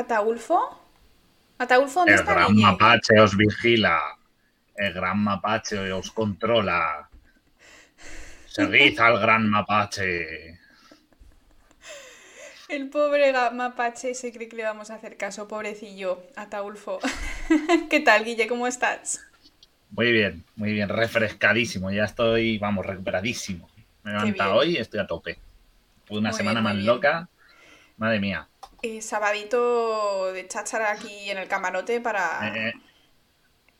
¿Ataulfo? ¿Ataulfo dónde El está gran Guille? mapache os vigila. El gran mapache os controla. Seguid al gran mapache. El pobre mapache se cree que le vamos a hacer caso, pobrecillo, Ataulfo. ¿Qué tal, Guille? ¿Cómo estás? Muy bien, muy bien, refrescadísimo. Ya estoy, vamos, recuperadísimo. Me he levantado hoy y estoy a tope. Fue una Muy semana bien, más bien. loca. Madre mía. Eh, sabadito de cháchara aquí en el camarote para... Eh, eh,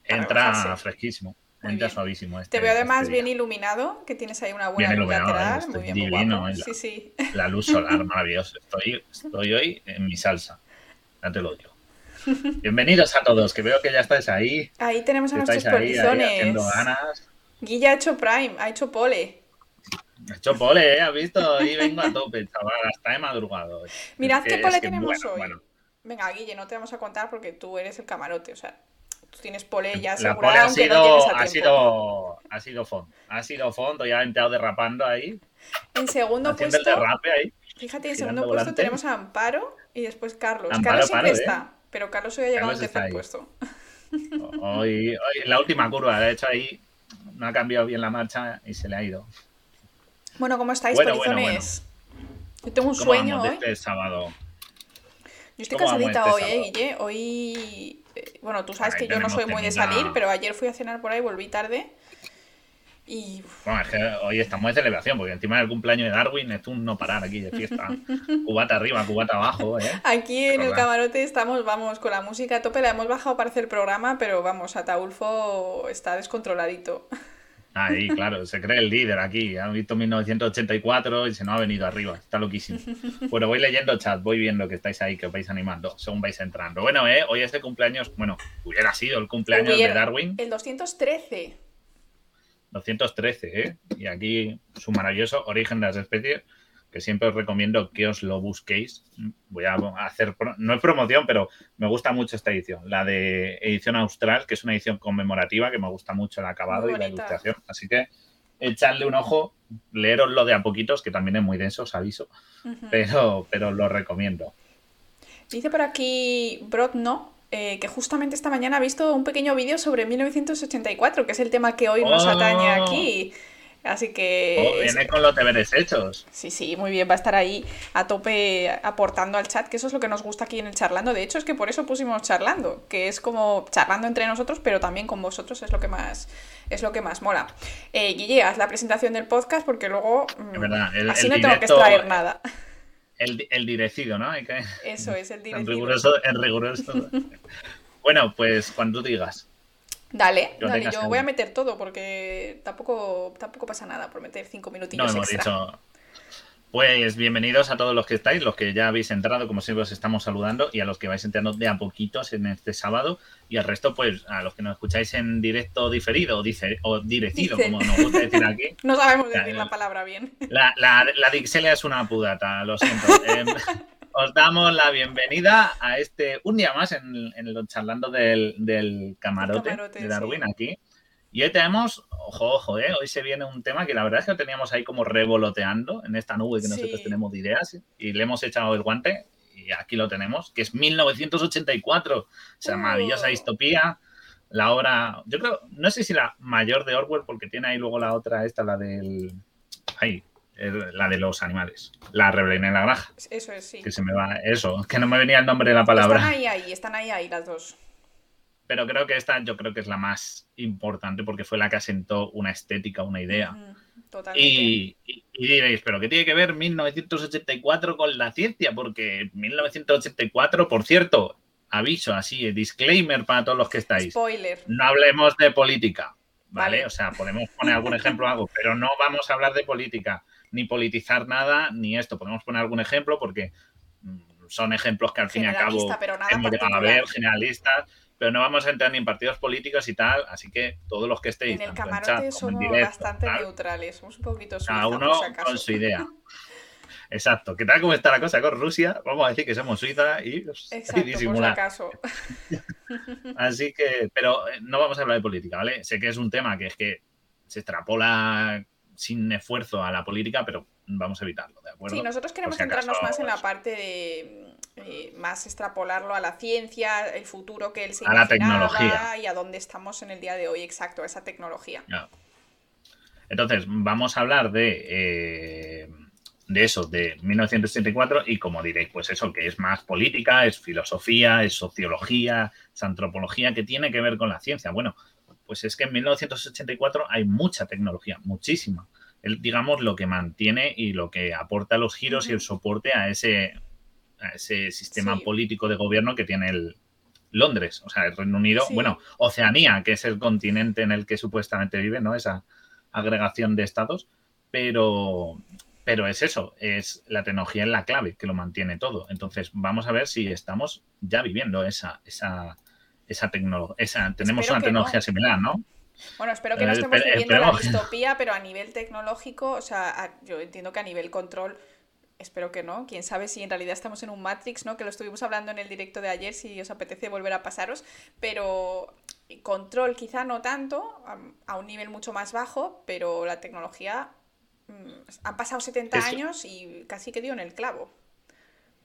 entra fresquísimo. Muy entra bien. suavísimo. Te este- veo además este bien iluminado, que tienes ahí una buena Bien luz lateral. Muy bien, muy divino, guapo. ¿eh? Sí, sí. La luz solar, maravilloso. Estoy, estoy hoy en mi salsa. Ya te lo digo. Bienvenidos a todos, que veo que ya estáis ahí. Ahí tenemos a nuestros ahí, ahí polizones. haciendo ganas. Guille ha hecho Prime, ha hecho pole. He hecho pole, ¿eh? ¿Has visto? Hoy vengo a tope, chaval. Hasta he madrugado. hoy. Mirad Es qué pole tenemos bueno, hoy. bueno. Venga, Guille, no te vamos a contar porque tú eres el camarote, o sea, tú tienes pole ya asegurada, ha aunque no llegues sido, a ha sido, ha sido fondo. Ha sido fondo, ya he entrado derrapando ahí. En segundo el puesto, derrape ahí. fíjate, en segundo puesto volante. tenemos a Amparo y después Carlos. Amparo, Carlos siempre paro, ¿eh? está, pero Carlos hoy ha llegado al tercer puesto. Hoy, hoy, la última curva, de hecho ahí no ha cambiado bien la marcha y se le ha ido. Bueno, ¿cómo estáis, Bueno? Yo tengo un ¿Cómo sueño hoy. este sábado? Yo estoy ¿Cómo vamos cansadita este hoy, ¿eh? Guille? Hoy... eh, Bueno, tú sabes que yo no soy muy de salir, pero ayer fui a cenar por ahí, volví tarde. Y... Bueno, es que hoy estamos de celebración, porque encima del cumpleaños de Darwin es un no parar aquí de fiesta. cubata arriba, cubata abajo, ¿eh? Aquí en el camarote estamos, vamos, con la música a tope, la hemos bajado para hacer el programa, pero vamos, Ataulfo está descontroladito. Ahí, claro, se cree el líder aquí. Han visto 1984 y se nos ha venido arriba. Está loquísimo. Bueno, voy leyendo chat, voy viendo que estáis ahí, que os vais animando según vais entrando. Bueno, eh, hoy es el cumpleaños, bueno, hubiera sido el cumpleaños Hubiera- de Darwin, El 213. 213, ¿eh? Y aquí su maravilloso Origen de las Especies, que siempre os recomiendo que os lo busquéis. Voy a hacer, no es promoción, pero me gusta mucho esta edición, la de edición austral, que es una edición conmemorativa, que me gusta mucho el acabado y la ilustración. Así que echadle un ojo, leeroslo de a poquitos, que también es muy denso, os aviso, pero, pero lo recomiendo. Dice por aquí Brod no, eh, que justamente esta mañana ha visto un pequeño vídeo sobre 1984, que es el tema que hoy nos Oh. atañe aquí. Así que... Oh, viene con los deberes hechos. Sí, sí, muy bien, va a estar ahí a tope aportando al chat, que eso es lo que nos gusta aquí en el charlando. De hecho, es que por eso pusimos charlando, que es como charlando entre nosotros, pero también con vosotros es lo que más es lo que más mola. Eh, Guille, haz la presentación del podcast porque luego mm, Es verdad, el- así el no tengo que extraer nada. El, el direcido, ¿no? Hay que... Eso es el En riguroso, en riguroso. bueno, pues cuando digas. Dale, Yo dale, yo voy a meter todo porque tampoco, tampoco pasa nada por meter cinco No minutillos hemos extra. dicho. Pues bienvenidos a todos los que estáis, los que ya habéis entrado, como siempre os estamos saludando, y a los que vais entrando de a poquitos en este sábado, y al resto, pues a los que nos escucháis en directo diferido o, dice, o direcido, Dice. como nos gusta decir aquí. No sabemos decir la palabra bien. La, la, la Dixelia es una pudata, lo siento. Em, os damos la bienvenida a este, un día más en, en charlando del, del camarote, camarote, de Darwin sí. aquí. Y hoy tenemos, ojo, ojo, eh, hoy se viene un tema que la verdad es que lo teníamos ahí como revoloteando en esta nube que nosotros tenemos de ideas y le hemos echado el guante y aquí lo tenemos, que es 1984, esa Oh. maravillosa distopía, la obra, yo creo, no sé si la mayor de Orwell, porque tiene ahí luego la otra, esta, la del, ay, la de los animales, la rebelión en la granja, Eso es, sí. que se me va, eso, que no me venía el nombre de la palabra. Están ahí, ahí, están ahí, ahí las dos. Pero creo que esta yo creo que es la más importante porque fue la que asentó una estética, una idea. Totalmente. Y, y- y diréis, ¿pero qué tiene que ver 1984 con la ciencia? Porque 1984, por cierto, aviso así, disclaimer para todos los que estáis. Spoiler. No hablemos de política, ¿vale? Vale. O sea, podemos poner algún ejemplo o algo, pero no vamos a hablar de política, ni politizar nada, ni esto. Podemos poner algún ejemplo porque mm, son ejemplos que al fin y al cabo hemos llegado a ver, generalistas, pero no vamos a entrar ni en partidos políticos y tal, así que todos los que estéis, En el en camarote chat en somos directo, bastante tal, neutrales, somos un poquito suiza, cada por uno si con su idea. Exacto. ¿Qué tal cómo está la cosa con Rusia? Vamos a decir que somos Suiza y, y Exacto, por si disimular. acaso. Así que, pero eh, no vamos a hablar de política, ¿vale? Sé que es un tema que es que se extrapola sin esfuerzo a la política, pero vamos a evitarlo, ¿de acuerdo? Sí, nosotros queremos si centrarnos más en la parte de, eh, más extrapolarlo a la ciencia, el futuro que él se A la tecnología. y a dónde estamos en el día de hoy, exacto, esa tecnología. Entonces, vamos a hablar de, eh, de eso, de 1984, y como diréis, pues eso, que es más política, es filosofía, es sociología, es antropología, que tiene que ver con la ciencia. Bueno, pues es que en 1984 hay mucha tecnología, muchísima. El, digamos, lo que mantiene y lo que aporta los giros y el soporte a ese, a ese sistema político de gobierno que tiene el Londres, o sea, el Reino Unido, bueno, Oceanía, que es el continente en el que supuestamente vive, ¿no? Esa agregación de estados, pero, pero es eso, es la tecnología es la clave que lo mantiene todo. Entonces, vamos a ver si estamos ya viviendo esa, esa, esa tecnología, tenemos una tecnología similar, ¿no? Bueno, espero que no eh, estemos viviendo la distopía, pero a nivel tecnológico, o sea, yo entiendo que a nivel control, espero que no. Quién sabe si en realidad estamos en un Matrix, ¿no? Que lo estuvimos hablando en el directo de ayer, si os apetece volver a pasaros, pero control quizá no tanto, a, un nivel mucho más bajo, pero la tecnología mm, han pasado 70 años y casi que dio en el clavo.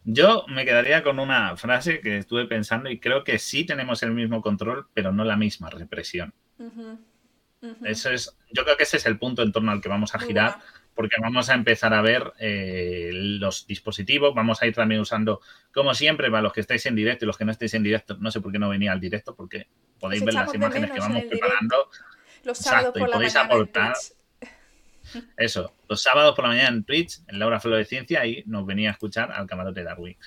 Yo me quedaría con una frase que estuve pensando y creo que sí tenemos el mismo control, pero no la misma represión. Eso es, yo creo que ese es el punto en torno al que vamos a girar, porque vamos a empezar a ver eh, los dispositivos, vamos a ir también usando, como siempre, para los que estáis en directo y los que no estáis en directo, no sé por qué no venía al directo, porque podéis ver las imágenes que vamos preparando. Los sábados por la podéis aportar. Eso, los sábados por la mañana en Twitch, en Laura Flor de Ciencia, y nos venía a escuchar al camarote Darwin.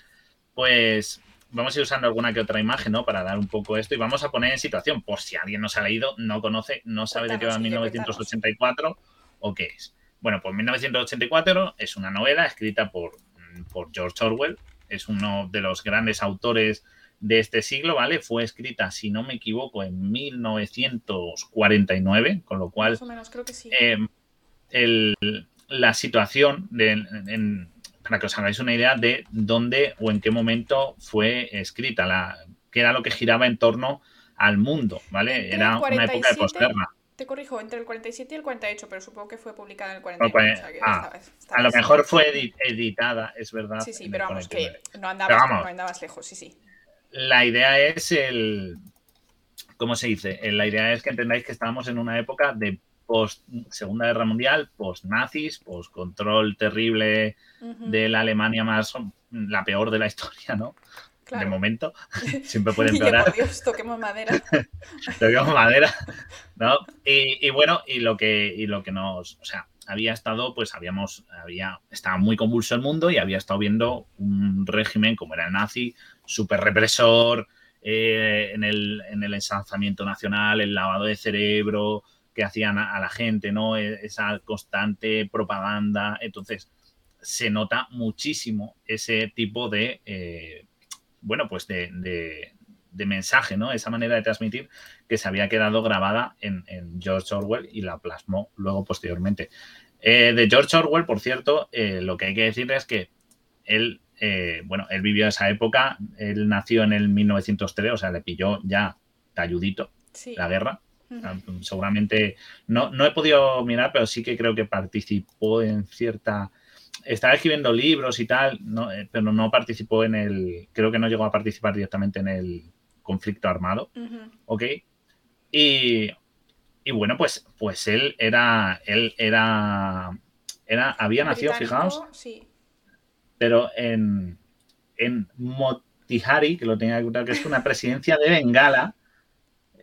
Pues vamos a ir usando alguna que otra imagen, ¿no? Para dar un poco esto y vamos a poner en situación, por si alguien no se ha leído, no conoce, no sabe de qué va 1984 o qué es. Bueno, pues 1984 es una novela escrita por, por George Orwell, es uno de los grandes autores de este siglo, ¿vale? Fue escrita, si no me equivoco, en 1949, con lo cual... Más o menos, creo que sí. Eh, la situación de, para que os hagáis una idea de dónde o en qué momento fue escrita, la, que era lo que giraba en torno al mundo, ¿vale? era una época de posguerra. Te corrijo, entre el 47 y el 48, pero supongo que fue publicada en el 48. Ah, a lo mejor fue editada, es verdad. Sí, sí, pero vamos, que no andabas, no andabas lejos, sí, sí. La idea es el... ¿Cómo se dice? La idea es que entendáis que estábamos en una época de post Segunda Guerra Mundial, post nazis, post control terrible de la Alemania más, la peor de la historia, ¿no? De momento, siempre puede empeorar. Dios, toquemos madera. toquemos madera, ¿no? Y, bueno, y lo que, y lo que nos, o sea, había estado, pues habíamos, había, estaba muy convulso el mundo y había estado viendo un régimen como era el nazi, súper represor, eh, en, el, en el ensalzamiento nacional, el lavado de cerebro, que hacían a, la gente, ¿no? E, esa constante propaganda. Entonces, se nota muchísimo ese tipo de, eh, bueno, pues de, mensaje, ¿no? Esa manera de transmitir que se había quedado grabada en, George Orwell y la plasmó luego posteriormente. Eh, de George Orwell, por cierto, eh, lo que hay que decir es que él, bueno, él vivió esa época, él nació en el 1903, o sea, le pilló ya talludito la guerra. Seguramente no, no he podido mirar, pero sí que creo que participó en cierta. Estaba escribiendo libros y tal, eh, pero no participó en el. Creo que no llegó a participar directamente en el conflicto armado. ¿Ok? Y, y, bueno, pues, pues él era. Él era. era había nacido, fijaos. Pero en, en Motihari, que lo tenía que contar, que es una presidencia de Bengala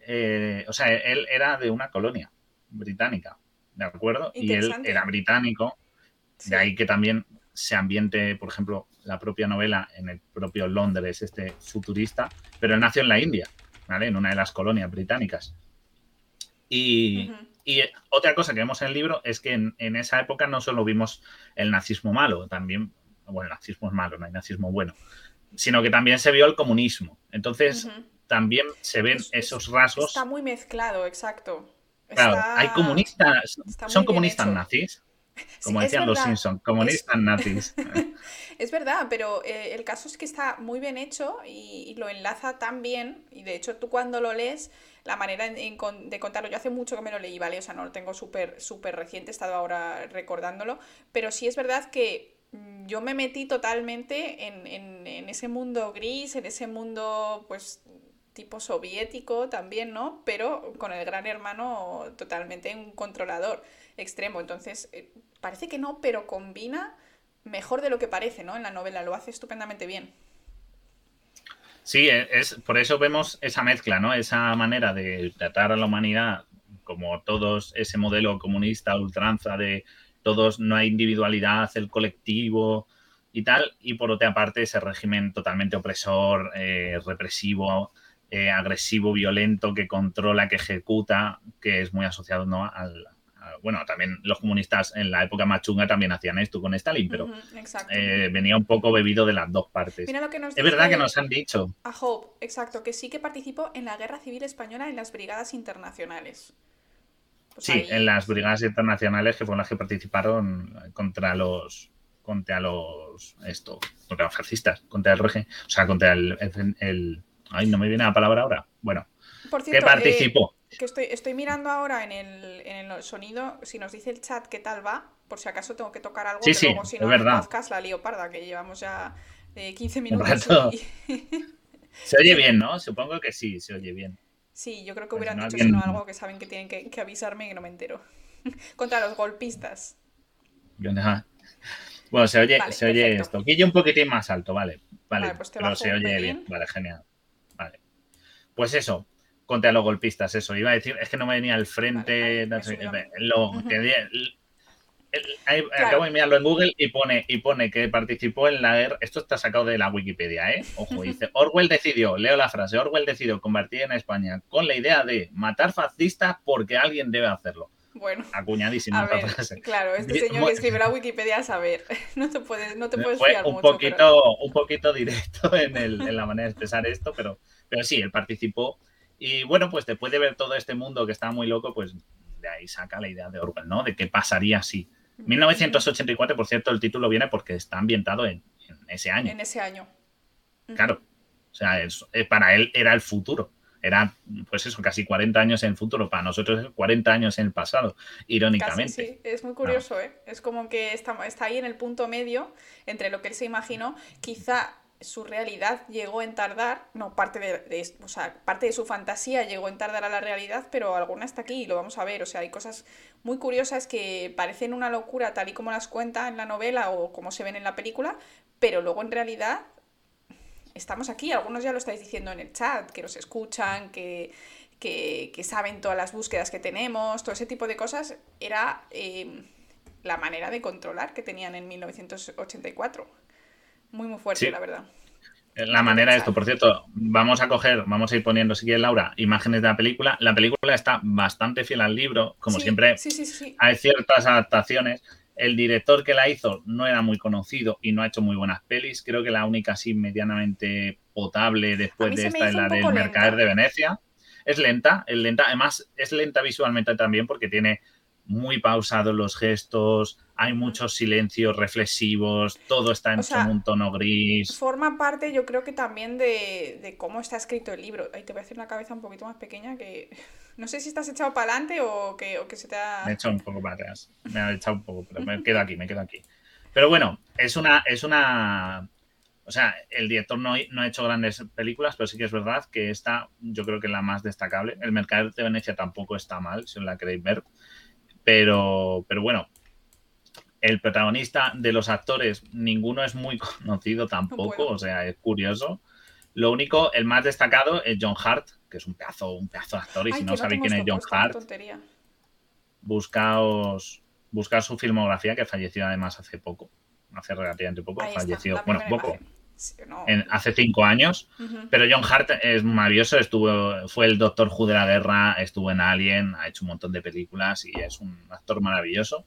eh, o sea, él era de una colonia británica, ¿de acuerdo? Y él era británico, de ahí que también se ambiente, por ejemplo, la propia novela en el propio Londres, este futurista, pero él nació en la India, ¿vale? En una de las colonias británicas. Y, otra cosa que vemos en el libro es que en, esa época no solo vimos el nazismo malo, también, bueno, el nazismo es malo, no hay nazismo bueno, sino que también se vio el comunismo. Entonces, también se ven esos rasgos. Está muy mezclado, exacto. Claro, hay comunistas, son comunistas nazis, como decían los Simpsons, comunistas nazis. es verdad, pero eh, el caso es que está muy bien hecho y, lo enlaza tan bien, y de hecho tú cuando lo lees, la manera de contarlo, yo hace mucho que me lo leí, ¿vale? O sea, no lo tengo súper súper reciente, he estado ahora recordándolo, pero sí es verdad que yo me metí totalmente en, en, en ese mundo gris, en ese mundo, pues, tipo soviético también, ¿no? Pero con el gran hermano totalmente un controlador extremo. Entonces, eh, parece que no, pero combina mejor de lo que parece, ¿no? En la novela, lo hace estupendamente bien. Sí, e, es, por eso vemos esa mezcla, ¿no? Esa manera de tratar a la humanidad como todos, ese modelo comunista, ultranza de todos, no hay individualidad, el colectivo y tal, y por otra parte ese régimen totalmente opresor, eh, represivo, eh, agresivo, violento, que controla, que ejecuta, que es muy asociado ¿no? al, bueno, también los comunistas en la época machunga también hacían esto con Stalin, pero eh, venía un poco bebido de las dos partes. es verdad que nos han dicho. A Hope, exacto, que sí que participó en la Guerra Civil Española en las Brigadas Internacionales. Pues sí, en las Brigadas Internacionales que fueron las que participaron contra los contra los esto, contra los fascistas, contra el régimen, o sea, contra el, el, ay, no me viene la palabra ahora. Bueno, que participó. Eh, que estoy, estoy mirando ahora en el, en el sonido, si nos dice el chat qué tal va, por si acaso tengo que tocar algo, sí, luego si no, el podcast la leoparda, que llevamos ya 15 eh, minutos. se oye bien, ¿no? Supongo que sí, se oye bien. Sí, yo creo que pues hubieran dicho sino algo que saben que tienen que, avisarme y que no me entero. Contra los golpistas. Bueno, se oye, se oye esto. Aquí un poquitín más alto, vale. Vale, pues pero se oye bien. Vale, genial. Pues eso, contra los golpistas, eso. Iba a decir, es que no me venía al frente. lo, Acabo de mirarlo en Google y pone, y pone que participó en la guerra. Esto está sacado de la Wikipedia, ¿eh? Ojo, dice: Orwell decidió, leo la frase: Orwell decidió convertir en España con la idea de matar fascistas porque alguien debe hacerlo. Bueno, acuñadísima frase. Claro, este señor que escribe la Wikipedia a saber. No te puedes, no te puedes Fue fiar un mucho, Poquito, Un poquito directo en, el, en la manera de expresar esto, pero, pero sí, él participó. Y bueno, pues después de ver todo este mundo que está muy loco, pues de ahí saca la idea de Orwell, ¿no? De qué pasaría si 1984, por cierto, el título viene porque está ambientado en, ese año. En ese año. Claro. O sea, eh, para él era el futuro. Era, pues eso, casi 40 años en el futuro. Para nosotros es 40 años en el pasado, irónicamente. sí, es muy curioso, ¿eh? Es como que está, está ahí en el punto medio entre lo que él se imaginó. Quizá su realidad llegó en tardar, no, parte de, o sea, parte de su fantasía llegó en tardar a la realidad, pero alguna está aquí y lo vamos a ver. O sea, hay cosas muy curiosas que parecen una locura tal y como las cuenta en la novela o como se ven en la película, pero luego en realidad estamos aquí. Algunos ya lo estáis diciendo en el chat, que nos escuchan, que, que, saben todas las búsquedas que tenemos, todo ese tipo de cosas. Era eh, la manera de controlar que tenían en 1984 muy, muy fuerte, la verdad. La manera de esto, por cierto, vamos a coger, vamos a ir poniendo, si quieres, Laura, imágenes de la película. La película está bastante fiel al libro, como siempre. hay ciertas adaptaciones. El director que la hizo no era muy conocido y no ha hecho muy buenas pelis. Creo que la única así medianamente potable después de esta es la del Mercader de Venecia. Es lenta, es lenta. Además, es lenta visualmente también porque tiene muy pausados los gestos, hay muchos silencios reflexivos, todo está en un tono gris. Forma parte, yo creo que también de, cómo está escrito el libro. Ahí te voy a hacer una cabeza un poquito más pequeña que no sé si estás echado para adelante o que, o que se te ha... Me he echado un poco para atrás, me ha echado un poco, pero me quedo aquí, me quedo aquí. Pero bueno, es una, es una o sea, el director no, no, ha hecho grandes películas, pero sí que es verdad que esta, yo creo que es la más destacable. El Mercader de Venecia tampoco está mal, si os la queréis ver. Pero, pero bueno, el protagonista de los actores, ninguno es muy conocido tampoco, o sea, es curioso. Lo único, el más destacado es John Hart, que es un pedazo, un pedazo de actor, y si no sabéis quién es John Hart, buscaos, buscaos su filmografía, que falleció además hace poco, hace relativamente poco, falleció, bueno, poco, hace cinco años, pero John Hart es maravilloso, estuvo, fue el Doctor Who de la guerra, estuvo en Alien, ha hecho un montón de películas y es un actor maravilloso.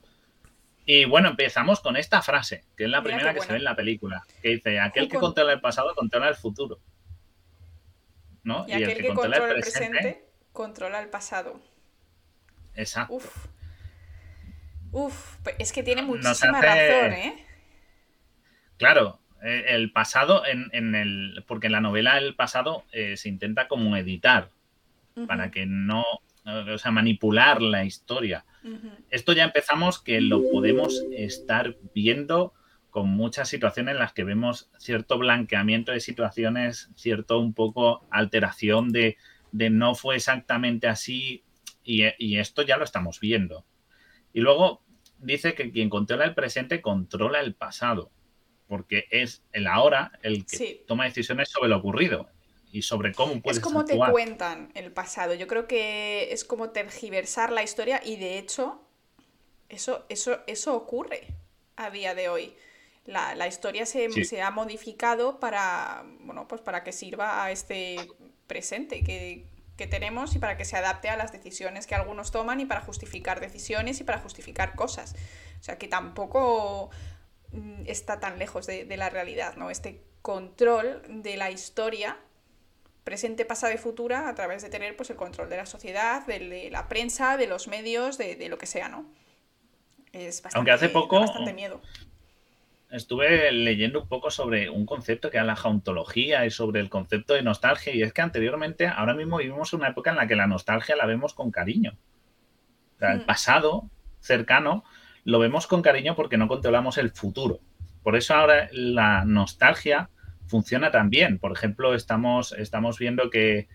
Y bueno, empezamos con esta frase, que es la primera que se ve en la película, que dice, aquel que controla el pasado controla el futuro. ¿No? Y, aquel que, controla, el presente, controla el pasado. Exacto. Uf. Uf, es que tiene muchísima razón, ¿eh? Claro, el pasado, en, el, porque en la novela el pasado eh, se intenta como editar, para que no, o sea, manipular la historia. Esto ya empezamos que lo podemos estar viendo con muchas situaciones en las que vemos cierto blanqueamiento de situaciones, cierto un poco alteración de, de no fue exactamente así y, y, esto ya lo estamos viendo. Y luego dice que quien controla el presente controla el pasado, porque es el ahora el que Sí. toma decisiones sobre lo ocurrido y sobre cómo puedes Es como te cuentan el pasado. Yo creo que es como tergiversar la historia y de hecho eso, eso, eso ocurre a día de hoy. La, la historia se, Sí. se ha modificado para, bueno, pues para que sirva a este presente que, que tenemos y para que se adapte a las decisiones que algunos toman y para justificar decisiones y para justificar cosas. O sea que tampoco está tan lejos de, de la realidad, ¿no? Este control de la historia presente, pasado y futura a través de tener pues el control de la sociedad, de, de la prensa, de los medios, de, de lo que sea, ¿no? Es bastante, Aunque hace poco- bastante miedo. Estuve leyendo un poco sobre un concepto que era la jauntología y sobre el concepto de nostalgia y es que anteriormente, ahora mismo vivimos una época en la que la nostalgia la vemos con cariño. O sea, el Mm. pasado cercano lo vemos con cariño porque no controlamos el futuro. Por eso ahora la nostalgia funciona tan bien. Por ejemplo, estamos, estamos viendo que,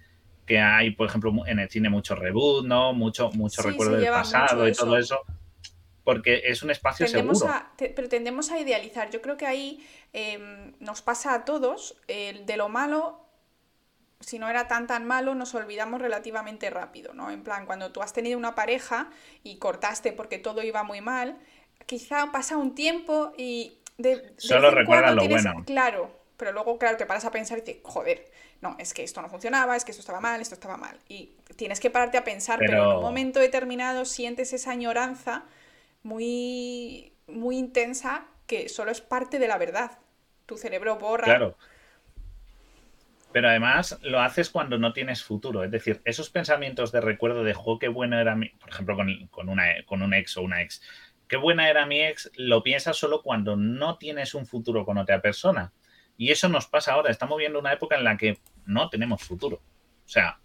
que hay, por ejemplo, en el cine mucho reboot, ¿no? Mucho, mucho Sí, recuerdo del pasado y todo eso. Porque es un espacio Tendemos seguro. a, te- pero tendemos a idealizar. Yo creo que ahí em, nos pasa a todos, el de lo malo, si no era tan tan malo, nos olvidamos relativamente rápido, ¿no? En plan, cuando tú has tenido una pareja y cortaste porque todo iba muy mal, quizá pasa un tiempo y de, de Solo cuando lo tienes- bueno. Claro, pero luego, claro, te paras a pensar y dices, joder, no, es que esto no funcionaba, es que esto estaba mal, esto estaba mal. Y tienes que pararte a pensar, pero, en un momento determinado sientes esa añoranza muy, muy intensa que solo es parte de la verdad. Tu cerebro borra. Claro. Pero además lo haces cuando no tienes futuro. Es decir, esos pensamientos de recuerdo de, jo, qué bueno era mi, por ejemplo, con, con, una, con un ex o una ex, qué buena era mi ex, lo piensas solo cuando no tienes un futuro con otra persona. Y eso nos pasa ahora. Estamos viendo una época en la que no tenemos futuro. O sea,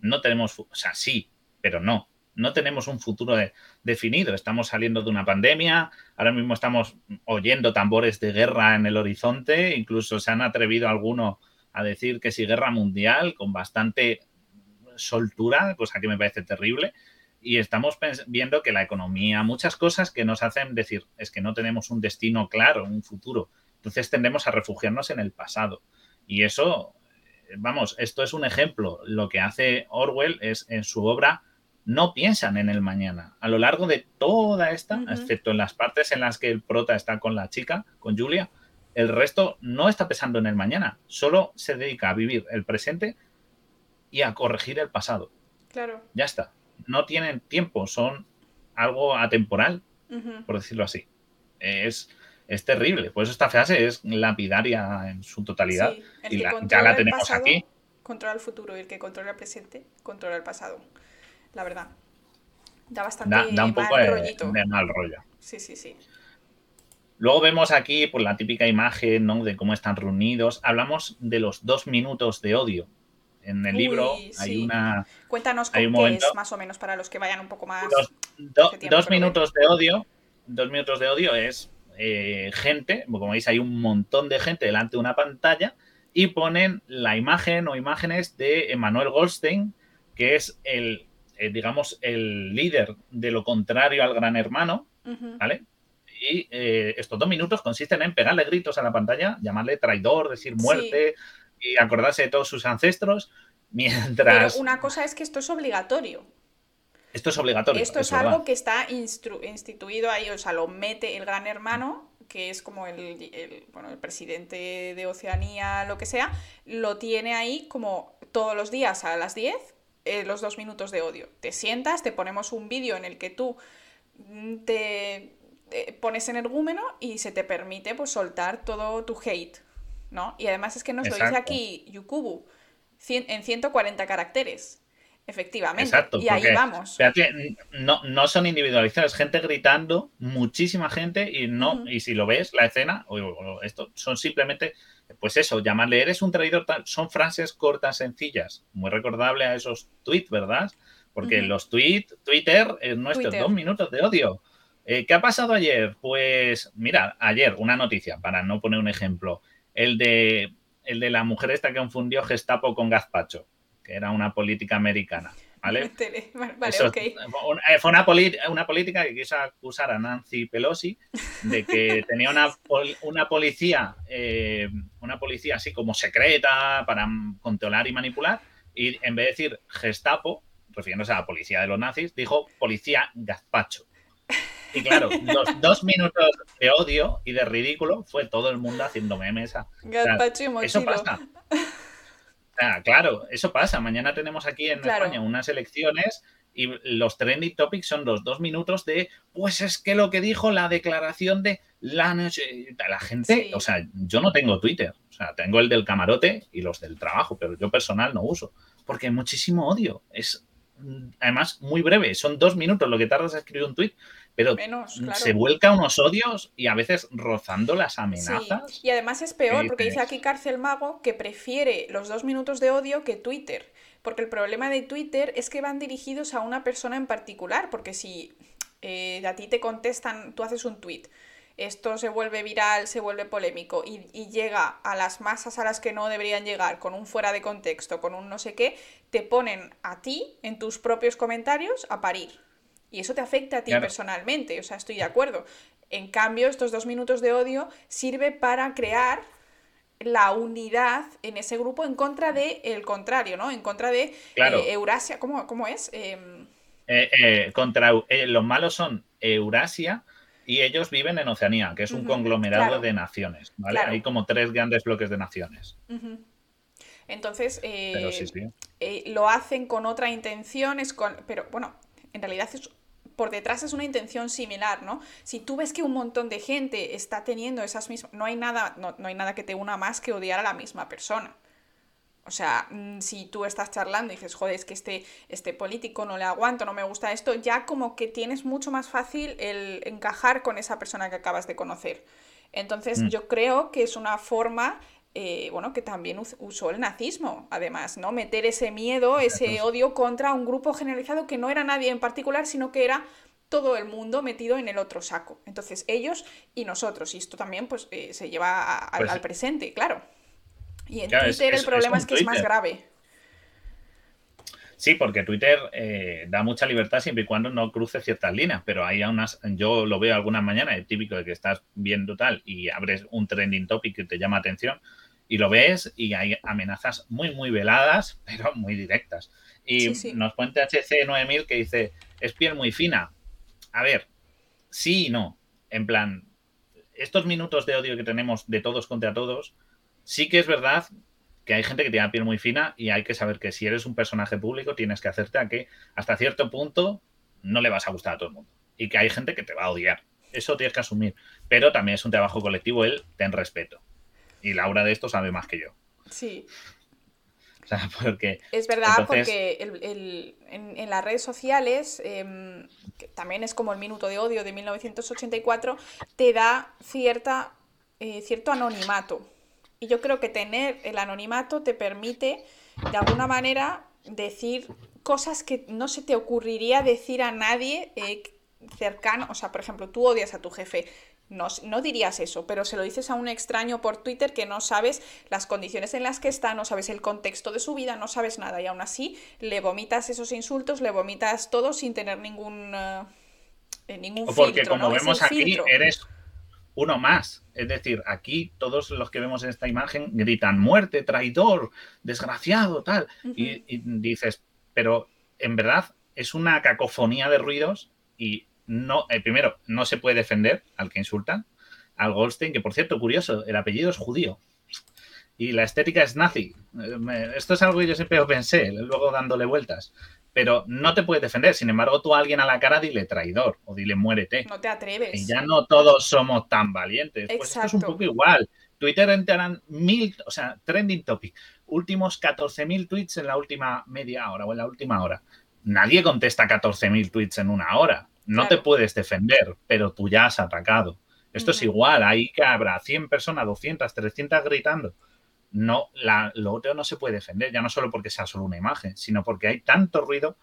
no tenemos, o sea, sí, pero no. No tenemos un futuro de- definido. Estamos saliendo de una pandemia. Ahora mismo estamos oyendo tambores de guerra en el horizonte. Incluso se han atrevido algunos a decir que si guerra mundial, con bastante soltura, cosa que me parece terrible. Y estamos viendo que la economía, muchas cosas que nos hacen decir, es que no tenemos un destino claro, un futuro. Entonces tendemos a refugiarnos en el pasado. Y eso, eh, vamos, esto es un ejemplo. Lo que hace Orwell es en su obra no piensan en el mañana. A lo largo de toda esta, excepto en las partes en las que el prota está con la chica, con Julia, el resto no está pensando en el mañana. Solo se dedica a vivir el presente y a corregir el pasado. Claro. Ya está. No tienen tiempo, son algo atemporal, por decirlo así. Es, es terrible. Por eso esta frase es lapidaria en su totalidad. Sí, el y la- ya la tenemos pasado, aquí. Controla el futuro y el que controla el presente, controla el pasado. La verdad. Da bastante Da, da un poco de mal rollo. Sí, sí, sí. Luego vemos aquí pues, la típica imagen ¿no? de cómo están reunidos. Hablamos de los dos minutos de odio. En el Uy, libro sí. hay una, Cuéntanos Hay un qué momento- es más o menos para los que vayan un poco más. Dos, do- minutos de odio. Dos minutos de odio es eh, gente, como veis, hay un montón de gente delante de una pantalla y ponen la imagen o imágenes de Emanuel Goldstein, que es el, eh, digamos, el líder de lo contrario al gran hermano. ¿vale? Y eh, estos dos minutos consisten en pegarle gritos a la pantalla, llamarle traidor, decir muerte y acordarse de todos sus ancestros, Pero mientras... una cosa es que esto es obligatorio. Esto es obligatorio. Esto es, algo que está instituido ahí, o sea, lo mete el gran hermano, que es como el, el, bueno, el presidente de Oceanía, lo que sea, lo tiene ahí como todos los días a las 10, eh, los dos minutos de odio. Te sientas, te ponemos un vídeo en el que tú mm, te, te pones energúmeno y se te permite pues soltar todo tu hate, ¿no? Y además es que nos lo dice aquí Yukubu, cien- en 140 caracteres. Efectivamente. Exacto, y ahí vamos. Fíjate, no, no son individualizados, gente gritando, muchísima gente, y no, y si lo ves, la escena, o, o esto, son simplemente, pues eso, llamarle eres un traidor, tal, son frases cortas, sencillas, muy recordable a esos tweets, ¿verdad? Porque los tweets, Twitter es nuestro Twitter. dos minutos de odio. Eh, ¿Qué ha pasado ayer? Pues mira, ayer una noticia, para no poner un ejemplo, el de, el de la mujer esta que confundió Gestapo con Gazpacho, que era una política americana. ¿Vale? Eh, fue una, una, política que quiso acusar a Nancy Pelosi de que tenía una, una policía, eh, una policía así como secreta para controlar y manipular, y en vez de decir Gestapo, refiriéndose a la policía de los nazis, dijo policía Gazpacho. Y claro, los dos minutos de odio y de ridículo fue todo el mundo haciendo memes. Y Eso pasa. claro, eso pasa. Mañana tenemos aquí en España unas elecciones y los trending topics son los dos minutos de, pues es que lo que dijo la declaración de la noche, la gente, o sea, yo no tengo Twitter, o sea, tengo el del camarote y los del trabajo, pero yo personal no uso, porque hay muchísimo odio. Es además muy breve, son dos minutos lo que tardas a escribir un tweet, pero se vuelca unos odios y a veces rozando las amenazas. Y además es peor, porque dice aquí Cárcel Mago que prefiere los dos minutos de odio que Twitter, porque el problema de Twitter es que van dirigidos a una persona en particular, porque si eh, a ti te contestan, tú haces un tweet esto se vuelve viral, se vuelve polémico y, llega a las masas a las que no deberían llegar, con un fuera de contexto, con un no sé qué, te ponen a ti en tus propios comentarios a parir. Y eso te afecta a ti personalmente, o sea, estoy de acuerdo. En cambio, estos dos minutos de odio sirve para crear la unidad en ese grupo en contra de el contrario, ¿no? En contra de eh, Eurasia, ¿cómo, cómo es? Em, eh, eh, contra los malos son Eurasia, y ellos viven en Oceanía, que es un conglomerado de naciones, ¿vale? Hay como tres grandes bloques de naciones. Entonces, eh, eh, lo hacen con otra intención, es con, pero bueno, en realidad por detrás es una intención similar, ¿no? Si tú ves que un montón de gente está teniendo esas mismas, no hay nada, no hay nada que te una más que odiar a la misma persona. O sea, mm, si tú estás charlando y dices, joder, es que este, este político no le aguanto, no me gusta esto, ya como que tienes mucho más fácil el encajar con esa persona que acabas de conocer. Entonces, mm. yo creo que es una forma, eh, bueno, que también usó el nazismo, además, ¿no? Meter ese miedo, ese odio contra un grupo generalizado que no era nadie en particular, sino que era todo el mundo metido en el otro saco. Entonces, ellos y nosotros, y esto también, pues, eh, se lleva pues al presente, claro. Y en Twitter el problema es, que es más grave. Sí, porque Twitter eh, da mucha libertad siempre y cuando no cruce ciertas líneas, pero hay unas, yo lo veo algunas mañanas, es típico de que estás viendo tal y abres un trending topic que te llama atención y lo ves y hay amenazas muy, muy veladas, pero muy directas. Y nos cuenta HC9000 que dice, es piel muy fina. A ver, sí y no. En plan, estos minutos de odio que tenemos de todos contra todos, Sí que es verdad que hay gente que tiene la piel muy fina y hay que saber que si eres un personaje público tienes que hacerte a que hasta cierto punto no le vas a gustar a todo el mundo y que hay gente que te va a odiar. Eso tienes que asumir. Pero también es un trabajo colectivo el ten respeto. Y Laura de esto sabe más que yo. Sí. O sea, porque, es verdad, porque en, las redes sociales, em, que también es como el minuto de odio de 1984, te da cierta, eh, cierto anonimato. Y yo creo que tener el anonimato te permite, de alguna manera, decir cosas que no se te ocurriría decir a nadie eh, cercano. O sea, por ejemplo, tú odias a tu jefe. No, no, dirías eso, pero se lo dices a un extraño por Twitter que no sabes las condiciones en las que está, no sabes el contexto de su vida, no sabes nada y aún así le vomitas esos insultos, le vomitas todo sin tener ningún, uh, ningún porque como vemos aquí, eres uno más. Es decir, aquí todos los que vemos en esta imagen gritan muerte, traidor, desgraciado, tal. y, dices, pero en verdad es una cacofonía de ruidos y no, eh, primero, no se puede defender al que insultan, al Goldstein, que por cierto, curioso, el apellido es judío. Y la estética es nazi. Eh, esto es algo que yo siempre pensé, luego dándole vueltas pero no te puedes defender. Sin embargo, tú a alguien a la cara dile traidor o dile muérete. No te atreves. Y ya no todos somos tan valientes. Pues esto es un poco igual. Twitter entrarán mil, o sea, trending topic, últimos 14.000 tweets en la última media hora o en la última hora. Nadie contesta 14.000 tweets en una hora. No te puedes defender, pero tú ya has atacado. Esto es igual, ahí que habrá 100 personas, 200, 300 gritando no, la, lo otro no se puede defender, ya no solo porque sea solo una imagen, sino porque hay tanto ruido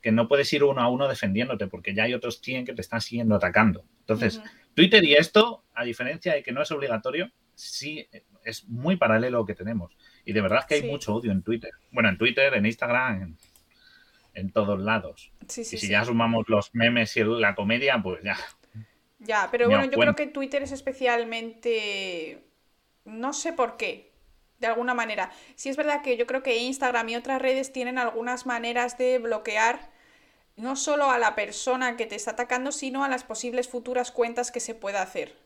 que no puedes ir uno a uno defendiéndote porque ya hay otros 100 que te están siguiendo atacando. Entonces, Twitter y esto, a diferencia de que no es obligatorio, sí es muy paralelo lo que tenemos. Y de verdad que hay mucho odio en Twitter. Bueno, en Twitter, en Instagram, en, todos lados. y si ya sumamos los memes y la comedia, pues ya. Ya, pero bueno, yo creo que Twitter es especialmente... No sé por qué, de alguna manera. Sí es verdad que yo creo que Instagram y otras redes tienen algunas maneras de bloquear no solo a la persona que te está atacando, sino a las posibles futuras cuentas que se pueda hacer.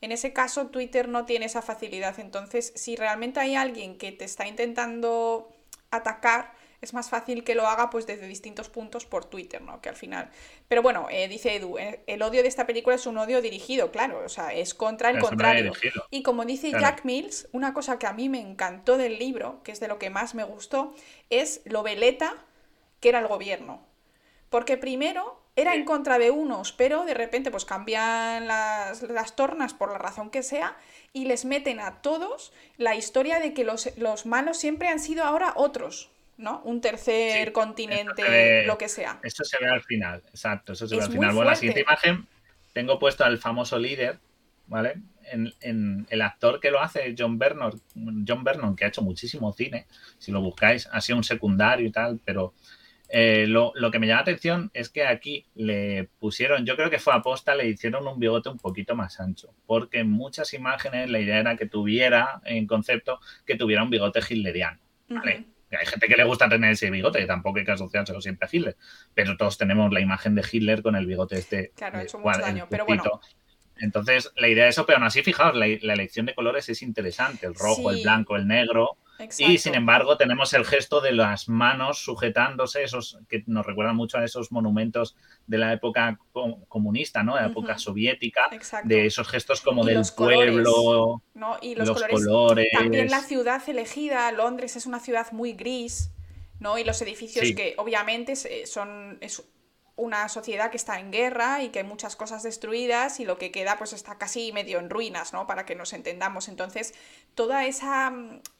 En ese caso, Twitter no tiene esa facilidad. Entonces, si realmente hay alguien que te está intentando atacar, es más fácil que lo haga pues desde distintos puntos por Twitter, ¿no? Que al final. Pero bueno, eh, dice Edu, eh, el odio de esta película es un odio dirigido, claro, o sea, es contra el contrario. Y como dice Jack Mills, una cosa que a mí me encantó del libro, que es de lo que más me gustó, es lo veleta que era el gobierno. Porque primero era en contra de unos, pero de repente pues cambian las, tornas por la razón que sea y les meten a todos la historia de que los, malos siempre han sido ahora otros, ¿no? Un tercer continente, lo que sea. Eso se ve al final, exacto, eso se ve al final. Bueno, la siguiente imagen tengo puesto al famoso líder, ¿vale? En, el actor que lo hace, John Vernon, John Vernon, que ha hecho muchísimo cine, si lo buscáis, ha sido un secundario y tal, pero eh, lo, que me llama la atención es que aquí le pusieron, yo creo que fue aposta, le hicieron un bigote un poquito más ancho, porque en muchas imágenes la idea era que tuviera, en concepto, que tuviera un bigote hitleriano. ¿vale? Hay gente que le gusta tener ese bigote, tampoco hay que asociárselo siempre a Hitler, pero todos tenemos la imagen de Hitler con el bigote este. Claro, ha hecho mucho daño, pero bueno. Entonces, la idea de eso, pero aún así, fijaos, la, elección de colores es interesante, el rojo, el blanco, el negro, y sin embargo, tenemos el gesto de las manos sujetándose, esos que nos recuerdan mucho a esos monumentos de la época comunista, ¿no? De la época soviética, de esos gestos como del pueblo, y los, colores. También la ciudad elegida, Londres es una ciudad muy gris, ¿no? Y los edificios que obviamente son una sociedad que está en guerra y que hay muchas cosas destruidas y lo que queda pues está casi medio en ruinas, ¿no? Para que nos entendamos. Entonces, toda esa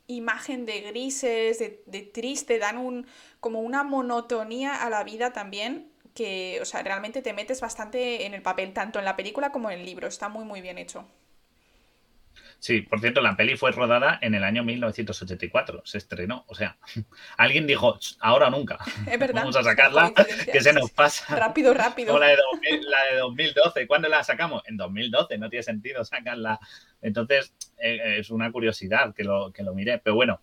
imagen de grises, de, triste, dan un, como una monotonía a la vida también que, o sea, realmente te metes bastante en el papel, tanto en la película como en el libro. Está muy, muy bien hecho. Sí, por cierto, la peli fue rodada en el año 1984, se estrenó. O sea, alguien dijo, ahora nunca. Es verdad. Vamos a sacarla, que se nos pasa. Rápido, rápido. la de, la de 2012. ¿Cuándo la sacamos? En 2012, no tiene sentido sacarla. Entonces, eh, es una curiosidad que lo, que lo miré. Pero bueno,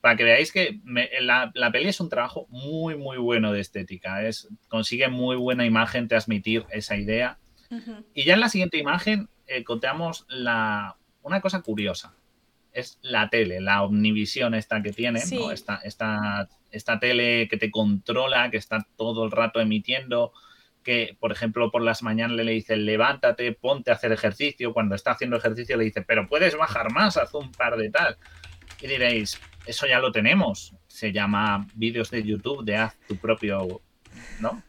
para que veáis que la, la, peli es un trabajo muy, muy bueno de estética. Es, consigue muy buena imagen transmitir esa idea. Y ya en la siguiente imagen eh, contamos la, una cosa curiosa. Es la tele, la omnivisión esta que tiene, esta, esta, tele que te controla, que está todo el rato emitiendo, que, por ejemplo, por las mañanas le dice levántate, ponte a hacer ejercicio. Cuando está haciendo ejercicio le dice, pero puedes bajar más, haz un par de tal. Y diréis, eso ya lo tenemos. Se llama vídeos de YouTube de haz tu propio. ¿No?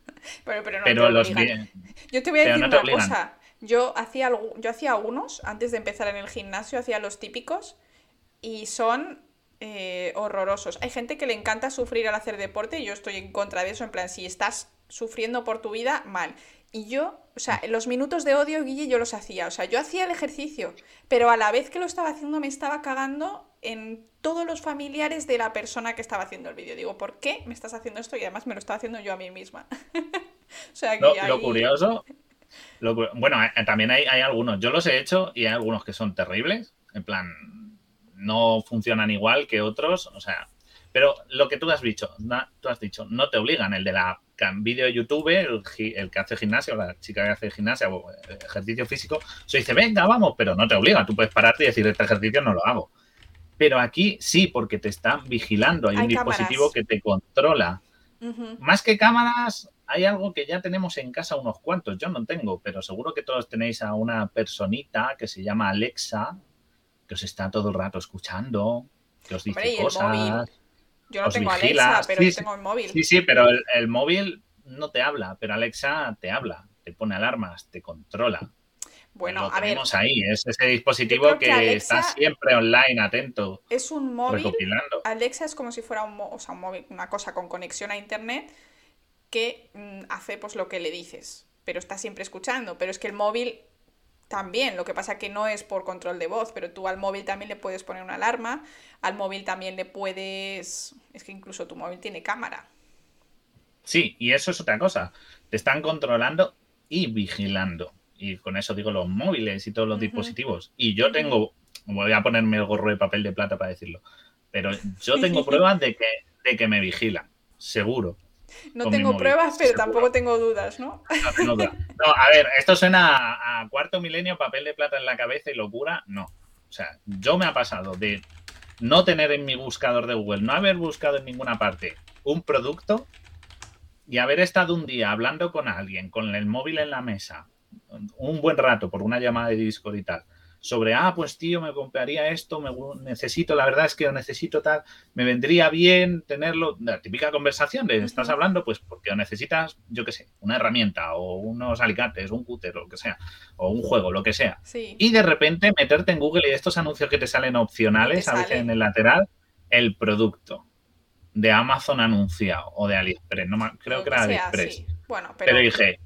Pero, pero, no los Yo te voy a decir una cosa. Yo hacía, yo hacía algunos, antes de empezar en el gimnasio, hacía los típicos y son eh, horrorosos. Hay gente que le encanta sufrir al hacer deporte y yo estoy en contra de eso, en plan, si estás sufriendo por tu vida, mal. Y yo, o sea, los minutos de odio, Guille, yo los hacía. O sea, yo hacía el ejercicio, pero a la vez que lo estaba haciendo me estaba cagando en todos los familiares de la persona que estaba haciendo el vídeo. Digo, ¿por qué me estás haciendo esto? Y además me lo estaba haciendo yo a mí misma. o sea, que lo curioso bueno, eh, también hay, algunos. Yo los he hecho y hay algunos que son terribles. En plan, no funcionan igual que otros. O sea, pero lo que tú has dicho, tú has dicho, no te obligan. El de la vídeo de YouTube, el, que hace gimnasia, o la chica que hace gimnasia o eh, ejercicio físico, se dice, venga, vamos, pero no te obliga. Tú puedes pararte y decir, este ejercicio no lo hago. Pero aquí sí, porque te están vigilando. Hay, un dispositivo que te controla. Más que cámaras, hay algo que ya tenemos en casa unos cuantos, yo no tengo, pero seguro que todos tenéis a una personita que se llama Alexa, que os está todo el rato escuchando, que os dice cosas. Yo no tengo Alexa, pero sí, tengo el móvil. Sí, sí, pero el, móvil no te habla, pero Alexa te habla, te pone alarmas, te controla. Bueno, lo a tenemos ahí, es ese dispositivo que, está siempre online, atento. Es un móvil. Alexa es como si fuera un, o sea, un móvil, una cosa con conexión a internet que mm, hace pues lo que le dices, pero está siempre escuchando. Pero es que el móvil también, lo que pasa que no es por control de voz, pero tú al móvil también le puedes poner una alarma, al móvil también le puedes... Es que incluso tu móvil tiene cámara. Sí, y eso es otra cosa. Te están controlando y vigilando. Y con eso digo los móviles y todos los dispositivos. Y yo tengo, voy a ponerme el gorro de papel de plata para decirlo, pero yo tengo pruebas de que, de que me vigilan, seguro. No tengo pruebas, pero tampoco tengo dudas, ¿no? No, no, a ver, esto suena a, cuarto milenio, papel de plata en la cabeza y locura. No. O sea, yo me ha pasado de no tener en mi buscador de Google, no haber buscado en ninguna parte un producto y haber estado un día hablando con alguien, con el móvil en la mesa, un buen rato por una llamada de Discord y tal, sobre, ah, pues tío, me compraría esto, me necesito, la verdad es que lo necesito tal, me vendría bien tenerlo, la típica conversación de estás hablando, pues porque necesitas, yo qué sé, una herramienta o unos alicates, un cúter o lo que sea, o un juego, lo que sea. Y de repente meterte en Google y estos anuncios que te salen opcionales, a veces en el lateral, el producto de Amazon anunciado o de AliExpress, no creo que era AliExpress. Bueno, pero... pero dije,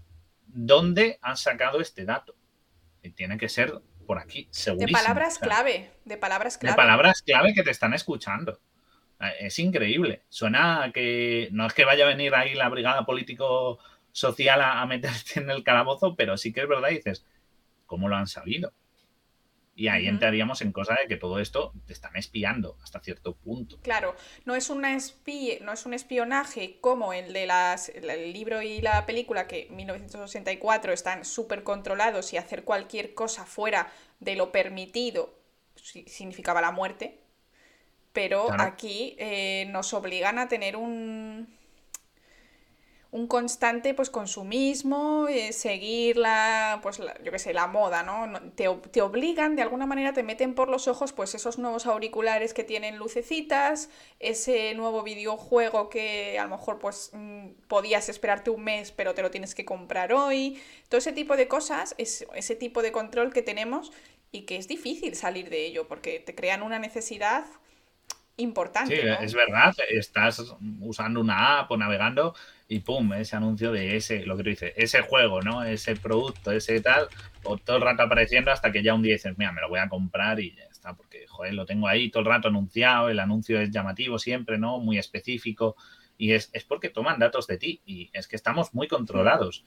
¿dónde han sacado este dato? Y tiene que ser por aquí, segurísimo. De palabras clave, de palabras clave. De palabras clave que te están escuchando. Eh, es increíble. Suena que no es que vaya a venir ahí la brigada político-social a, a meterte en el calabozo, pero sí que es verdad, dices, ¿cómo lo han sabido? Y ahí entraríamos en cosa de que todo esto te están espiando hasta cierto punto. Claro, no es, una no es un espionaje como el de las, el libro y la película que en 1964 están súper controlados y hacer cualquier cosa fuera de lo permitido significaba la muerte. Pero aquí eh, nos obligan a tener un, un constante pues consumismo, eh, seguir la, pues yo qué sé, la moda, ¿no? Te, te, obligan, de alguna manera te meten por los ojos pues esos nuevos auriculares que tienen lucecitas, ese nuevo videojuego que a lo mejor pues mm, podías esperarte un mes pero te lo tienes que comprar hoy, todo ese tipo de cosas, es, ese tipo de control que tenemos y que es difícil salir de ello porque te crean una necesidad importante. Sí, es verdad, estás usando una app o navegando y pum, ese anuncio de ese, lo que tú dices, ese juego, ¿no? Ese producto, ese tal, o todo el rato apareciendo hasta que ya un día dices, mira, me lo voy a comprar y ya está, porque, joder, lo tengo ahí todo el rato anunciado, el anuncio es llamativo siempre, ¿no? Muy específico, y es, es porque toman datos de ti, y es que estamos muy controlados.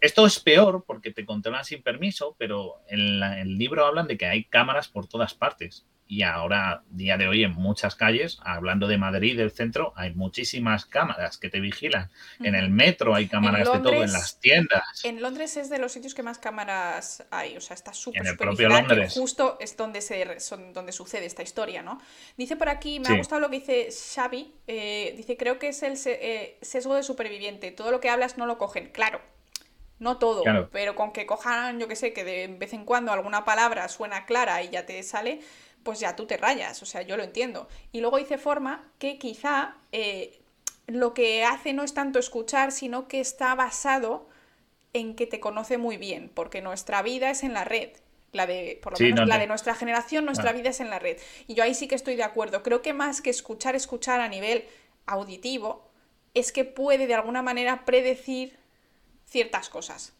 Esto es peor porque te controlan sin permiso, pero en el libro hablan de que hay cámaras por todas partes y ahora, día de hoy, en muchas calles, hablando de Madrid, del centro, hay muchísimas cámaras que te vigilan. En el metro hay cámaras de todo, en las tiendas. En Londres es de los sitios que más cámaras hay, o sea, está súper En el propio Londres. Justo es donde, se, son, donde sucede esta historia, ¿no? Dice por aquí, me ha gustado lo que dice Xavi, eh, dice, creo que es el eh, sesgo de superviviente, todo lo que hablas no lo cogen, claro. No todo, pero con que cojan, yo que sé, que de vez en cuando alguna palabra suena clara y ya te sale, pues ya tú te rayas, o sea, yo lo entiendo. Y luego dice forma que quizá eh, lo que hace no es tanto escuchar, sino que está basado en que te conoce muy bien, porque nuestra vida es en la red. La de, por lo menos la de nuestra generación, nuestra vida es en la red. Y yo ahí sí que estoy de acuerdo. Creo que más que escuchar, escuchar a nivel auditivo, es que puede de alguna manera predecir ciertas cosas.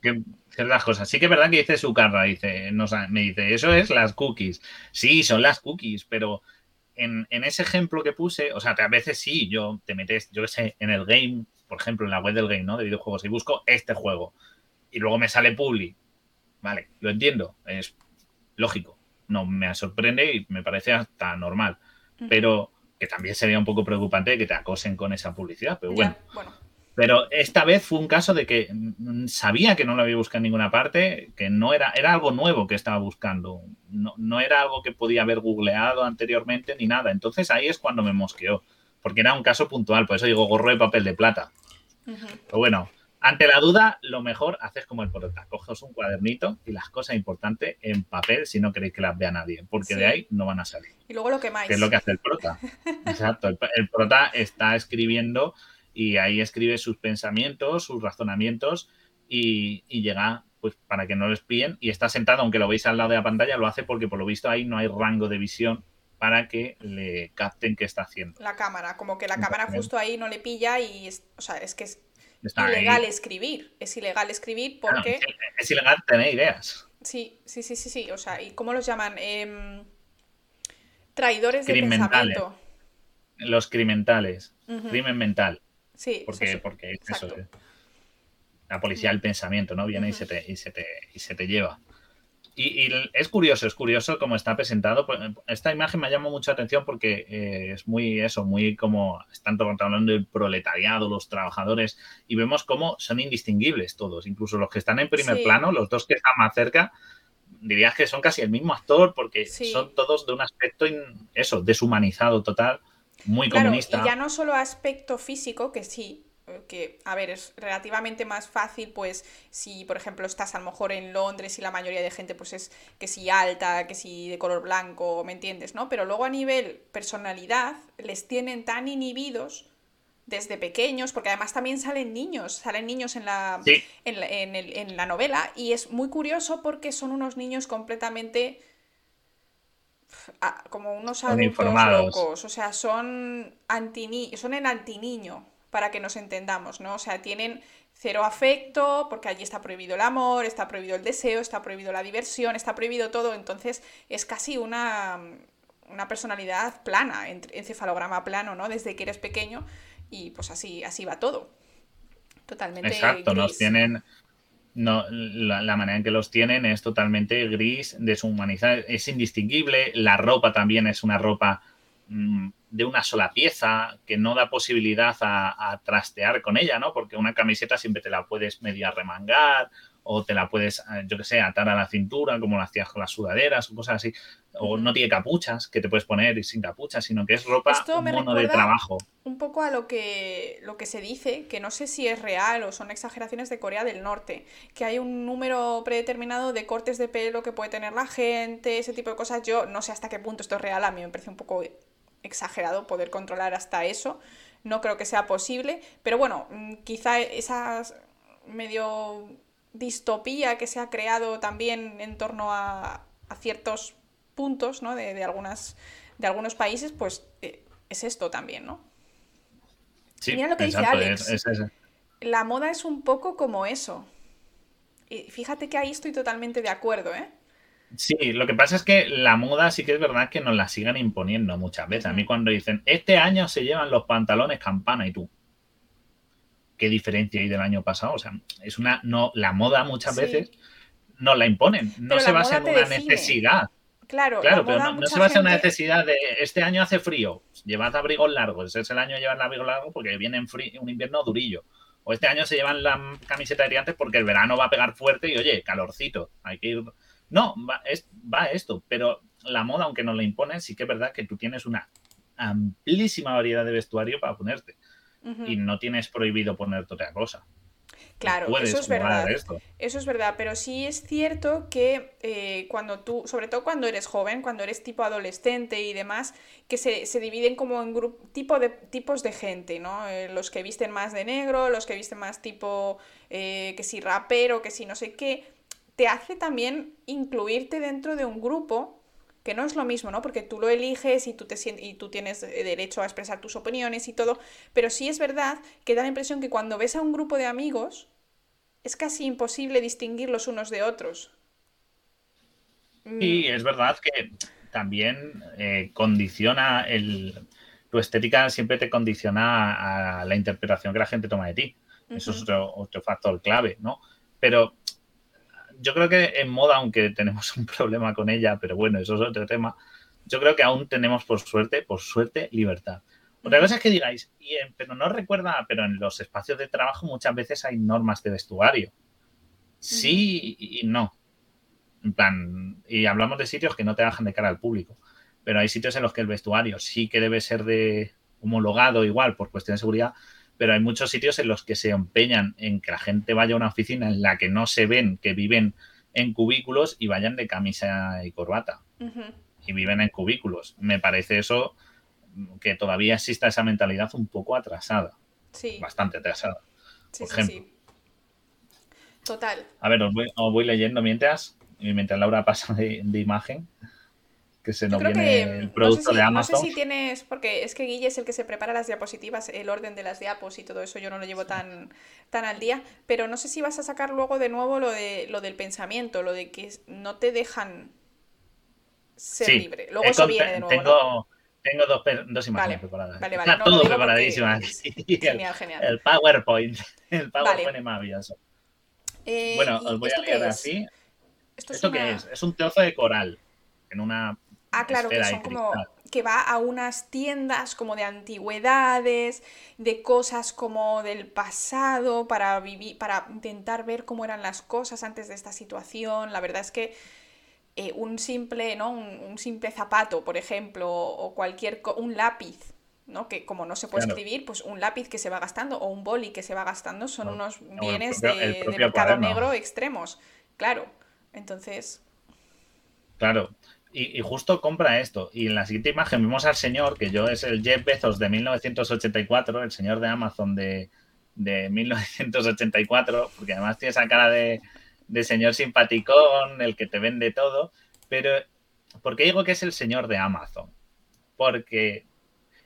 ciertas cosas. Sí que es verdad que dice su carra, dice, me dice, eso es las cookies. Sí, son las cookies, pero en, ese ejemplo que puse, o sea, a veces sí, yo te metes, yo qué sé, en el game, por ejemplo, en la web del game, ¿no? De videojuegos, y busco este juego. Y luego me sale Publi. Vale, lo entiendo, es lógico. No me sorprende y me parece hasta normal. Pero que también sería un poco preocupante que te acosen con esa publicidad. Pero bueno. Pero esta vez fue un caso de que mm, sabía que no lo había buscado en ninguna parte, que no era, era algo nuevo que estaba buscando. No, no era algo que podía haber googleado anteriormente ni nada. Entonces ahí es cuando me mosqueó, porque era un caso puntual, por eso digo gorro de papel de plata. Pero bueno, ante la duda, lo mejor haces como el prota. Coges un cuadernito y las cosas importantes en papel si no queréis que las vea nadie, porque de ahí no van a salir. Y luego lo que más. Que es lo que hace el prota. Exacto. el prota está escribiendo y ahí escribe sus pensamientos, sus razonamientos y, llega pues para que no lo espíen y está sentado, aunque lo veis al lado de la pantalla, lo hace porque por lo visto ahí no hay rango de visión para que le capten qué está haciendo. La cámara, como que la cámara justo ahí no le pilla y, o sea, es que ilegal escribir. Es ilegal escribir porque. es, ilegal tener ideas. Sí, sí, sí, sí, sí. O sea, ¿y cómo los llaman? Em, traidores de pensamiento. Los crimentales. Crimen mental. Sí, porque, porque es eso. La policía del pensamiento, ¿no? Viene y, se te, y, se te, y se te lleva. Y, es curioso, es curioso cómo está presentado. Pues, esta imagen me llama mucha atención porque eh, es muy eso, muy como están hablando del proletariado, los trabajadores, y vemos cómo son indistinguibles todos, incluso los que están en primer plano, los dos que están más cerca, dirías que son casi el mismo actor porque son todos de un aspecto, eso, deshumanizado total, muy comunista. Y ya no solo aspecto físico, que sí, que, a ver, es relativamente más fácil, pues, si, por ejemplo, estás a lo mejor en Londres y la mayoría de gente, pues, es que si alta, que si de color blanco, ¿me entiendes? ¿No? Pero luego a nivel personalidad, les tienen tan inhibidos desde pequeños, porque además también salen niños, salen niños en la, en, la novela, y es muy curioso porque son unos niños completamente como unos adultos locos, o sea, son anti son el antiniño, para que nos entendamos, ¿no? O sea, tienen cero afecto, porque allí está prohibido el amor, está prohibido el deseo, está prohibido la diversión, está prohibido todo, entonces es casi una, una personalidad plana, encefalograma plano, ¿no? Desde que eres pequeño y pues así, así va todo. Totalmente. Exacto, nos tienen... No, la, manera en que los tienen es totalmente gris, deshumanizada, es indistinguible, la ropa también es una ropa mm, de una sola pieza, que no da posibilidad a, trastear con ella, ¿no? Porque una camiseta siempre te la puedes medio remangar o te la puedes, eh, yo qué sé, atar a la cintura, como lo hacías con las sudaderas o cosas así. O no tiene capuchas que te puedes poner y sin capuchas, sino que es ropa mono de trabajo. Un poco a lo que, lo que se dice, que no sé si es real o son exageraciones de Corea del Norte, que hay un número predeterminado de cortes de pelo que puede tener la gente, ese tipo de cosas. Yo no sé hasta qué punto esto es real, a mí me parece un poco exagerado poder controlar hasta eso. No creo que sea posible, pero bueno, mm, quizá esa medio distopía que se ha creado también en torno a, ciertos puntos ¿no? de, algunas, de algunos países, pues eh, es esto también, ¿no? Sí, Mira lo que dice Alex. La moda es un poco como eso. Y fíjate que ahí estoy totalmente de acuerdo, ¿eh? Sí, lo que pasa es que la moda sí que es verdad que nos la sigan imponiendo muchas veces. A mí cuando dicen, este año se llevan los pantalones campana y tú, ¿qué diferencia hay del año pasado? O sea, es una, no, la moda muchas veces nos la imponen, no se basa en una necesidad. Claro, claro pero no, se basa en una necesidad de este año hace frío, llevad abrigos largos, es el año de llevar el abrigo largo porque viene un invierno durillo. O este año se llevan la camiseta de antes porque el verano va a pegar fuerte y oye, calorcito, hay que ir no, va, es, va esto, pero la moda, aunque no la imponen, sí que es verdad que tú tienes una amplísima variedad de vestuario para ponerte. Y no tienes prohibido ponerte otra cosa. Claro, eso es verdad. Eso es verdad, pero sí es cierto que eh, cuando tú, sobre todo cuando eres joven, cuando eres tipo adolescente y demás, que se, dividen como en tipo de, tipos de gente, ¿no? Eh, los que visten más de negro, los que visten más tipo, eh, que si rapero, que si no sé qué te hace también incluirte dentro de un grupo, que no es lo mismo, ¿no? Porque tú lo eliges y tú, te y tú tienes eh, derecho a expresar tus opiniones y todo, pero sí es verdad que da la impresión que cuando ves a un grupo de amigos, es casi imposible distinguir los unos de otros. Y mm. es verdad que también eh, condiciona el... Tu estética siempre te condiciona a la interpretación que la gente toma de ti. Eso es otro, otro factor clave, ¿no? Pero yo creo que en moda, aunque tenemos un problema con ella, pero bueno, eso es otro tema, yo creo que aún tenemos por suerte, por suerte, libertad. Otra cosa es que digáis, y pero no recuerda, pero en los espacios de trabajo muchas veces hay normas de vestuario. Sí y no. En plan, y hablamos de sitios que no te bajan de cara al público, pero hay sitios en los que el vestuario sí que debe ser de homologado igual por cuestión de seguridad, pero hay muchos sitios en los que se empeñan en que la gente vaya a una oficina en la que no se ven que viven en cubículos y vayan de camisa y corbata. Y viven en cubículos. Me parece eso que todavía exista esa mentalidad un poco atrasada. Sí. Bastante atrasada. Sí, por ejemplo. Sí, Total. A ver, os voy, leyendo mientras, mientras Laura pasa de, imagen. Que se nos viene el producto de Amazon. No sé si tienes, porque es que Guille es el que se prepara las diapositivas, el orden de las diapos y todo eso, yo no lo llevo tan, tan al día, pero no sé si vas a sacar luego de nuevo lo, de, lo del pensamiento, lo de que no te dejan ser libre. Luego eso viene de nuevo. Tengo, tengo dos, dos imágenes preparadas. Vale, vale, Está todo preparadísimo. Genial, genial. El PowerPoint. El PowerPoint es maravilloso. Eh, bueno, os voy a leer así. ¿Esto, qué es? Es un trozo de coral en una. Ah, claro, que son como que va a unas tiendas como de antigüedades, de cosas como del pasado, para vivir, para intentar ver cómo eran las cosas antes de esta situación. La verdad es que eh, un simple, ¿no? Un, simple zapato, por ejemplo, o cualquier un lápiz, ¿no? Que como no se puede escribir, pues un lápiz que se va gastando o un boli que se va gastando son unos bienes de, mercado negro extremos. Claro. Entonces. Claro. Y, justo compra esto. Y en la siguiente imagen vemos al señor, que yo es el Jeff Bezos de 1984, el señor de Amazon de, de 1984, porque además tiene esa cara de, de señor simpaticón, el que te vende todo, pero ¿por qué digo que es el señor de Amazon? Porque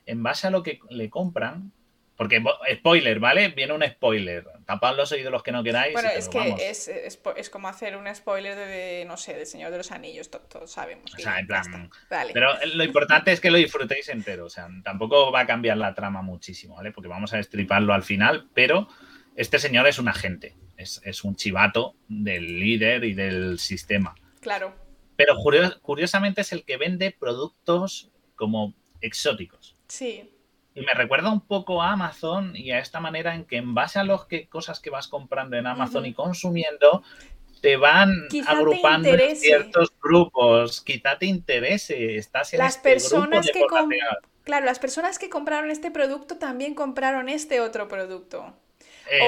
en base a lo que le compran, porque spoiler, ¿vale? Viene un spoiler. Tapad los oídos los que no queráis. Bueno, es que es, es, como hacer un spoiler de, no sé, del Señor de los Anillos, todos, sabemos. O sea, en plan. Pero lo importante es que lo disfrutéis entero. O sea, tampoco va a cambiar la trama muchísimo, ¿vale? Porque vamos a destriparlo al final, pero este señor es un agente es, un chivato del líder y del sistema. Claro. Pero curiosamente es el que vende productos como exóticos. Sí. Y me recuerda un poco a Amazon y a esta manera en que en base a los que cosas que vas comprando en Amazon y consumiendo, te van agrupando en ciertos grupos. Quizá te interese. Estás en las este personas que Claro, las personas que compraron este producto también compraron este otro producto.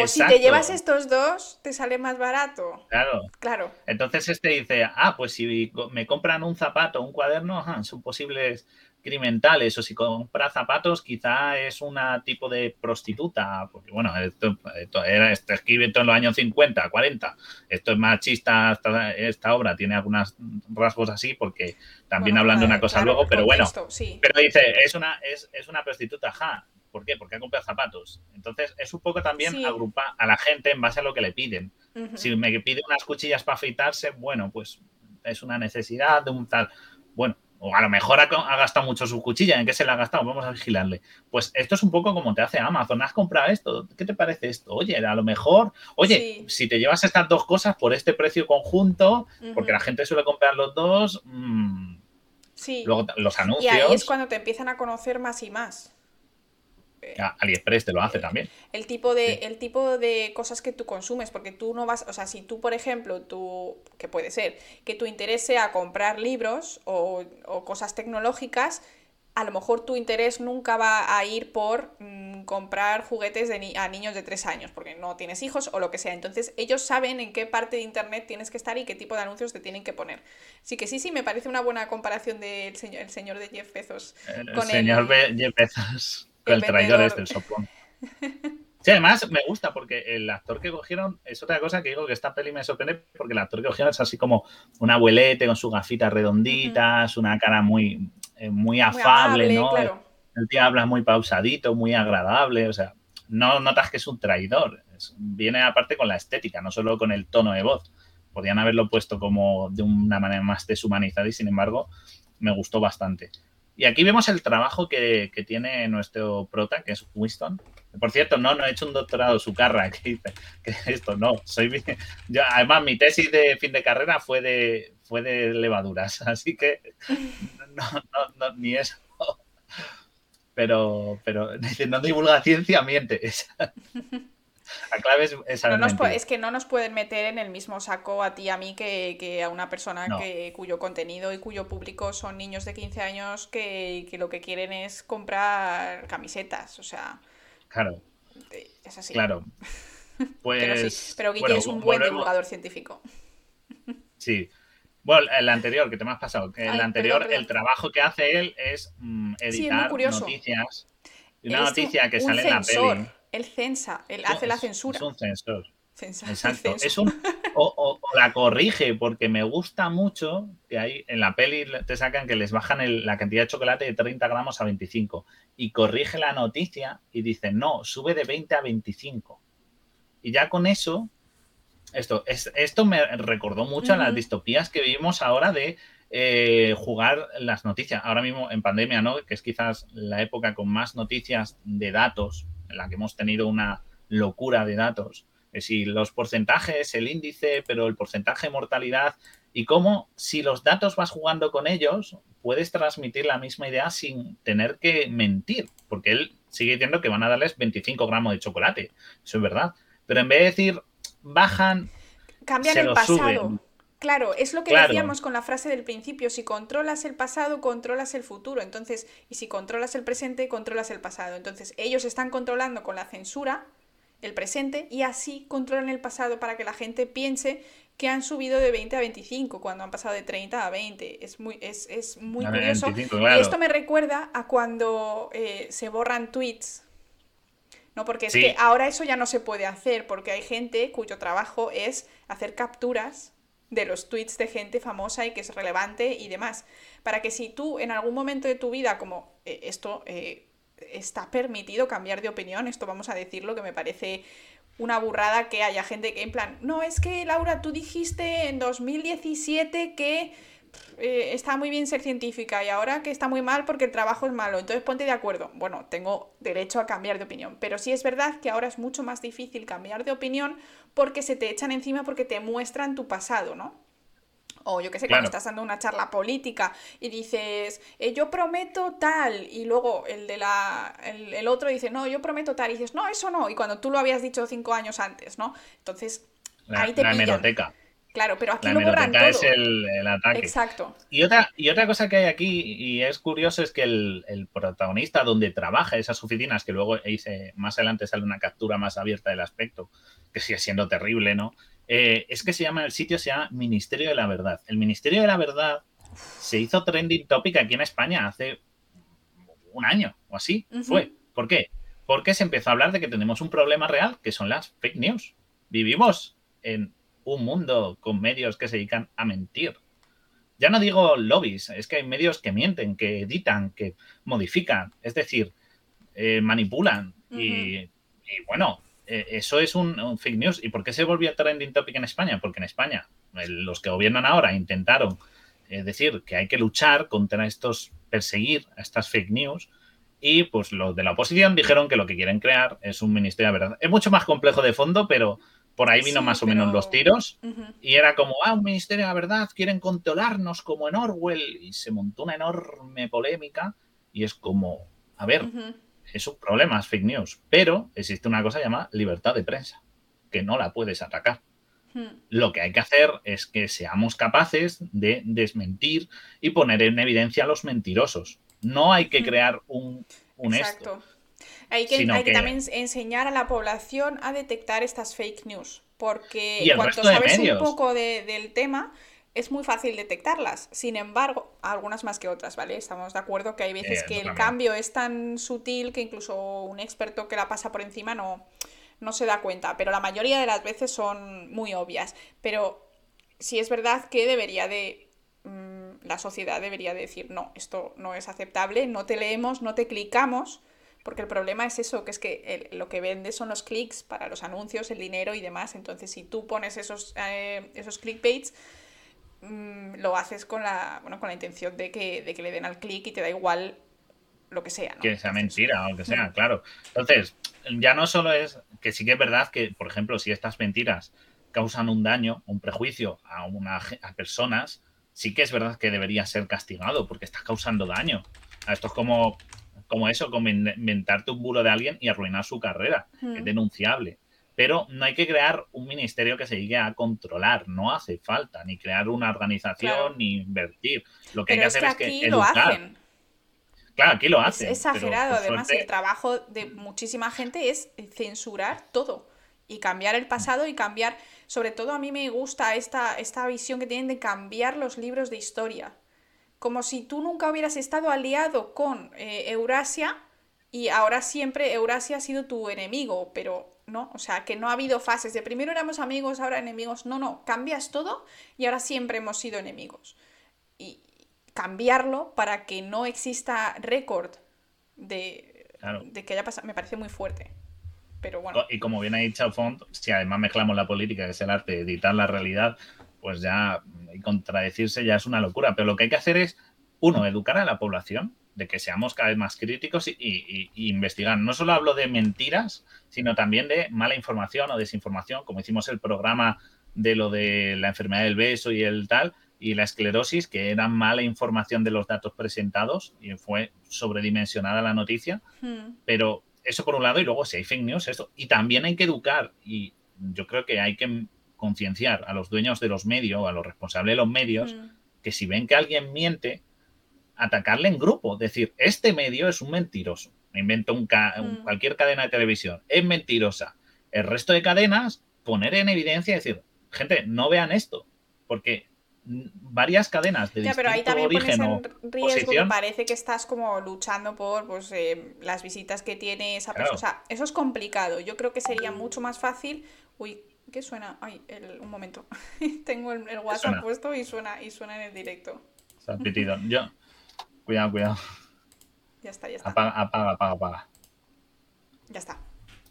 O si te llevas estos dos, te sale más barato. Claro. Claro. Entonces este dice, ah, pues si me compran un zapato, un cuaderno, son posibles crimentales o si compra zapatos quizá es una tipo de prostituta porque bueno esto, era esto escribe en los años 50 40 esto es machista esta, esta obra tiene algunos rasgos así porque también hablando de una cosa luego pero bueno pero dice es una es, es una prostituta ja ¿Por qué? Porque ha comprado zapatos. Entonces, es un poco también agrupar a la gente en base a lo que le piden. Si me pide unas cuchillas para afeitarse, bueno, pues es una necesidad de un tal. Bueno, o a lo mejor ha, gastado mucho su cuchilla. ¿En qué se la ha gastado? Vamos a vigilarle. Pues esto es un poco como te hace Amazon. ¿Has comprado esto? ¿Qué te parece esto? Oye, a lo mejor, oye, si te llevas estas dos cosas por este precio conjunto, porque la gente suele comprar los dos, mmm, sí. luego los anuncios. Y ahí es cuando te empiezan a conocer más y más. AliExpress te lo hace también. El tipo, de, el tipo de cosas que tú consumes, porque tú no vas, o sea, si tú, por ejemplo, tú, que puede ser, que tu interés sea comprar libros o, cosas tecnológicas, a lo mejor tu interés nunca va a ir por mm, comprar juguetes de a niños de 3 años, porque no tienes hijos o lo que sea. Entonces, ellos saben en qué parte de Internet tienes que estar y qué tipo de anuncios te tienen que poner. Así que sí, sí, me parece una buena comparación del señor, el señor de Jeff Bezos. El señor Jeff Bezos el, traidor este, el soplón. Sí, además me gusta porque el actor que cogieron es otra cosa que digo que esta peli me sorprende porque el actor que cogieron es así como un abuelete con sus gafitas redonditas, una cara muy, eh, muy afable, ¿no? El tío habla muy pausadito, muy agradable, o sea, no notas que es un traidor. viene aparte con la estética, no solo con el tono de voz. Podrían haberlo puesto como de una manera más deshumanizada y sin embargo me gustó bastante. Y aquí vemos el trabajo que, tiene nuestro prota, que es Winston. Por cierto, no, no he hecho un doctorado su carra, que que esto no. Soy yo, además, mi tesis de fin de carrera fue de, fue de levaduras, así que no, no, ni eso. Pero, pero no divulga ciencia, miente. La clave es, es, que no nos pueden meter en el mismo saco a ti y a mí que, a una persona que, cuyo contenido y cuyo público son niños de 15 años que, lo que quieren es comprar camisetas. O sea. Claro. Es así. Claro. Pues, pero sí, pero Guille es un buen divulgador científico. Sí. Bueno, el anterior, que te me has pasado. El anterior, el trabajo que hace él es mm, editar noticias. Una noticia que sale en la peli él censa, él hace la censura. Es un censor. Exacto. Es un, o, la corrige, porque me gusta mucho que hay en la peli te sacan que les bajan la cantidad de chocolate de 30 gramos a 25 y corrige la noticia y dice, no, sube de 20 a 25. Y ya con eso, esto, es, esto me recordó mucho a las distopías que vivimos ahora de eh, jugar las noticias. Ahora mismo en pandemia, ¿no? Que es quizás la época con más noticias de datos, en la que hemos tenido una locura de datos. Es decir, los porcentajes, el índice, pero el porcentaje de mortalidad y cómo si los datos vas jugando con ellos, puedes transmitir la misma idea sin tener que mentir, porque él sigue diciendo que van a darles 25 gramos de chocolate, eso es verdad, pero en vez de decir bajan, cambian el pasado. Claro, es lo que decíamos con la frase del principio, si controlas el pasado, controlas el futuro, entonces, y si controlas el presente, controlas el pasado. Entonces, ellos están controlando con la censura el presente y así controlan el pasado para que la gente piense que han subido de 20 a 25 cuando han pasado de 30 a 20. Es muy, es, es muy curioso. Y esto me recuerda a cuando eh, se borran tweets. ¿no? Porque es que ahora eso ya no se puede hacer porque hay gente cuyo trabajo es hacer capturas de los tweets de gente famosa y que es relevante y demás. Para que si tú en algún momento de tu vida, como eh, esto eh, está permitido cambiar de opinión, esto vamos a decirlo, que me parece una burrada que haya gente que en plan, no, es que Laura, tú dijiste en 2017 que eh, está muy bien ser científica y ahora que está muy mal porque el trabajo es malo, entonces ponte de acuerdo. Bueno, tengo derecho a cambiar de opinión, pero sí es verdad que ahora es mucho más difícil cambiar de opinión porque se te echan encima porque te muestran tu pasado, ¿no? O yo qué sé, cuando estás dando una charla política y dices, eh, yo prometo tal, y luego el de la el, otro dice, no, yo prometo tal, y dices, no, eso no, y cuando tú lo habías dicho cinco años antes, ¿no? Entonces, ahí te la hemeroteca. Claro, pero aquí lo borran todo. es el, ataque. Exacto. Y otra, y otra cosa que hay aquí, y es curioso, es que el, protagonista donde trabaja esas oficinas, que luego hice, más adelante sale una captura más abierta del aspecto, que sigue siendo terrible, ¿no? Eh, es que se llama, el sitio se llama Ministerio de la Verdad. El Ministerio de la Verdad se hizo trending topic aquí en España hace un año o así. Fue. ¿Por qué? Porque se empezó a hablar de que tenemos un problema real, que son las fake news. Vivimos en un mundo con medios que se dedican a mentir. Ya no digo lobbies, es que hay medios que mienten, que editan, que modifican, es decir, eh, manipulan. y, bueno, eh, eso es un, fake news. ¿Y por qué se volvió trending topic en España? Porque en España los que gobiernan ahora intentaron eh, decir que hay que luchar contra estos, perseguir a estas fake news. Y pues los de la oposición dijeron que lo que quieren crear es un ministerio de verdad. Es mucho más complejo de fondo, pero por ahí vino más o menos los tiros. Y era como, ah, un ministerio de la verdad, quieren controlarnos como en Orwell. Y se montó una enorme polémica. Y es como, a ver, es un problema, es fake news, pero existe una cosa llamada libertad de prensa, que no la puedes atacar. Lo que hay que hacer es que seamos capaces de desmentir y poner en evidencia a los mentirosos. No hay que crear un, un Exacto. Hay que, también enseñar a la población a detectar estas fake news, porque cuando sabes un poco del tema, es muy fácil detectarlas. Sin embargo, algunas más que otras, ¿vale? Estamos de acuerdo que hay veces que el cambio es tan sutil que incluso un experto que la pasa por encima no, no se da cuenta, pero la mayoría de las veces son muy obvias. Pero sí es verdad que debería de... Mm, la sociedad debería decir, no, esto no es aceptable, no te leemos, no te clicamos, porque el problema es eso, que es que lo que vende son los clics para los anuncios, el dinero y demás. Entonces, si tú pones esos, eh, esos clickbaits, Mm, lo haces con la, bueno, con la intención de que, de que le den al clic y te da igual lo que sea. Que sea mentira o lo que sea, mm. claro. Entonces, ya no solo es que sí que es verdad que, por ejemplo, si estas mentiras causan un daño, un prejuicio a, una, a personas, sí que es verdad que debería ser castigado porque está causando daño. Esto es como, como eso, como inventarte un bulo de alguien y arruinar su carrera. Es mm. denunciable pero no hay que crear un ministerio que se llegue a controlar, no hace falta ni crear una organización ni invertir. Lo que hay que hacer es que, Lo hacen. Claro, aquí lo hacen. Es exagerado, además el trabajo de muchísima gente es censurar todo y cambiar el pasado y cambiar, sobre todo a mí me gusta esta, esta visión que tienen de cambiar los libros de historia. Como si tú nunca hubieras estado aliado con eh, Eurasia y ahora siempre Eurasia ha sido tu enemigo, pero no, o sea, que no ha habido fases de primero éramos amigos, ahora enemigos, no, no, cambias todo y ahora siempre hemos sido enemigos. Y cambiarlo para que no exista récord de, de que haya pasado, me parece muy fuerte. Pero bueno. Y como bien ha dicho Font, si además mezclamos la política, que es el arte, editar la realidad, pues ya y contradecirse ya es una locura. Pero lo que hay que hacer es, uno, educar a la población de que seamos cada vez más críticos y, investigar. No solo hablo de mentiras, sino también de mala información o desinformación, como hicimos el programa de lo de la enfermedad del beso y el tal, y la esclerosis, que era mala información de los datos presentados y fue sobredimensionada la noticia. Hmm. Pero eso por un lado, y luego si hay fake news, esto. Y también hay que educar, y yo creo que hay que concienciar a los dueños de los medios, a los responsables de los medios, hmm. que si ven que alguien miente, atacarle en grupo, decir, este medio es un mentiroso. Me invento un mm. cualquier cadena de televisión, es mentirosa. El resto de cadenas, poner en evidencia y decir, gente, no vean esto, porque varias cadenas de ya, pero ahí también origen en riesgo parece que estás como luchando por pues, eh, las visitas que tiene esa persona. O sea, eso es complicado. Yo creo que sería mucho más fácil. Uy, ¿qué suena? Ay, un momento. Tengo el, WhatsApp puesto y suena, y suena en el directo. Se ha Yo, Cuidado, cuidado. Ya está, ya está. Apaga, apaga, apaga, apaga. Ya está.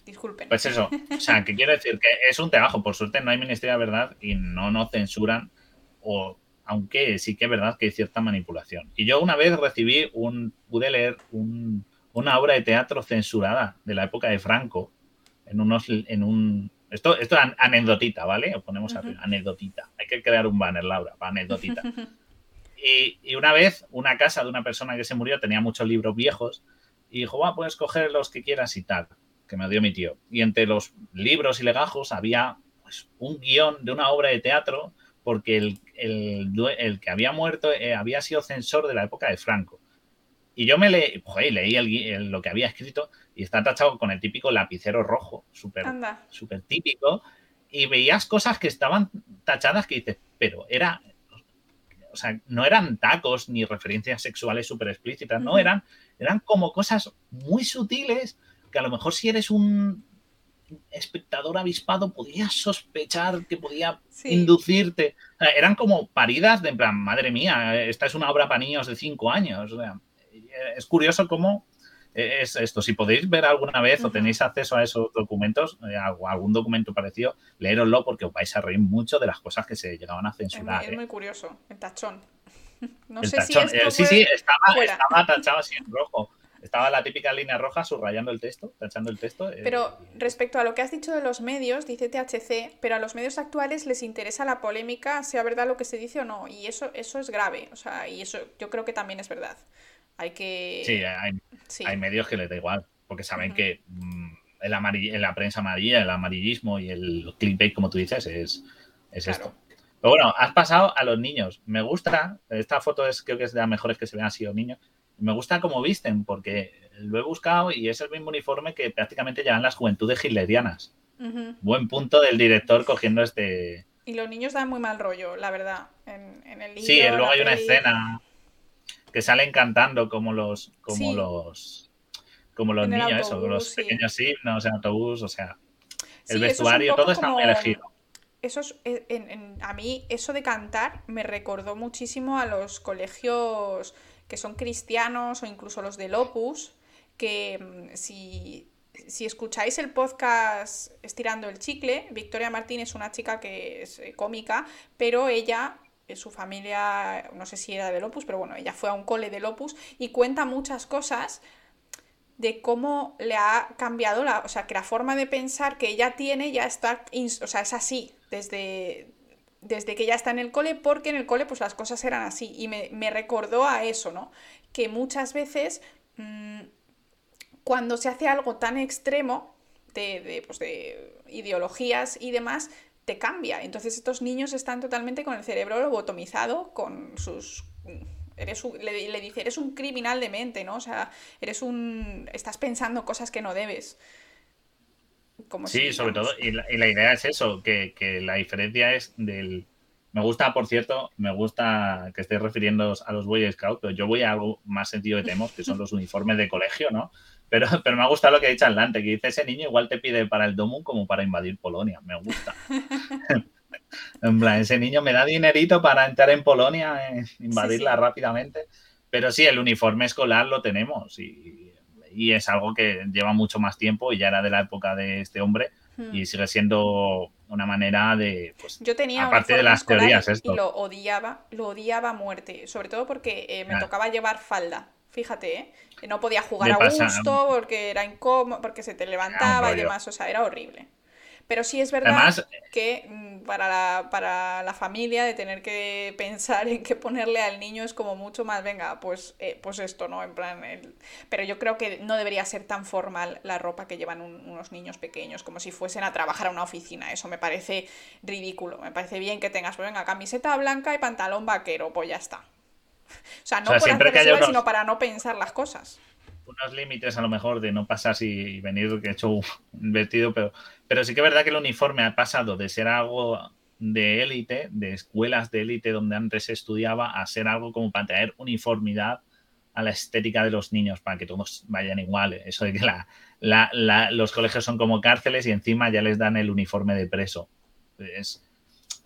Disculpen. Pues eso. O sea, que quiero decir que es un trabajo. Por suerte no hay Ministerio de Verdad y no nos censuran. O, aunque sí que es verdad que hay cierta manipulación. Y yo una vez recibí un. pude leer una obra de teatro censurada de la época de Franco. En unos. en un. Esto, esto es anecdotita, ¿vale? Lo ponemos arriba. Anecdotita. Hay que crear un banner, Laura, para anecdotita. Y, una vez, una casa de una persona que se murió tenía muchos libros viejos y dijo, va, puedes coger los que quieras y tal, que me dio mi tío. Y entre los libros y legajos había pues, un guion de una obra de teatro porque el, el, que había muerto eh, había sido censor de la época de Franco. Y yo me leí, leí lo que había escrito y está tachado con el típico lapicero rojo, súper super típico, y veías cosas que estaban tachadas que dices, pero era o sea, no eran tacos ni referencias sexuales súper explícitas, no, eran, eran como cosas muy sutiles que a lo mejor si eres un espectador avispado podías sospechar que podía inducirte. eran como paridas de en plan, madre mía, esta es una obra para niños de cinco años. Es curioso cómo es esto. Si podéis ver alguna vez o tenéis acceso a esos documentos, eh, algún documento parecido, leeroslo porque os vais a reír mucho de las cosas que se llegaban a censurar. Es, muy, ¿eh? curioso, el tachón. No sé si esto eh, Sí, sí, estaba, tachado así en rojo. Estaba la típica línea roja subrayando el texto, tachando el texto. Pero respecto a lo que has dicho de los medios, dice THC, pero a los medios actuales les interesa la polémica, sea verdad lo que se dice o no, y eso, eso es grave, o sea, y eso yo creo que también es verdad. Hay que... Sí, hay, medios que les da igual, porque saben que mm, el la prensa amarilla, el amarillismo y el clickbait, como tú dices, es, esto. Pero bueno, has pasado a los niños. Me gusta, esta foto es creo que es de las mejores que se ven así los niños. Me gusta cómo visten, porque lo he buscado y es el mismo uniforme que prácticamente llevan las juventudes hitlerianas. Buen punto del director cogiendo este... Y los niños dan muy mal rollo, la verdad. En, el libro, sí, luego hay una escena que salen cantando como los, como los, como los niños, los pequeños himnos en autobús, o sea, el vestuario, todo está muy elegido. Eso es, eh, a mí eso de cantar me recordó muchísimo a los colegios que son cristianos o incluso los del Opus, que mm, si, si escucháis el podcast Estirando el Chicle, Victoria Martín es una chica que es eh, cómica, pero ella su familia, no sé si era del Opus, pero bueno, ella fue a un cole del Opus y cuenta muchas cosas de cómo le ha cambiado la, o sea, que la forma de pensar que ella tiene ya está, o sea, es así desde, desde que ya está en el cole, porque en el cole pues las cosas eran así y me, recordó a eso, ¿no? Que muchas veces mm, cuando se hace algo tan extremo de, de, pues, de ideologías y demás, cambia. Entonces estos niños están totalmente con el cerebro lobotomizado, con sus... Eres le, dice, eres un criminal de mente, ¿no? O sea, eres un... Estás pensando cosas que no debes. Como sí, sobre todo, y la, idea es eso, que, la diferencia es del... Me gusta, por cierto, me gusta que estés refiriendo a los Boy Scouts, pero yo voy a algo más sentido de temos, que son los uniformes de colegio, ¿no? Pero, pero me ha gustado lo que ha dicho Atlante, que dice ese niño igual te pide para el Domu como para invadir Polonia. Me gusta. en plan, ese niño me da dinerito para entrar en Polonia, e invadirla rápidamente. Pero sí, el uniforme escolar lo tenemos y, y, es algo que lleva mucho más tiempo y ya era de la época de este hombre hmm. y sigue siendo una manera de pues, yo tenía aparte de las teorías esto. y lo odiaba lo odiaba a muerte sobre todo porque eh, me tocaba llevar falda fíjate ¿eh? no podía jugar a gusto porque era incómodo porque se te levantaba y demás o sea era horrible pero sí es verdad que mm, para la, para la familia de tener que pensar en qué ponerle al niño es como mucho más, venga, pues, eh, pues esto, ¿no? En plan, pero yo creo que no debería ser tan formal la ropa que llevan unos niños pequeños, como si fuesen a trabajar a una oficina. Eso me parece ridículo. Me parece bien que tengas, pues venga, camiseta blanca y pantalón vaquero, pues ya está. O sea, no por hacer sino para no pensar las cosas unos límites a lo mejor de no pasar y venir que he hecho un vestido, pero, pero sí que es verdad que el uniforme ha pasado de ser algo de élite, de escuelas de élite donde antes se estudiaba, a ser algo como para traer uniformidad a la estética de los niños, para que todos vayan iguales. Eso de que los colegios son como cárceles y encima ya les dan el uniforme de preso. Es,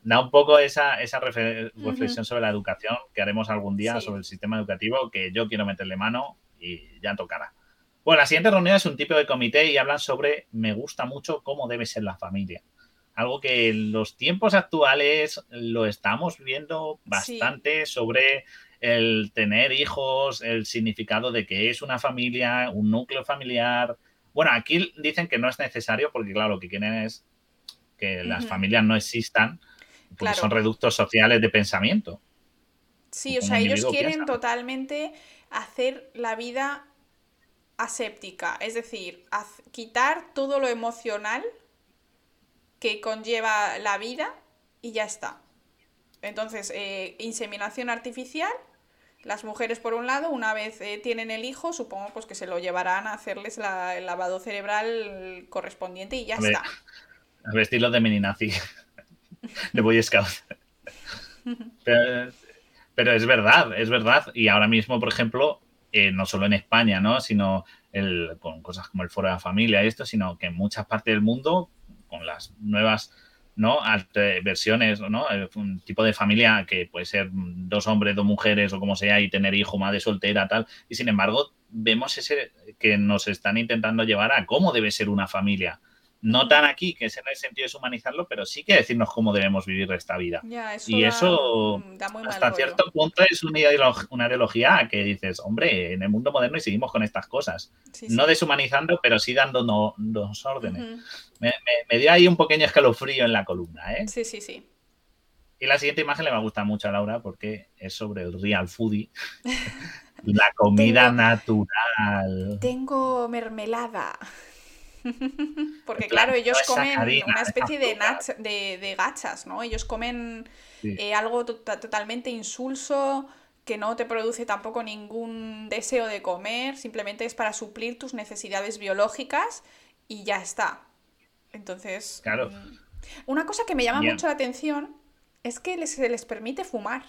da un poco esa, esa reflexión sobre la educación que haremos algún día sobre el sistema educativo, que yo quiero meterle mano y ya tocará. Bueno, la siguiente reunión es un tipo de comité y hablan sobre me gusta mucho cómo debe ser la familia. Algo que en los tiempos actuales lo estamos viendo bastante sobre el tener hijos, el significado de que es una familia, un núcleo familiar. Bueno, aquí dicen que no es necesario porque, claro, lo que quieren es que las familias no existan porque son reductos sociales de pensamiento. Sí, o sea, ellos quieren totalmente hacer la vida aséptica, es decir, quitar todo lo emocional que conlleva la vida y ya está. Entonces, eh, inseminación artificial, las mujeres por un lado, una vez eh, tienen el hijo, supongo pues que se lo llevarán a hacerles el lavado cerebral correspondiente y ya está. A vestirlo de mini nazi, de Boy Scout. Pero, es verdad, es verdad. Y ahora mismo, por ejemplo, eh, no solo en España, ¿no? Sino el, con cosas como el Foro de la Familia y esto, sino que en muchas partes del mundo, con las nuevas ¿no? versiones, ¿no? Un tipo de familia que puede ser dos hombres, dos mujeres o como sea y tener hijo, madre soltera, tal. Y sin embargo, vemos ese que nos están intentando llevar a cómo debe ser una familia no tan aquí, que es en el sentido de humanizarlo, pero sí que decirnos cómo debemos vivir esta vida. y eso, hasta cierto punto, es una ideología, que dices, hombre, en el mundo moderno y seguimos con estas cosas. No deshumanizando, pero sí dando dos órdenes. me, dio ahí un pequeño escalofrío en la columna, ¿eh? Sí, sí, sí. Y la siguiente imagen le va a gustar mucho a Laura porque es sobre el real foodie. la comida natural. Tengo mermelada. Porque claro, ellos comen una especie de, de, gachas, ¿no? Ellos comen eh, algo totalmente insulso, que no te produce tampoco ningún deseo de comer, simplemente es para suplir tus necesidades biológicas y ya está. Entonces, claro. Mm, una cosa que me llama mucho la atención es que se les permite fumar.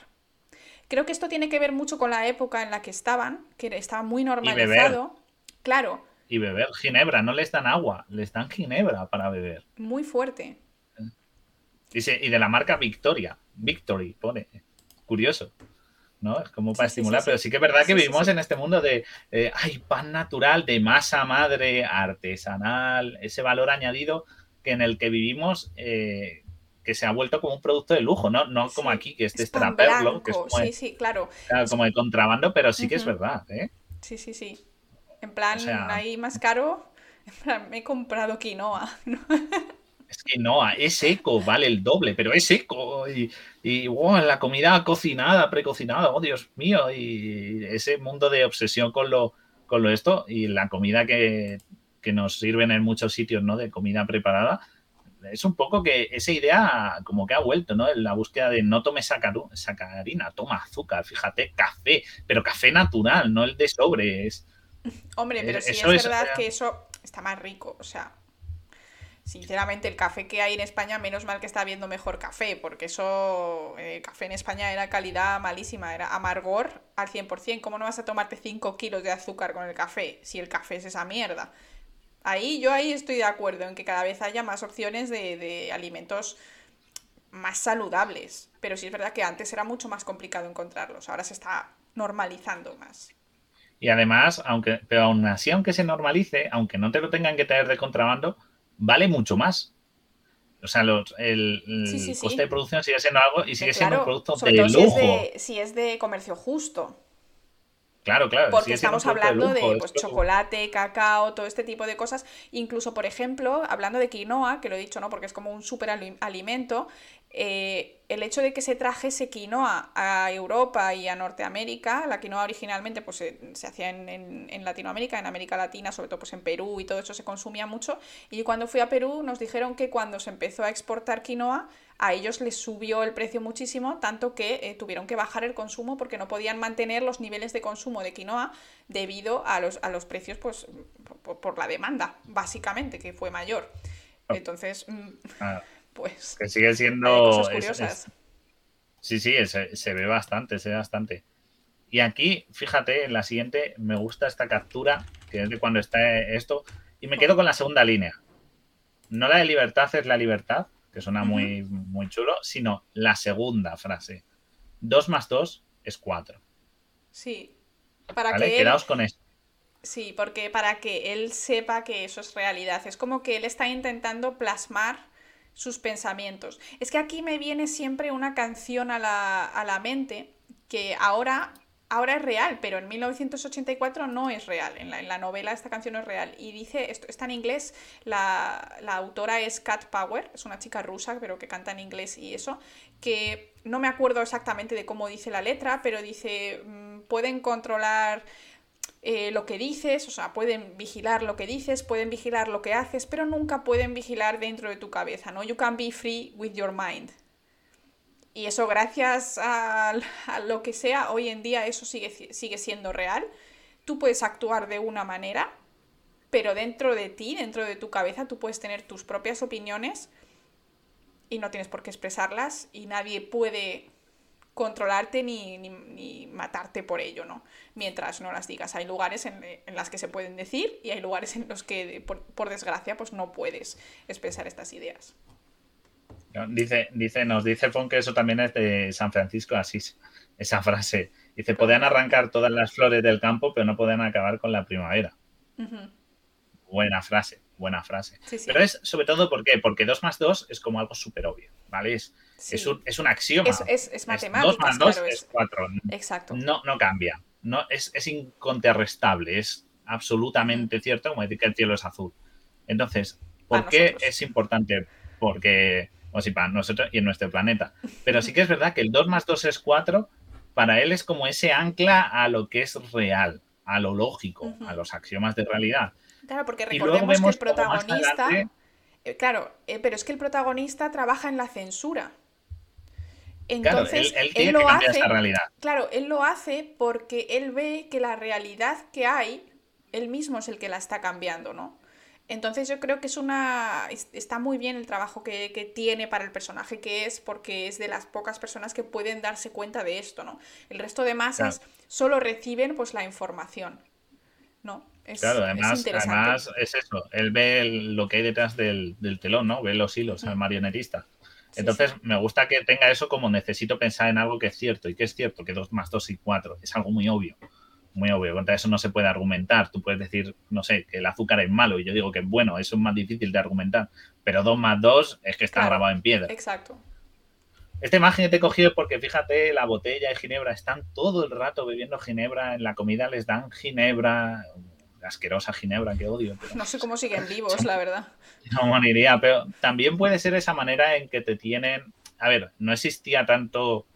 Creo que esto tiene que ver mucho con la época en la que estaban, que estaba muy normalizado. Claro, y beber ginebra, no les dan agua, les dan ginebra para beber. Muy fuerte. Dice, y de la marca Victoria, Victory, pone. Curioso. ¿no? Es como para estimular, pero sí que es verdad que vivimos en este mundo de, eh, ay, pan natural, de masa madre, artesanal, ese valor añadido que en el que vivimos, eh, que se ha vuelto como un producto de lujo, ¿no? No como aquí, que este es traperlo, que es como, sí, sí, claro. como de contrabando, pero sí que es verdad, ¿eh? Sí, sí, sí. En plan, ahí más caro, me he comprado quinoa. Es quinoa, es seco, vale el doble, pero es seco. Y, y la comida cocinada, precocinada, oh Dios mío, y ese mundo de obsesión con lo, con lo esto y la comida que, nos sirven en muchos sitios, ¿no? De comida preparada, es un poco que esa idea como que ha vuelto, ¿no? En la búsqueda de no tome sacarina, toma azúcar, fíjate, café, pero café natural, no el de sobre, es, Hombre, pero sí es verdad que eso está más rico, o sea. sinceramente, el café que hay en España, menos mal que está habiendo mejor café, porque eso, el café en España era calidad malísima, era amargor al 100%. ¿Cómo no vas a tomarte 5 kilos de azúcar con el café si el café es esa mierda? Ahí, yo ahí estoy de acuerdo en que cada vez haya más opciones de, de alimentos más saludables. Pero sí es verdad que antes era mucho más complicado encontrarlos, ahora se está normalizando más. Y además, aunque, pero aún así, aunque se normalice, aunque no te lo tengan que traer de contrabando, vale mucho más. O sea, los, el, coste de producción sigue siendo algo y sigue siendo un producto de lujo. si es de comercio justo. Claro, claro. Porque estamos hablando de, pues, chocolate, cacao, todo este tipo de cosas. Incluso, por ejemplo, hablando de quinoa, que lo he dicho, ¿no? Porque es como un superalimento, eh, el hecho de que se trajese quinoa a Europa y a Norteamérica, la quinoa originalmente pues, se, hacía en, Latinoamérica, en América Latina, sobre todo pues, en Perú y todo eso se consumía mucho. Y cuando fui a Perú nos dijeron que cuando se empezó a exportar quinoa, a ellos les subió el precio muchísimo, tanto que eh, tuvieron que bajar el consumo porque no podían mantener los niveles de consumo de quinoa debido a los, a los precios pues, por, la demanda, básicamente, que fue mayor. Oh. Entonces... Mm, ah pues. Que sigue siendo. sí, sí, se, ve bastante, se ve bastante. Y aquí, fíjate, en la siguiente me gusta esta captura, que es de cuando está esto, y me quedo con la segunda línea. No la de libertad es la libertad, que suena muy, muy chulo, sino la segunda frase. Dos más dos es cuatro. Sí. Para que Quedaos con esto. Sí, porque para que él sepa que eso es realidad. Es como que él está intentando plasmar sus pensamientos. Es que aquí me viene siempre una canción a la, a la mente que ahora, ahora es real, pero en 1984 no es real. En la, en la novela esta canción no es real. Y dice, esto está en inglés, la, la, autora es Cat Power, es una chica rusa, pero que canta en inglés y eso, que no me acuerdo exactamente de cómo dice la letra, pero dice, mm, pueden controlar eh, lo que dices, o sea, pueden vigilar lo que dices, pueden vigilar lo que haces, pero nunca pueden vigilar dentro de tu cabeza, ¿no? You can be free with your mind. Y eso gracias a, lo que sea, hoy en día eso sigue, sigue siendo real. Tú puedes actuar de una manera, pero dentro de ti, dentro de tu cabeza, tú puedes tener tus propias opiniones y no tienes por qué expresarlas y nadie puede controlarte ni, ni, matarte por ello, ¿no? Mientras no las digas. Hay lugares en, en las que se pueden decir y hay lugares en los que, por, desgracia, pues no puedes expresar estas ideas. Dice, dice, nos dice Fon que eso también es de San Francisco Asís, esa frase. Dice, podían arrancar todas las flores del campo, pero no pueden acabar con la primavera. Buena frase buena frase. Pero es sobre todo ¿por porque 2 más 2 es como algo súper obvio, ¿vale? Es, es, un, es, un, axioma. Es, es, matemático. 2 más 2 es 4. Exacto. No, no cambia. No, es, es incontrarrestable. Es absolutamente cierto como decir que el cielo es azul. Entonces, ¿por qué es importante? Porque, o sí, para nosotros y en nuestro planeta. Pero sí que es verdad que el 2 más 2 es 4. Para él es como ese ancla a lo que es real, a lo lógico, a los axiomas de realidad. Claro, porque recordemos que el protagonista. Eh, claro, eh, pero es que el protagonista trabaja en la censura. Entonces, él, lo hace. Claro, él lo hace porque él ve que la realidad que hay, él mismo es el que la está cambiando, ¿no? Entonces yo creo que es una. está muy bien el trabajo que, tiene para el personaje que es, porque es de las pocas personas que pueden darse cuenta de esto, ¿no? El resto de masas solo reciben pues la información. ¿no? claro, además es, eso, él ve lo que hay detrás del, telón, ¿no? Ve los hilos, al marionetista. Entonces, me gusta que tenga eso como necesito pensar en algo que es cierto. ¿Y que es cierto? Que 2 más 2 y 4 es algo muy obvio. Muy obvio. Contra eso no se puede argumentar. Tú puedes decir, no sé, que el azúcar es malo y yo digo que es bueno. Eso es más difícil de argumentar. Pero 2 más 2 es que está grabado en piedra. Exacto. Esta imagen que te he cogido porque fíjate, la botella de ginebra, están todo el rato bebiendo ginebra, en la comida les dan ginebra, asquerosa ginebra que odio. No sé cómo siguen vivos, la verdad. No moriría, pero también puede ser esa manera en que te tienen... A ver, no existía tanto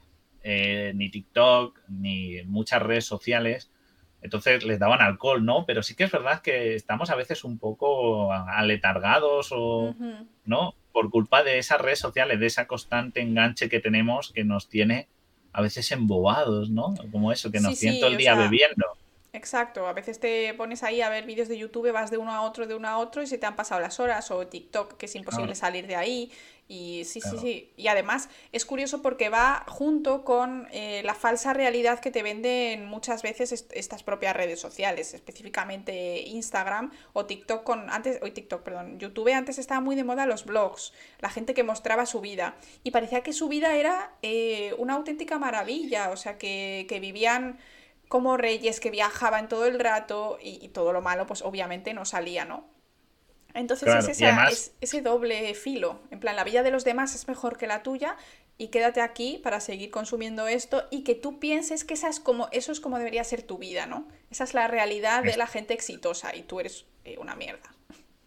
eh, ni TikTok ni muchas redes sociales, entonces les daban alcohol, ¿no? Pero sí que es verdad que estamos a veces un poco aletargados o, ¿no? por culpa de esas redes sociales, de esa constante enganche que tenemos que nos tiene a veces embobados, ¿no? Como eso, que nos siento el día bebiendo. Exacto, a veces te pones ahí a ver vídeos de YouTube, vas de uno a otro, de uno a otro y se te han pasado las horas, o TikTok, que es imposible salir de ahí. Y sí, sí, sí. Y además es curioso porque va junto con eh, la falsa realidad que te venden muchas veces estas propias redes sociales, específicamente Instagram o TikTok con antes, hoy TikTok, perdón, YouTube antes estaba muy de moda los blogs, la gente que mostraba su vida y parecía que su vida era eh, una auténtica maravilla, o sea que, que vivían como reyes que viajaban todo el rato y, todo lo malo pues obviamente no salía, ¿no? Entonces es, ese doble filo, en plan la vida de los demás es mejor que la tuya y quédate aquí para seguir consumiendo esto y que tú pienses que esa es como, eso es como debería ser tu vida, ¿no? Esa es la realidad de la gente exitosa y tú eres eh, una mierda.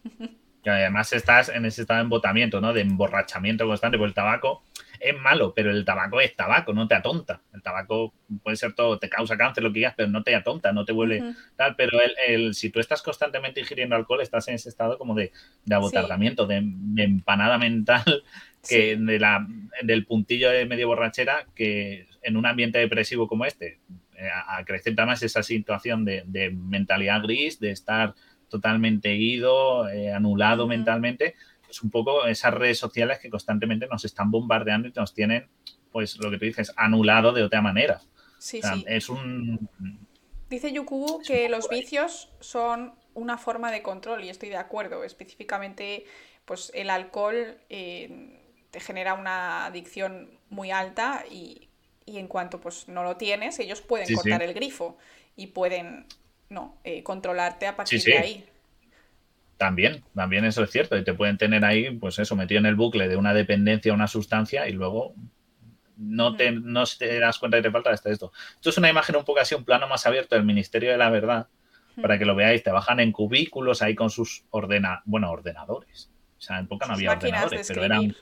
Y además estás en ese estado de embotamiento, ¿no? De emborrachamiento constante por el tabaco es malo, pero el tabaco es tabaco, no te atonta. El tabaco puede ser todo, te causa cáncer, lo que quieras, pero no te atonta, no te vuelve tal. Pero el, si tú estás constantemente ingiriendo alcohol, estás en ese estado como de, de abotardamiento, de, empanada mental, que de la, del puntillo de medio borrachera, que en un ambiente depresivo como este, eh, acrecenta más esa situación de, mentalidad gris, de estar totalmente ido, eh, anulado mentalmente, es un poco esas redes sociales que constantemente nos están bombardeando y nos tienen, pues lo que tú dices, anulado de otra manera. Sí, sí. Es un... Dice Yukubu que los vicios son una forma de control y estoy de acuerdo. Específicamente, pues el alcohol eh, te genera una adicción muy alta y, en cuanto pues no lo tienes, ellos pueden cortar el grifo y pueden no eh, controlarte a partir de ahí. También, también eso es cierto. Y te pueden tener ahí, pues eso, metido en el bucle de una dependencia a una sustancia y luego no te, no te das cuenta que te falta esto. Esto es una imagen un poco así, un plano más abierto del Ministerio de la Verdad, para que lo veáis. Te bajan en cubículos ahí con sus ordena, bueno, ordenadores. O sea, en poca no había ordenadores, pero eran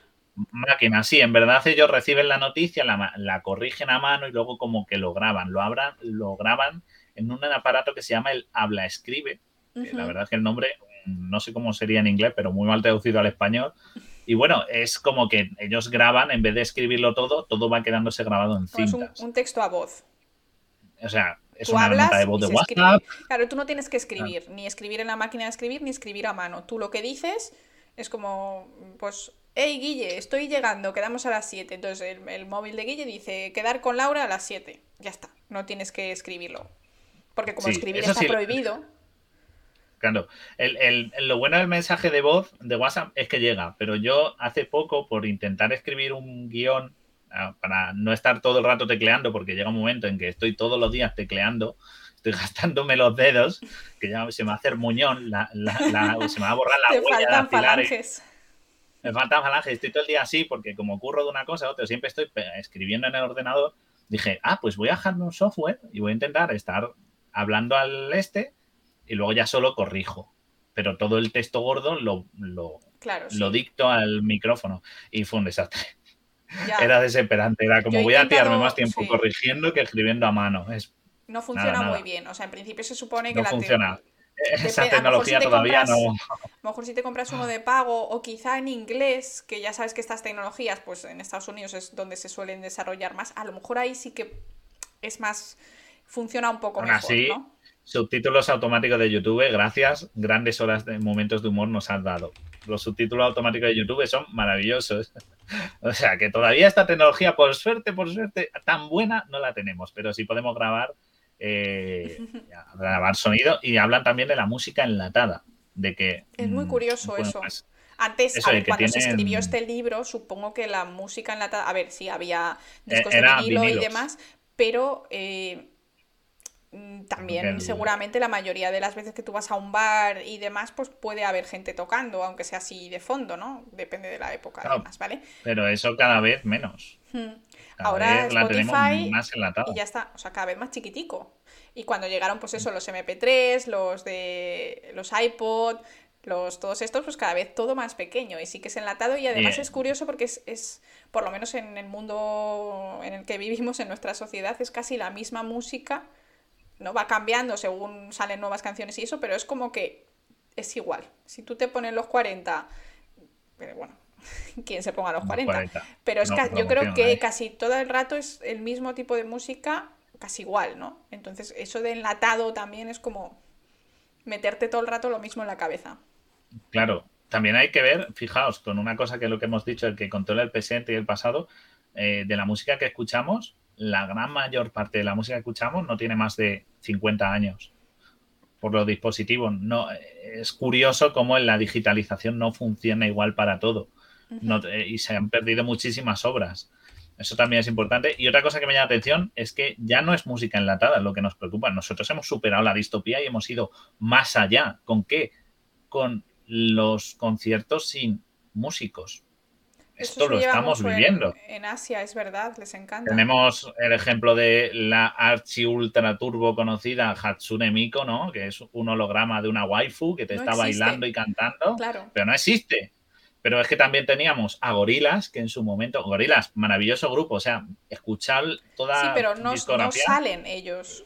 máquinas. Sí, en verdad ellos reciben la noticia, la, la, corrigen a mano y luego como que lo graban. Lo, abran, lo graban en un aparato que se llama el habla-escribe. La verdad es que el nombre no sé cómo sería en inglés, pero muy mal traducido al español. Y bueno, es como que ellos graban, en vez de escribirlo todo, todo va quedándose grabado en cintas. un, texto a voz. O sea, es una nota de voz de WhatsApp. Claro, tú no tienes que escribir, ni escribir en la máquina de escribir, ni escribir a mano. Tú lo que dices es como, pues, hey Guille, estoy llegando, quedamos a las 7. Entonces el, móvil de Guille dice, quedar con Laura a las 7. Ya está, no tienes que escribirlo. Porque como escribir está prohibido. Claro, el, lo bueno del mensaje de voz de WhatsApp es que llega, pero yo hace poco, por intentar escribir un guion ah, para no estar todo el rato tecleando, porque llega un momento en que estoy todos los días tecleando, estoy gastándome los dedos, que ya se me va a hacer muñón, la, la, se me va a borrar la huella de falanges. Me faltan falanges, estoy todo el día así, porque como ocurro de una cosa a otra, siempre estoy escribiendo en el ordenador. Dije, ah, pues voy a dejarme un software y voy a intentar estar hablando al este y luego ya solo corrijo. Pero todo el texto gordo lo, lo, lo dicto al micrófono y fue un desastre. Era desesperante, era como voy a tirarme más tiempo corrigiendo que escribiendo a mano. Es, no funciona muy bien, o sea, en principio se supone que no funciona. Esa tecnología todavía no. A lo mejor si te compras uno de pago o quizá en inglés, que ya sabes que estas tecnologías, pues en Estados Unidos es donde se suelen desarrollar más, a lo mejor ahí sí que es más, funciona un poco mejor, ¿no? Subtítulos automáticos de YouTube, gracias. Grandes horas de momentos de humor nos han dado. Los subtítulos automáticos de YouTube son maravillosos. o sea que todavía esta tecnología, por suerte, por suerte, tan buena no la tenemos. Pero sí podemos grabar, eh, grabar sonido y hablan también de la música enlatada. De que, es muy mm, curioso eso. Pues, Antes, cuando se escribió este libro, supongo que la música enlatada, a ver, sí, había e, discos de vinilo y demás, pero eh, Mm, también seguramente la mayoría de las veces que tú vas a un bar y demás, pues puede haber gente tocando, aunque sea así de fondo, ¿no? Depende de la época, además, ¿vale? Pero eso cada vez menos. Ahora Spotify más y ya está, o sea, cada vez más chiquitico. Y cuando llegaron, pues eso, los MP3, los de los iPod, los todos estos, pues cada vez todo más pequeño y sí que es enlatado y además es curioso porque es, es, por lo menos en el mundo en el que vivimos, en nuestra sociedad, es casi la misma música ¿no? Va cambiando según salen nuevas canciones y eso, pero es como que es igual. Si tú te pones los 40, pero bueno, ¿quién se ponga los 40? Pero es que yo creo que casi todo el rato es el mismo tipo de música casi igual, ¿no? Entonces, eso de enlatado también es como meterte todo el rato lo mismo en la cabeza. Claro, también hay que ver, fijaos, con una cosa que es lo que hemos dicho, el que controla el presente y el pasado, eh, de la música que escuchamos, la gran mayor parte de la música que escuchamos no tiene más de 50 años por los dispositivos. No, es curioso cómo en la digitalización no funciona igual para todo. Eh, y se han perdido muchísimas obras. Eso también es importante. Y otra cosa que me llama la atención es que ya no es música enlatada lo que nos preocupa. Nosotros hemos superado la distopía y hemos ido más allá. ¿Con qué? Con los conciertos sin músicos. Esto lo estamos viviendo. En, Asia, es verdad, les encanta. Tenemos el ejemplo de la Archi Ultra Turbo conocida Hatsune Miko, ¿no? Que es un holograma de una waifu que te está bailando y cantando. Claro. Pero no existe. Pero es que también teníamos a Gorilas, que en su momento, Gorilas, maravilloso grupo, o sea, escuchar toda Sí, pero no, no salen ellos.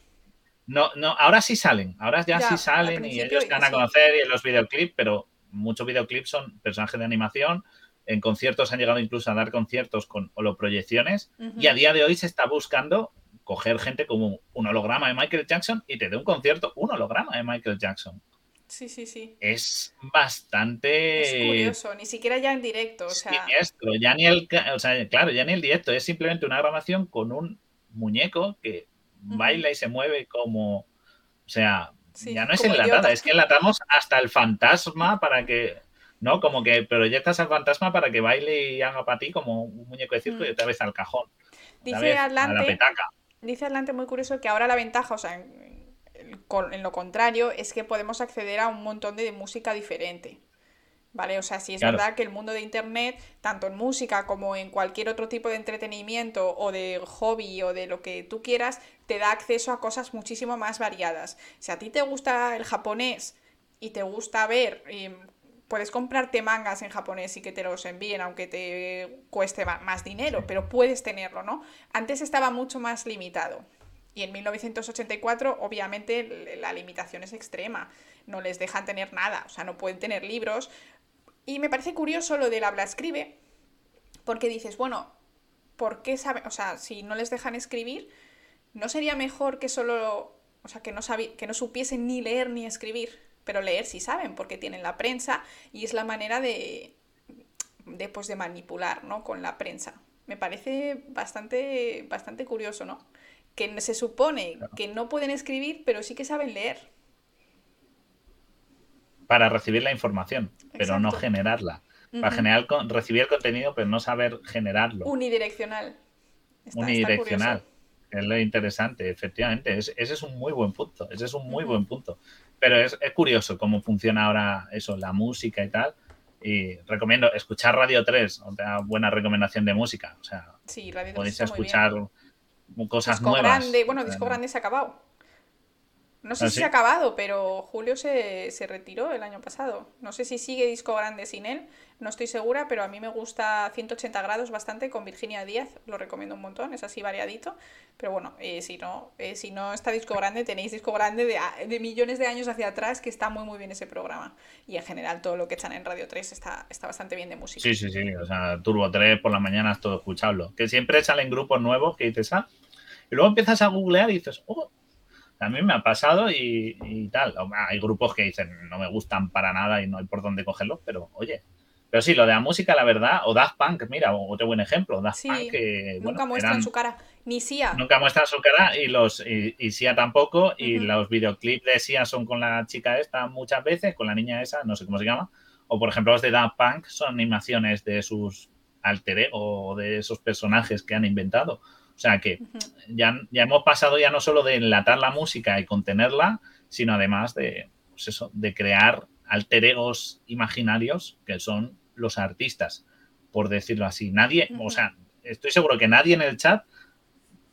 No, no, ahora sí salen, ahora ya, sí salen y ellos van a conocer y en los videoclips, pero muchos videoclips son personajes de animación, en conciertos han llegado incluso a dar conciertos con holoproyecciones y a día de hoy se está buscando coger gente como un holograma de Michael Jackson y te dé un concierto, un holograma de Michael Jackson. Sí, sí, sí. Es bastante. Es curioso, ni siquiera ya en directo. O sea... ya ni el. O sea, claro, ya ni el directo, es simplemente una grabación con un muñeco que baila y se mueve como. O sea, ya no es enlatada, es que enlatamos hasta el fantasma para que. ¿No? Como que proyectas al fantasma para que baile y haga para ti como un muñeco de circo y otra vez al cajón. Dice Atlante. Dice Atlante muy curioso que ahora la ventaja, o sea, en lo contrario, es que podemos acceder a un montón de música diferente. ¿Vale? O sea, sí es verdad que el mundo de Internet, tanto en música como en cualquier otro tipo de entretenimiento o de hobby o de lo que tú quieras, te da acceso a cosas muchísimo más variadas. Si a ti te gusta el japonés y te gusta ver, em, puedes comprarte mangas en japonés y que te los envíen, aunque te cueste más dinero, pero puedes tenerlo, ¿no? Antes estaba mucho más limitado. Y en 1984, obviamente, la limitación es extrema. No les dejan tener nada, o sea, no pueden tener libros. Y me parece curioso lo del habla-escribe, porque dices, bueno, ¿por qué saben? O sea, si no les dejan escribir, ¿no sería mejor que solo, o sea, que no, que no supiesen ni leer ni escribir? Pero leer sí saben, porque tienen la prensa y es la manera de, de, pues, de manipular, ¿no? Con la prensa. Me parece bastante, bastante curioso, ¿no? que se supone que no pueden escribir, pero sí que saben leer. Para recibir la información, pero no generarla. Para generar, recibir el contenido, pero no saber generarlo. Unidireccional. Unidireccional. es lo interesante, efectivamente. ese es un muy buen punto. Ese es un muy buen punto. Pero es, curioso cómo funciona ahora eso, la música y tal. Y recomiendo escuchar Radio 3, otra buena recomendación de música. O sea, sí, Radio 3 podéis escuchar cosas disco nuevas. Grande, bueno, Disco Grande se ha acabado. No sé ¿Ah, si se ha acabado, pero Julio se, retiró el año pasado. No sé si sigue Disco Grande sin él, no estoy segura, pero a mí me gusta 180 grados bastante con Virginia Díaz, lo recomiendo un montón, es así variadito. Pero bueno, eh, si, no, eh, si no está Disco Grande, tenéis Disco Grande de, de, millones de años hacia atrás, que está muy muy bien ese programa. Y en general todo lo que echan en Radio 3 está, está bastante bien de música. Sí, sí, sí, o sea, Turbo 3 por la mañana es todo escuchable. Que siempre salen grupos nuevos que dices, ah, y luego empiezas a googlear y dices, oh, también me ha pasado y, tal. Hay grupos que dicen, no me gustan para nada y no hay por dónde cogerlos, pero oye. Pero sí, lo de la música, la verdad, o Daft Punk, mira, otro buen ejemplo. Daft Punk, que, nunca muestran su cara, ni Sia. Nunca muestran su cara y los y, Sia tampoco. Y los videoclips de Sia son con la chica esta muchas veces, con la niña esa, no sé cómo se llama. O por ejemplo, los de Daft Punk son animaciones de sus alter o de esos personajes que han inventado. O sea que ya, ya hemos pasado ya no solo de enlatar la música y contenerla, sino además de, pues eso, de crear alter egos imaginarios que son los artistas, por decirlo así. Nadie, o sea, estoy seguro que nadie en el chat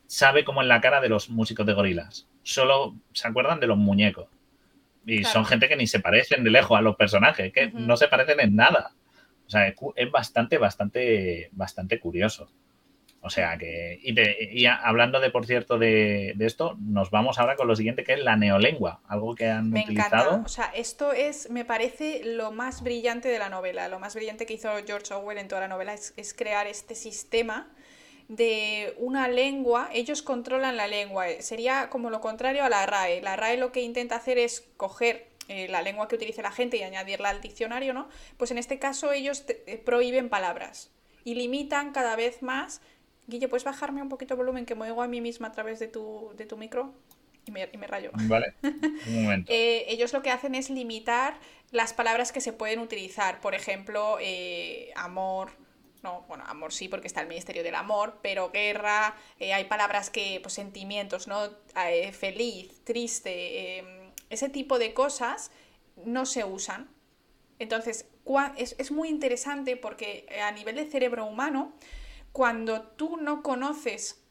sabe cómo es la cara de los músicos de gorilas. Solo se acuerdan de los muñecos. Y son gente que ni se parecen de lejos a los personajes, que no se parecen en nada. O sea, es bastante, bastante, bastante curioso. O sea que, y, hablando de, por cierto, de, esto, nos vamos ahora con lo siguiente, que es la neolengua, algo que han me utilizado. Encanta. O sea, esto es, me parece, lo más brillante de la novela. Lo más brillante que hizo George Orwell en toda la novela es, crear este sistema de una lengua, ellos controlan la lengua. Sería como lo contrario a la RAE. La RAE lo que intenta hacer es coger eh, la lengua que utilice la gente y añadirla al diccionario, ¿no? Pues en este caso ellos eh, prohíben palabras y limitan cada vez más. Guille, ¿puedes bajarme un poquito el volumen que me oigo a mí misma a través de tu, de tu micro? Y me, y me rayo. Vale, un momento. Eh, ellos lo que hacen es limitar las palabras que se pueden utilizar. Por ejemplo, amor, no, bueno, amor sí, porque está el Ministerio del Amor, pero guerra, hay palabras que, pues sentimientos, ¿no? feliz, triste, em, ese tipo de cosas no se usan. Entonces, es, muy interesante porque a nivel de cerebro humano, cuando tú no conoces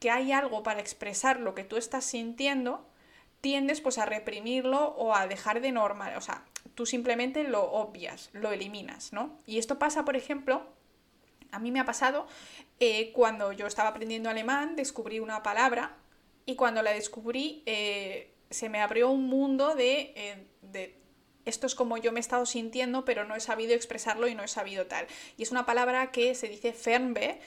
que hay algo para expresar lo que tú estás sintiendo, tiendes pues a reprimirlo o a dejar de normal, o sea, tú simplemente lo obvias, lo eliminas, ¿no? Y esto pasa, por ejemplo, a mí me ha pasado eh, cuando yo estaba aprendiendo alemán, descubrí una palabra y cuando la descubrí eh, se me abrió un mundo eh, de, esto es como yo me he estado sintiendo, pero no he sabido expresarlo y no he sabido tal. Y es una palabra que se dice fernbe,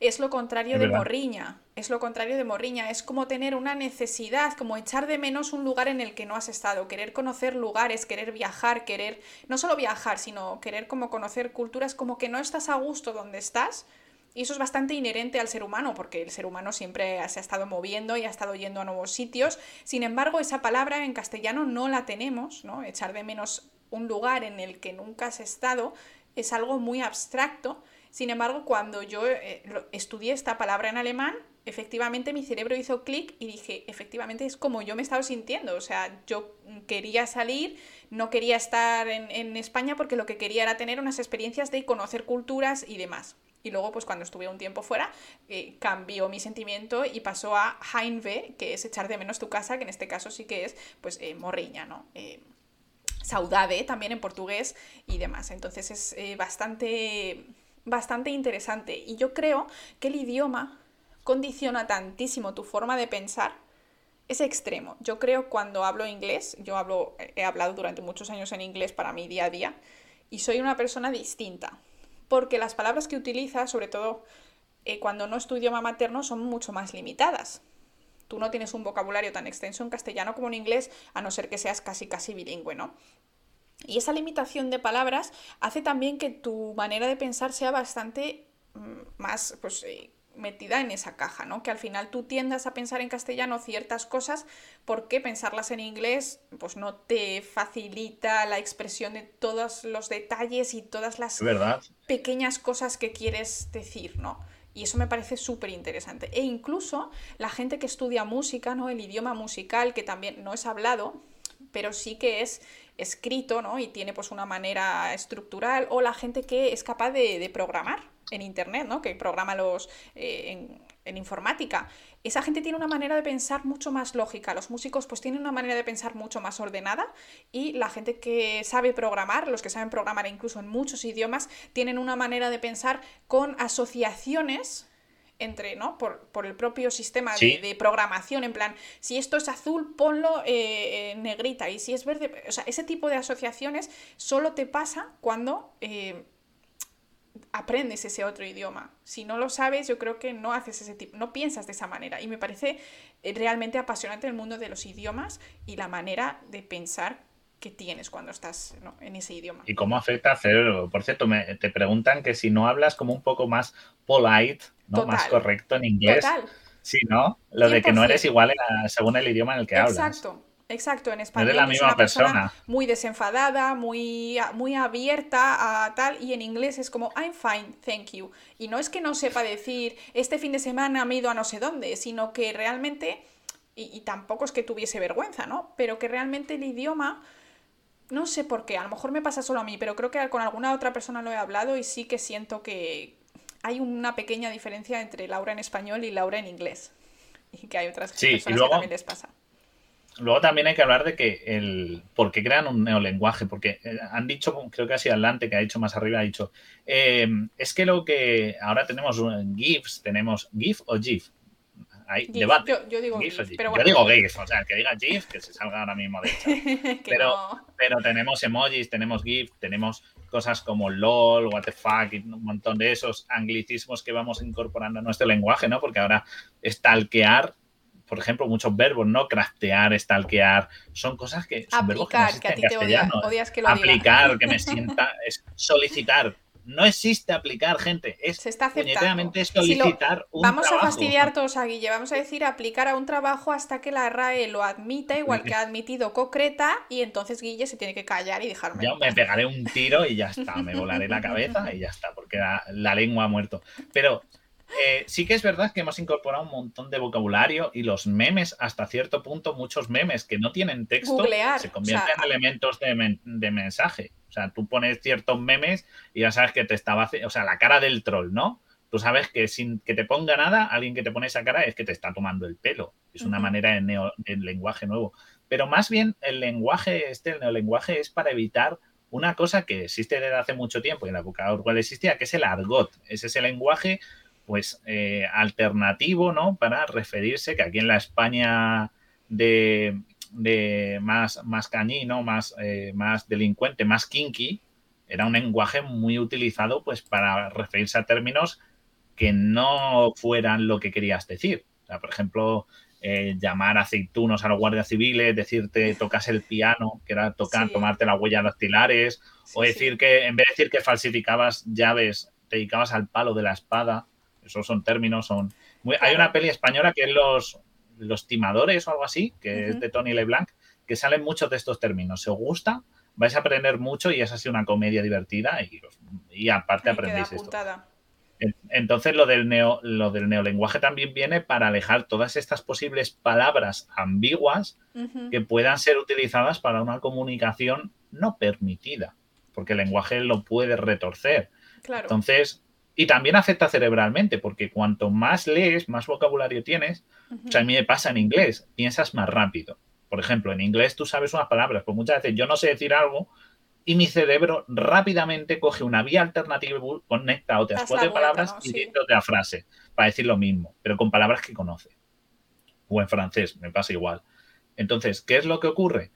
es lo contrario de morriña, es lo contrario de morriña, es como tener una necesidad, como echar de menos un lugar en el que no has estado, querer conocer lugares, querer viajar, querer, no solo viajar, sino querer como conocer culturas, como que no estás a gusto donde estás y eso es bastante inherente al ser humano, porque el ser humano siempre se ha estado moviendo y ha estado yendo a nuevos sitios. Sin embargo, esa palabra en castellano no la tenemos, ¿no? Echar de menos un lugar en el que nunca has estado es algo muy abstracto. Sin embargo, cuando yo eh, estudié esta palabra en alemán, efectivamente mi cerebro hizo clic y dije, efectivamente es como yo me estaba sintiendo. O sea, yo quería salir, no quería estar en, en España porque lo que quería era tener unas experiencias de conocer culturas y demás. Y luego, pues cuando estuve un tiempo fuera, eh, cambió mi sentimiento y pasó a Heimweh, que es echar de menos tu casa, que en este caso sí que es, pues, eh, morriña, ¿no? Eh, saudade también en portugués y demás. Entonces es bastante, bastante interesante. Y yo creo que el idioma condiciona tantísimo tu forma de pensar. Es extremo. Yo creo cuando hablo inglés, yo hablo, he hablado durante muchos años en inglés para mi día a día, y soy una persona distinta porque las palabras que utiliza, sobre todo eh, cuando no es tu idioma materno, son mucho más limitadas. Tú no tienes un vocabulario tan extenso en castellano como en inglés, a no ser que seas casi casi bilingüe, ¿no? Y esa limitación de palabras hace también que tu manera de pensar sea bastante mm, más pues, eh, metida en esa caja, ¿no? Que al final tú tiendas a pensar en castellano ciertas cosas porque pensarlas en inglés pues no te facilita la expresión de todos los detalles y todas las pequeñas cosas que quieres decir, ¿no? Y eso me parece súper interesante. E incluso la gente que estudia música, ¿no? El idioma musical, que también no es hablado, pero sí que es escrito, ¿no? Y tiene pues una manera estructural, o la gente que es capaz de programar, en Internet, ¿no? que programa los, eh, en, informática. Esa gente tiene una manera de pensar mucho más lógica. Los músicos pues tienen una manera de pensar mucho más ordenada y la gente que sabe programar, los que saben programar incluso en muchos idiomas, tienen una manera de pensar con asociaciones entre, ¿no? Por, el propio sistema de, programación, en plan, si esto es azul, ponlo eh, en negrita, y si es verde, o sea, ese tipo de asociaciones solo te pasa cuando eh, aprendes ese otro idioma. Si no lo sabes, yo creo que no haces ese tipo, no piensas de esa manera. Y me parece eh, realmente apasionante el mundo de los idiomas y la manera de pensar que tienes cuando estás en ese idioma. ¿Y cómo afecta hacer? Por cierto, me, te preguntan que si no hablas como un poco más polite, ¿no? más correcto en inglés. Total. Sí, ¿no? Lo de que no eres igual según el idioma en el que hablas. Exacto. Exacto, en español la misma es una persona. muy desenfadada, muy, muy abierta a tal, y en inglés es como I'm fine, thank you. Y no es que no sepa decir este fin de semana me he ido a no sé dónde, sino que realmente, y, tampoco es que tuviese vergüenza, ¿no? Pero que realmente el idioma, no sé por qué, a lo mejor me pasa solo a mí, pero creo que con alguna otra persona lo he hablado y sí que siento que hay una pequeña diferencia entre Laura en español y Laura en inglés. Y que hay otras personas que también les pasa. Luego también hay que hablar de que el por qué crean un neolenguaje, porque eh, han dicho, creo que ha sido adelante, que ha dicho más arriba, ha dicho, em, es que lo que ahora tenemos GIFs, tenemos GIF o GIF, hay GIF. debate. Yo, yo digo GIF GIF, GIF. pero Yo bueno. digo GIF, o sea, el que diga GIF, que se salga ahora mismo de que pero- no. Pero tenemos emojis, tenemos GIF, tenemos cosas como LOL, what the fuck, y un montón de esos anglicismos que vamos incorporando a nuestro lenguaje, ¿no? Porque ahora stalkear, por ejemplo, muchos verbos, ¿no? Craftear, stalkear, son cosas que son verbos que no Aplicar, que a ti te odias que lo diga. Aplicar, que me sienta, es solicitar. No existe aplicar, gente, es Se está aceptando. puñeteramente Si lo- solicitar un Vamos a fastidiar todos a Guille, vamos a decir aplicar a un trabajo hasta que la RAE lo admita, igual que ha admitido concreta, y entonces Guille se tiene que callar y dejarme. Yo me pegaré un tiro y ya está, me volaré la cabeza y ya está, porque la, la lengua ha muerto. Pero eh, sí que es verdad que hemos incorporado un montón de vocabulario y los memes, hasta cierto punto, muchos memes que no tienen texto, Googlear, se convierten o sea, en elementos de, men- de mensaje. O sea, tú pones ciertos memes y ya sabes que te estaba haciendo, o sea, la cara del troll, ¿no? Tú sabes que sin que te ponga nada, alguien que te pone esa cara es que te está tomando el pelo. Es una Ujú. manera de, neo- de lenguaje nuevo. Pero más bien el lenguaje, este, el neolenguaje, es para evitar una cosa que existe desde hace mucho tiempo y en la época Orwell existía, que es el argot. Es ese lenguaje, pues, eh, alternativo, ¿no? Para referirse que aquí en la España de, de más, más cañino, más, eh, más delincuente, más kinky, era un lenguaje muy utilizado, pues, para referirse a términos que no fueran lo que querías decir. O sea, por ejemplo, eh, llamar aceitunos a los guardias civiles, decirte tocas el piano, que era tocar, Sí. tomarte las huellas dactilares, o Sí, decir sí. que en vez de decir que falsificabas llaves, te dedicabas al palo de la espada. Esos son términos, son. muy- Hay una peli española que es Los, los Timadores o algo así, que es de Tony LeBlanc, que salen muchos de estos términos. Si os gusta, vais a aprender mucho y es así una comedia divertida y, y aparte Ahí aprendéis esto. Entonces lo del, neo, lo del neolenguaje también viene para alejar todas estas posibles palabras ambiguas que puedan ser utilizadas para una comunicación no permitida, porque el lenguaje lo puede retorcer. Claro. Entonces, y también afecta cerebralmente, porque cuanto más lees, más vocabulario tienes. O sea, a mí me pasa en inglés, piensas más rápido. Por ejemplo, en inglés tú sabes unas palabras, pues muchas veces yo no sé decir algo y mi cerebro rápidamente coge una vía alternativa y conecta otras cuatro palabras ¿no? y dice otra frase para decir lo mismo, pero con palabras que conoce. O en francés, me pasa igual. Entonces, ¿qué es lo que ocurre?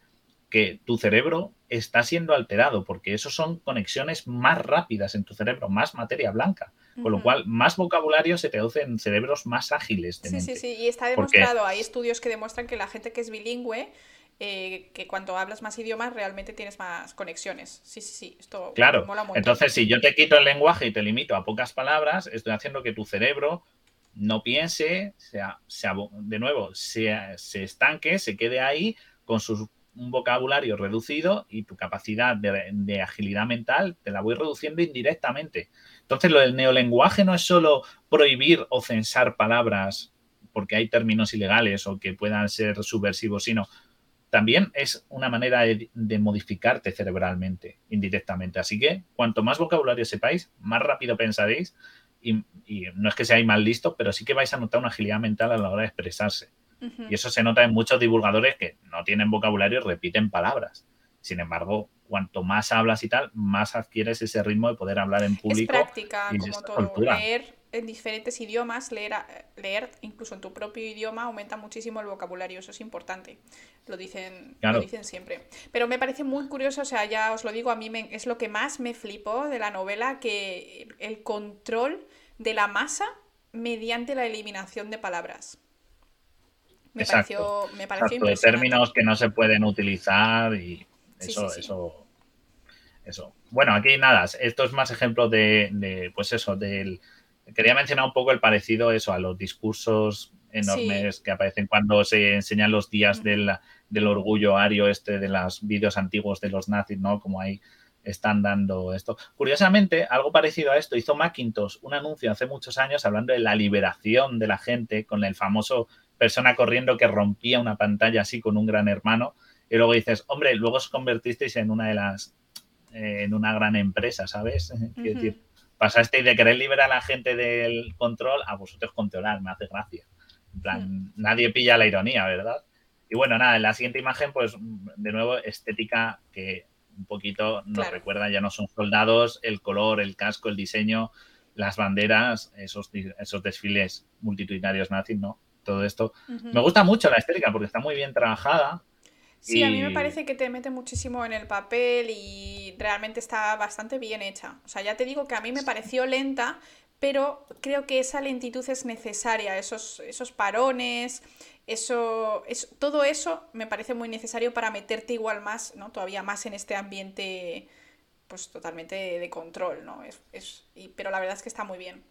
Que tu cerebro está siendo alterado porque eso son conexiones más rápidas en tu cerebro, más materia blanca. Con lo cual, más vocabulario se traduce en cerebros más ágiles de Sí, mente. sí, sí, y está Porque- demostrado, hay estudios que demuestran que la gente que es bilingüe, eh, que cuando hablas más idiomas realmente tienes más conexiones. Sí, sí, sí, esto Claro. mola montón. Entonces, si yo te quito el lenguaje y te limito a pocas palabras, estoy haciendo que tu cerebro no piense, sea, sea de nuevo, se, se estanque, se quede ahí con su, un vocabulario reducido y tu capacidad de, de agilidad mental te la voy reduciendo indirectamente. Entonces, lo del neolenguaje no es solo prohibir o censar palabras porque hay términos ilegales o que puedan ser subversivos, sino también es una manera de, de modificarte cerebralmente, indirectamente. Así que cuanto más vocabulario sepáis, más rápido pensaréis y, y no es que seáis más listos, pero sí que vais a notar una agilidad mental a la hora de expresarse. Y eso se nota en muchos divulgadores que no tienen vocabulario y repiten palabras. Sin embargo, cuanto más hablas y tal, más adquieres ese ritmo de poder hablar en Es público. práctica, y como todo. Leer en diferentes idiomas, leer, leer incluso en tu propio idioma aumenta muchísimo el vocabulario, eso es importante. Lo dicen, Claro. lo dicen siempre. Pero me parece muy curioso, o sea, ya os lo digo, a mí me- es lo que más me flipó de la novela, que el control de la masa mediante la eliminación de palabras. Me Exacto, pareció, me pareció Exacto, de términos que no se pueden utilizar y eso, sí, sí. eso, eso. Bueno, aquí nada, esto es más ejemplo de, de, pues eso, del... Quería mencionar un poco el parecido eso a los discursos enormes que aparecen cuando se enseñan los días del, del orgullo ario este de los vídeos antiguos de los nazis, ¿no? Como ahí están dando esto. Curiosamente, algo parecido a esto hizo Macintosh un anuncio hace muchos años hablando de la liberación de la gente con el famoso persona corriendo que rompía una pantalla así con un gran hermano y luego dices, hombre, luego os convertisteis en una de las eh, en una gran empresa, ¿sabes? Quiero Ujú. decir, pasasteis de querer liberar a la gente del control a vosotros controlar, me hace gracia. En plan, nadie pilla la ironía, ¿verdad? Y bueno, nada, en la siguiente imagen, pues de nuevo, estética que un poquito nos Claro. recuerda, ya no son soldados, el color, el casco, el diseño, las banderas, esos, esos desfiles multitudinarios nazis, ¿no? Todo esto. Me gusta mucho la estética porque está muy bien trabajada. Sí, a mí me parece que te mete muchísimo en el papel y realmente está bastante bien hecha. O sea, ya te digo que a mí me pareció lenta, pero creo que esa lentitud es necesaria, esos, esos parones, eso, es, todo eso me parece muy necesario para meterte igual más, ¿no? Todavía más en este ambiente, pues totalmente de, control, ¿no? Es, es, pero la verdad es que está muy bien.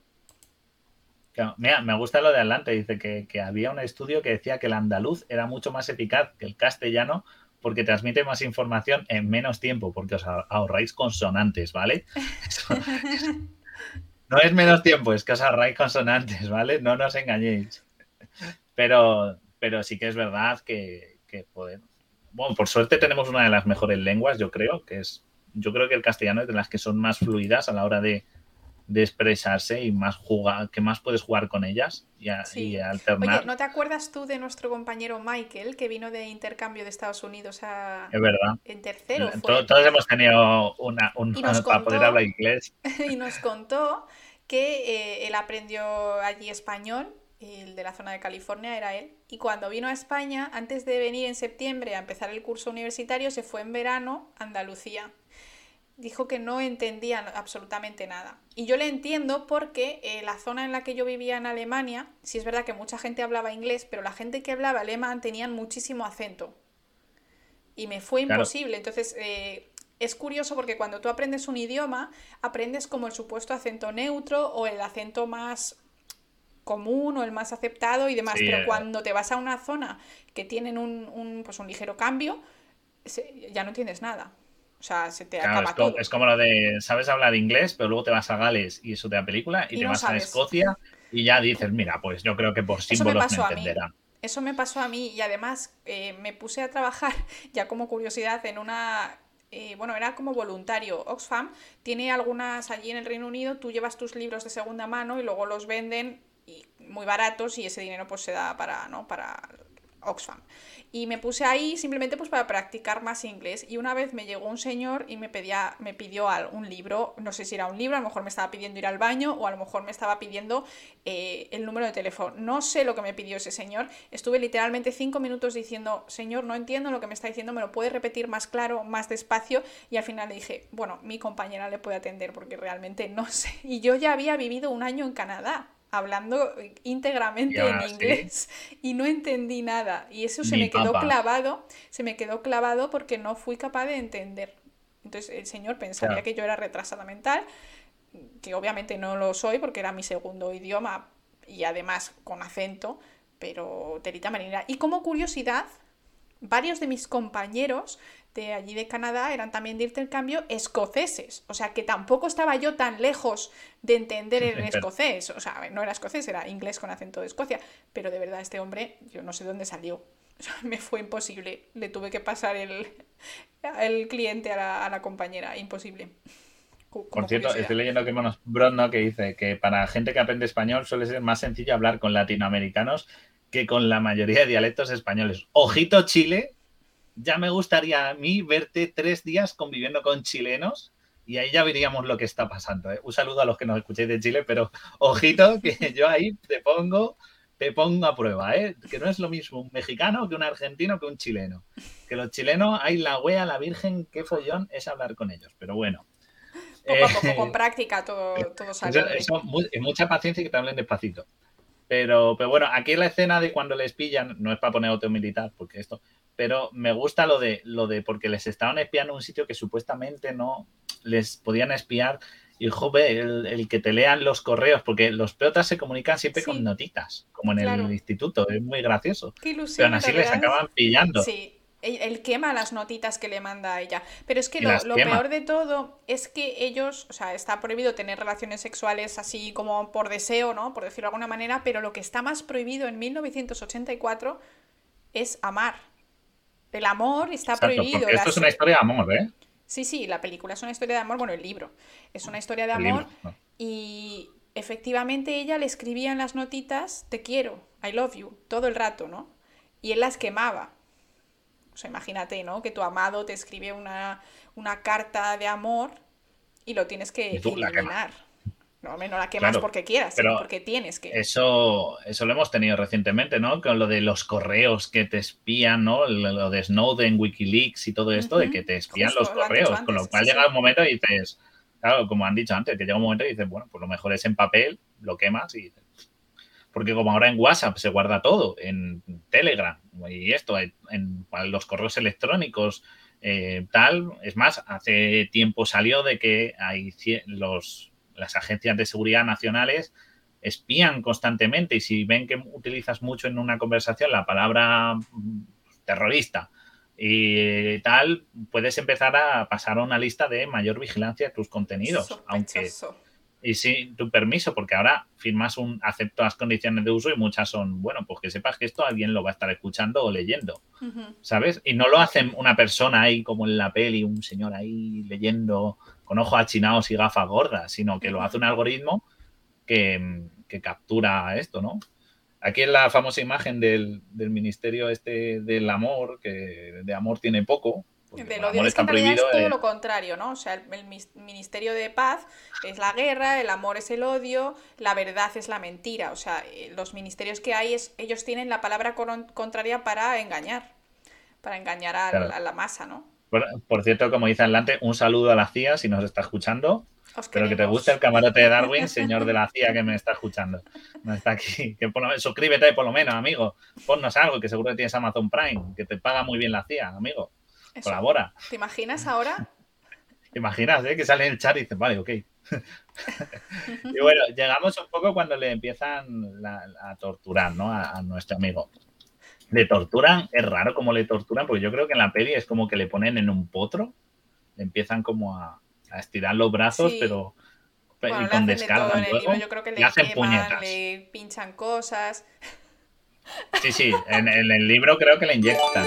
Mira, me gusta lo de adelante, dice que, que había un estudio que decía que el andaluz era mucho más eficaz que el castellano porque transmite más información en menos tiempo, porque os ahorráis consonantes, ¿vale? No es menos tiempo, es que os ahorráis consonantes, ¿vale? No nos engañéis. Pero, pero sí que es verdad que, que Bueno, por suerte tenemos una de las mejores lenguas, yo creo, que es. Yo creo que el castellano es de las que son más fluidas a la hora de, de expresarse y más jugar, que más puedes jugar con ellas y, alternar. Oye, ¿no te acuerdas tú de nuestro compañero Michael que vino de intercambio de Estados Unidos a... Es verdad. En tercero. Todos, hemos tenido una, un, para poder hablar inglés. y nos contó que eh, él aprendió allí español, el de la zona de California era él, y cuando vino a España, antes de venir en septiembre a empezar el curso universitario, se fue en verano a Andalucía dijo que no entendía absolutamente nada. Y yo le entiendo porque eh, la zona en la que yo vivía en Alemania, sí es verdad que mucha gente hablaba inglés, pero la gente que hablaba alemán tenían muchísimo acento. Y me fue imposible. Entonces, eh, es curioso porque cuando tú aprendes un idioma, aprendes como el supuesto acento neutro o el acento más común o el más aceptado y demás. pero eh. cuando te vas a una zona que tienen un, un, pues un ligero cambio, ya no entiendes nada. O sea, se te acaba es, todo. Como, es como lo de, sabes hablar inglés, pero luego te vas a Gales y eso te da película, y, te vas a Escocia y ya dices, mira, pues yo creo que por símbolos me, entenderán. Eso me pasó a mí y además eh, me puse a trabajar, ya como curiosidad, en una... Eh, bueno, era como voluntario. Oxfam tiene algunas allí en el Reino Unido, tú llevas tus libros de segunda mano y luego los venden y muy baratos y ese dinero pues se da para, ¿no? para Oxfam. Y me puse ahí simplemente pues para practicar más inglés. Y una vez me llegó un señor y me, pedía, me pidió un libro, no sé si era un libro, a lo mejor me estaba pidiendo ir al baño o a lo mejor me estaba pidiendo eh, el número de teléfono. No sé lo que me pidió ese señor. Estuve literalmente cinco minutos diciendo, señor, no entiendo lo que me está diciendo, me lo puede repetir más claro, más despacio. Y al final le dije, bueno, mi compañera le puede atender porque realmente no sé. Y yo ya había vivido un año en Canadá hablando íntegramente en inglés y no entendí nada. Y eso se me quedó clavado, se me quedó clavado porque no fui capaz de entender. Entonces el señor pensaría que yo era retrasada mental, que obviamente no lo soy porque era mi segundo idioma y además con acento, pero terita marina. Y como curiosidad, varios de mis compañeros de allí de Canadá eran también de intercambio escoceses. O sea que tampoco estaba yo tan lejos de entender el escocés. O sea, no era escocés, era inglés con acento de Escocia. Pero de verdad, este hombre, yo no sé dónde salió. me fue imposible. Le tuve que pasar el, el cliente a la, compañera. Imposible. Por cierto, estoy leyendo que Monos Bronno que dice que para gente que aprende español suele ser más sencillo hablar con latinoamericanos que con la mayoría de dialectos españoles. Ojito Chile, ya me gustaría a mí verte tres días conviviendo con chilenos y ahí ya veríamos lo que está pasando. ¿eh? Un saludo a los que nos escuchéis de Chile, pero ojito que yo ahí te pongo, te pongo a prueba, ¿eh? que no es lo mismo un mexicano que un argentino que un chileno. Que los chilenos hay la wea, la virgen, qué follón es hablar con ellos, pero bueno. Poco a poco, eh, con práctica, todo, todo sale. Eso, mucha paciencia y que te hablen despacito. Pero, pero bueno, aquí la escena de cuando les pillan, no es para poner otro militar, porque esto, pero me gusta lo de, lo de porque les estaban espiando en un sitio que supuestamente no les podían espiar. Y joder, el, que te lean los correos, porque los peotas se comunican siempre con notitas, como en el instituto, es muy gracioso. pero aún así les acaban pillando. Sí, él, quema las notitas que le manda a ella. Pero es que lo, lo peor de todo es que ellos, o sea, está prohibido tener relaciones sexuales así como por deseo, ¿no? Por decirlo de alguna manera, pero lo que está más prohibido en 1984 es amar. El amor está prohibido. esto es una historia de amor, ¿eh? Sí, sí, la película es una historia de amor, bueno, el libro es una historia de amor y efectivamente ella le escribía en las notitas, te quiero, I love you, todo el rato, ¿no? Y él las quemaba. O sea, imagínate, ¿no? Que tu amado te escribe una, una carta de amor y lo tienes que eliminar. No, no la quemas porque quieras, sino porque tienes que. Eso, eso lo hemos tenido recientemente, ¿no? Con lo de los correos que te espían, ¿no? Lo de Snowden, Wikileaks y todo esto, de que te espían los correos. con lo cual llega un momento y dices, claro, como han dicho antes, que llega un momento y dices, bueno, pues lo mejor es en papel, lo quemas y. Porque como ahora en WhatsApp se guarda todo, en Telegram y esto, en, los correos electrónicos, eh, tal. Es más, hace tiempo salió de que hay los las agencias de seguridad nacionales espían constantemente y si ven que utilizas mucho en una conversación la palabra mm, terrorista y tal, puedes empezar a pasar a una lista de mayor vigilancia de tus contenidos, aunque y sin tu permiso, porque ahora firmas un acepto las condiciones de uso y muchas son, bueno, pues que sepas que esto alguien lo va a estar escuchando o leyendo, ¿sabes? Y no lo hacen una persona ahí como en la peli, un señor ahí leyendo con ojos achinados y gafas gordas, sino que lo hace un algoritmo que, captura esto, ¿no? Aquí en la famosa imagen del, ministerio este del amor, que de amor tiene poco, del odio. Es que en realidad es todo lo contrario, ¿no? O sea, el, Ministerio de Paz es la guerra, el amor es el odio, la verdad es la mentira. O sea, eh, los ministerios que hay, es, ellos tienen la palabra contraria para engañar, para engañar a, la masa, ¿no? Por, cierto, como dice adelante, un saludo a la CIA si nos está escuchando. Espero que te guste el camarote de Darwin, señor de la CIA que me está escuchando. No está aquí. Que por lo menos, suscríbete por lo menos, amigo. Ponnos algo, que seguro que tienes Amazon Prime, que te paga muy bien la CIA, amigo. Colabora. ¿Te imaginas ahora? ¿Te imaginas, eh? Que sale en el chat y dices, vale, ok. y bueno, llegamos un poco cuando le empiezan a torturar, ¿no? a nuestro amigo le torturan, es raro cómo le torturan, porque yo creo que en la peli es como que le ponen en un potro, le empiezan como a, estirar los brazos, pero y con descarga. yo creo que le, hacen puñetas. le pinchan cosas. Sí, sí, en, el libro creo que le inyectan.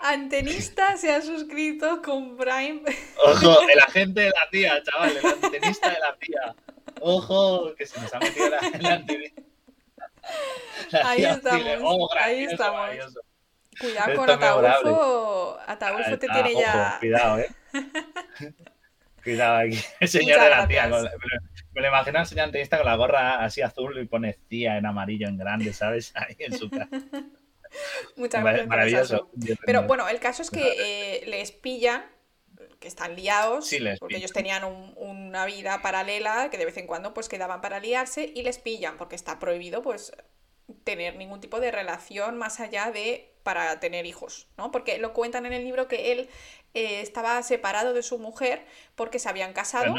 Antenista se ha suscrito con Prime. Ojo, el agente de la tía, chaval, el antenista de la tía. Ojo, que se nos ha metido el antenista. Ahí estamos. Oh, ahí estamos. Cuidado con Ataulfo. Ataulfo te tiene ya. Cuidado, eh. cuidado aquí. El señor de la tía. me lo imagino al señor antenista con la gorra así azul y pone tía en amarillo en grande, ¿sabes? Ahí en su casa. Muchas gracias. Maravilloso. Pero bueno, el caso es que eh, les pillan que están liados, porque ellos tenían una vida paralela que de vez en cuando pues quedaban para liarse y les pillan, porque está prohibido pues tener ningún tipo de relación más allá de para tener hijos, ¿no? Porque lo cuentan en el libro que él eh, estaba separado de su mujer porque se habían casado.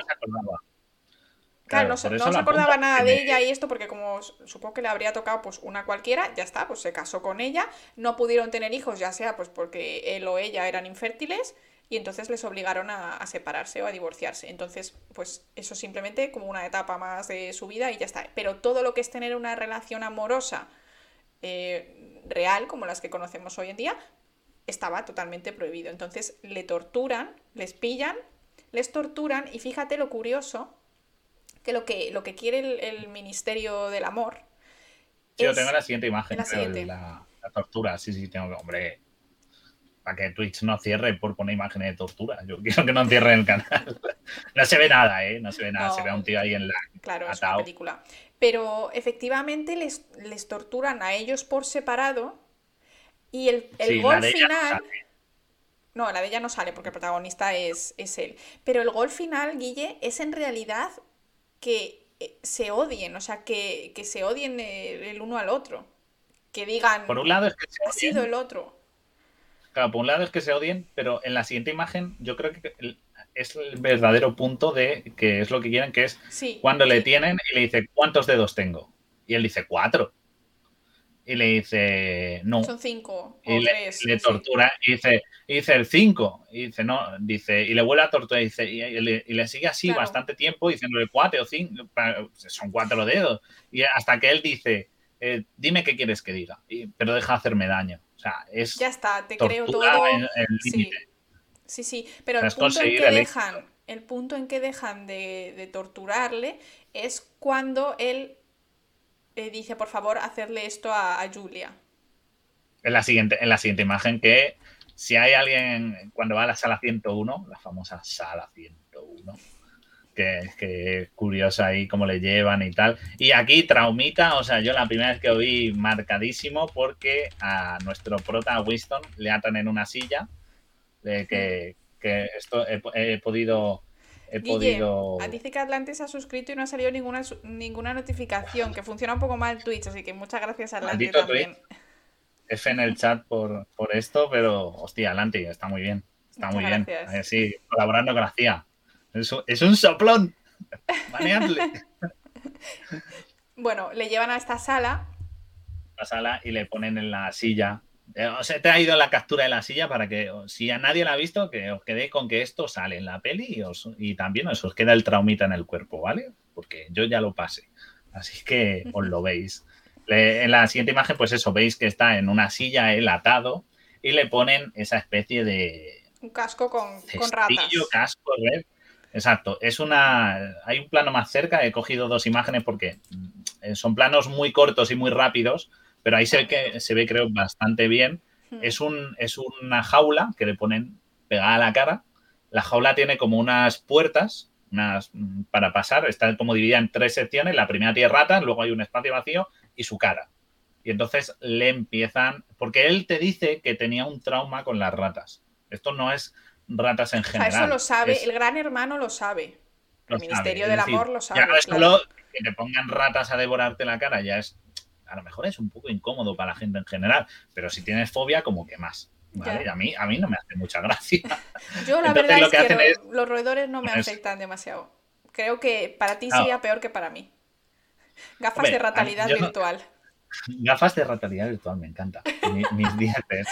Claro, no, se, acordaba nada de ella y esto porque como supongo que le habría tocado pues una cualquiera, ya está, pues se casó con ella, no pudieron tener hijos, ya sea pues porque él o ella eran infértiles y entonces les obligaron a, separarse o a divorciarse. Entonces, pues eso simplemente como una etapa más de su vida y ya está. Pero todo lo que es tener una relación amorosa eh, real, como las que conocemos hoy en día, estaba totalmente prohibido. Entonces le torturan, les pillan, les torturan y fíjate lo curioso que lo que, lo que quiere el, Ministerio del Amor. Sí, yo tengo la siguiente imagen, la, la, tortura, sí, sí, tengo que, hombre, para que Twitch no cierre por poner imágenes de tortura. Yo quiero que no cierren el canal. no se ve nada, ¿eh? No se ve nada. se ve a un tío ahí en la. Claro, es una película. Pero efectivamente les, les torturan a ellos por separado. Y el, el gol final. No, la de ella no sale porque el protagonista es, es él. Pero el gol final, Guille, es en realidad que eh, se odien, o sea, que, se odien el, uno al otro. Que digan. Por un lado es que ha sido el otro. Claro, por un lado es que se odien, pero en la siguiente imagen yo creo que es el verdadero punto de que es lo que quieren, que es cuando le tienen y le dice, ¿cuántos dedos tengo? Y él dice, cuatro. Y le dice, no. Son cinco. y le, tortura y dice, y dice el cinco. Y dice, no, dice, y le vuelve a torturar y, dice, y, le, sigue así bastante tiempo diciéndole cuatro o cinco, son cuatro dedos. Y hasta que él dice, eh, dime qué quieres que diga, pero deja de hacerme daño es. Ya está, te creo todo. sí. sí, sí, pero el punto, en que dejan, el punto en que dejan de, torturarle es cuando él eh, dice, por favor, hacerle esto a, Julia. En la, siguiente, en la siguiente imagen que si hay alguien cuando va a la sala 101, la famosa sala 101, que, que curioso ahí cómo le llevan y tal. Y aquí traumita, o sea, yo la primera vez que lo vi marcadísimo porque a nuestro prota Winston le atan en una silla, de que, que esto he, podido... He podido... Dice que Atlantis ha suscrito y no ha salido ninguna, ninguna notificación, que funciona un poco mal Twitch, así que muchas gracias a Atlantis también. F en el chat por, por esto, pero hostia, Atlantis, está muy bien. Está muy bien. Eh, sí, colaborando con la CIA. Es, un soplón. bueno, le llevan a esta sala. La sala y le ponen en la silla. Os he traído la captura de la silla para que, si a nadie la ha visto, que os quedéis con que esto sale en la peli y, también os, os queda el traumita en el cuerpo, ¿vale? Porque yo ya lo pasé. Así que os lo veis. en la siguiente imagen, pues eso, veis que está en una silla él atado y le ponen esa especie de. Un casco con, con ratas. casco red Exacto, es una. Hay un plano más cerca, he cogido dos imágenes porque mm, son planos muy cortos y muy rápidos, pero ahí se ve que se ve, creo, bastante bien. Hmm. Es, un, es una jaula que le ponen pegada a la cara. La jaula tiene como unas puertas unas, mm, para pasar, está como dividida en tres secciones. La primera tiene ratas, luego hay un espacio vacío y su cara. Y entonces le empiezan, porque él te dice que tenía un trauma con las ratas. Esto no es ratas en general. eso lo sabe, el gran hermano lo sabe. el Ministerio del Amor lo sabe. que te pongan ratas a devorarte la cara ya es, a lo mejor es un poco incómodo para la gente en general, pero si tienes fobia, como que más. A, mí, a mí no me hace mucha gracia. Yo la verdad es que, los roedores no me afectan demasiado. Creo que para ti sería peor que para mí. Gafas de ratalidad virtual. Gafas de ratalidad virtual, me encanta. mis dientes.